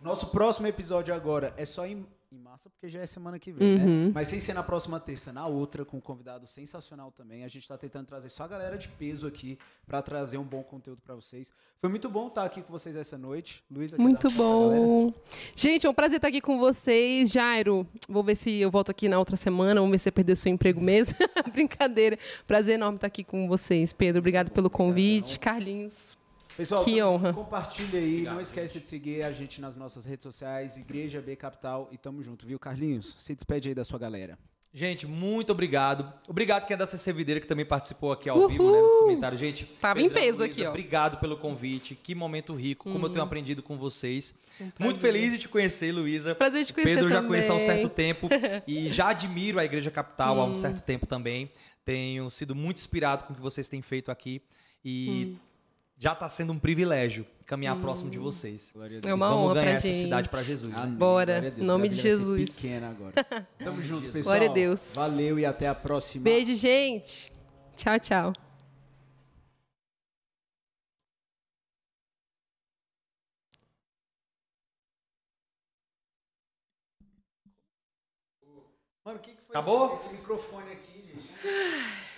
Nosso próximo episódio agora é só em, em massa, porque já é semana que vem, Uhum. né? Mas sem ser na próxima terça, na outra, com um convidado sensacional também. A gente está tentando trazer só a galera de peso aqui para trazer um bom conteúdo para vocês. Foi muito bom estar aqui com vocês essa noite. Luísa, quer Muito bom. Gente, é um prazer estar aqui com vocês. Jairo, vou ver se eu volto aqui na outra semana. Vamos ver se você perdeu seu emprego mesmo. Brincadeira. Prazer enorme estar aqui com vocês. Pedro, obrigado pelo convite. Carlinhos. Pessoal, Que honra. compartilha aí, não esquece de seguir a gente nas nossas redes sociais, Igreja B Capital e tamo junto, viu, Carlinhos? Se despede aí da sua galera. Gente, muito obrigado. Obrigado quem é da CC Videira que também participou aqui ao vivo, né, nos comentários. Gente, Tava em peso Luísa, aqui, ó. Obrigado pelo convite. Que momento rico, como eu tenho aprendido com vocês. Muito prazer. feliz de te conhecer, Luísa. Prazer te conhecer Pedro eu já também. conheço há um certo tempo e já admiro a Igreja Capital há um Hum. certo tempo também. Tenho sido muito inspirado com o que vocês têm feito aqui e Hum já está sendo um privilégio caminhar hum. próximo de vocês. É uma Vamos honra ganhar essa gente. cidade para Jesus. Né? Bora. Em nome de Jesus. Pequena agora. Tamo junto, Jesus. pessoal. Glória a Deus. Valeu e até a próxima. Beijo, gente. Tchau, tchau. Mano, o que, que foi Acabou? Esse, esse microfone aqui, gente?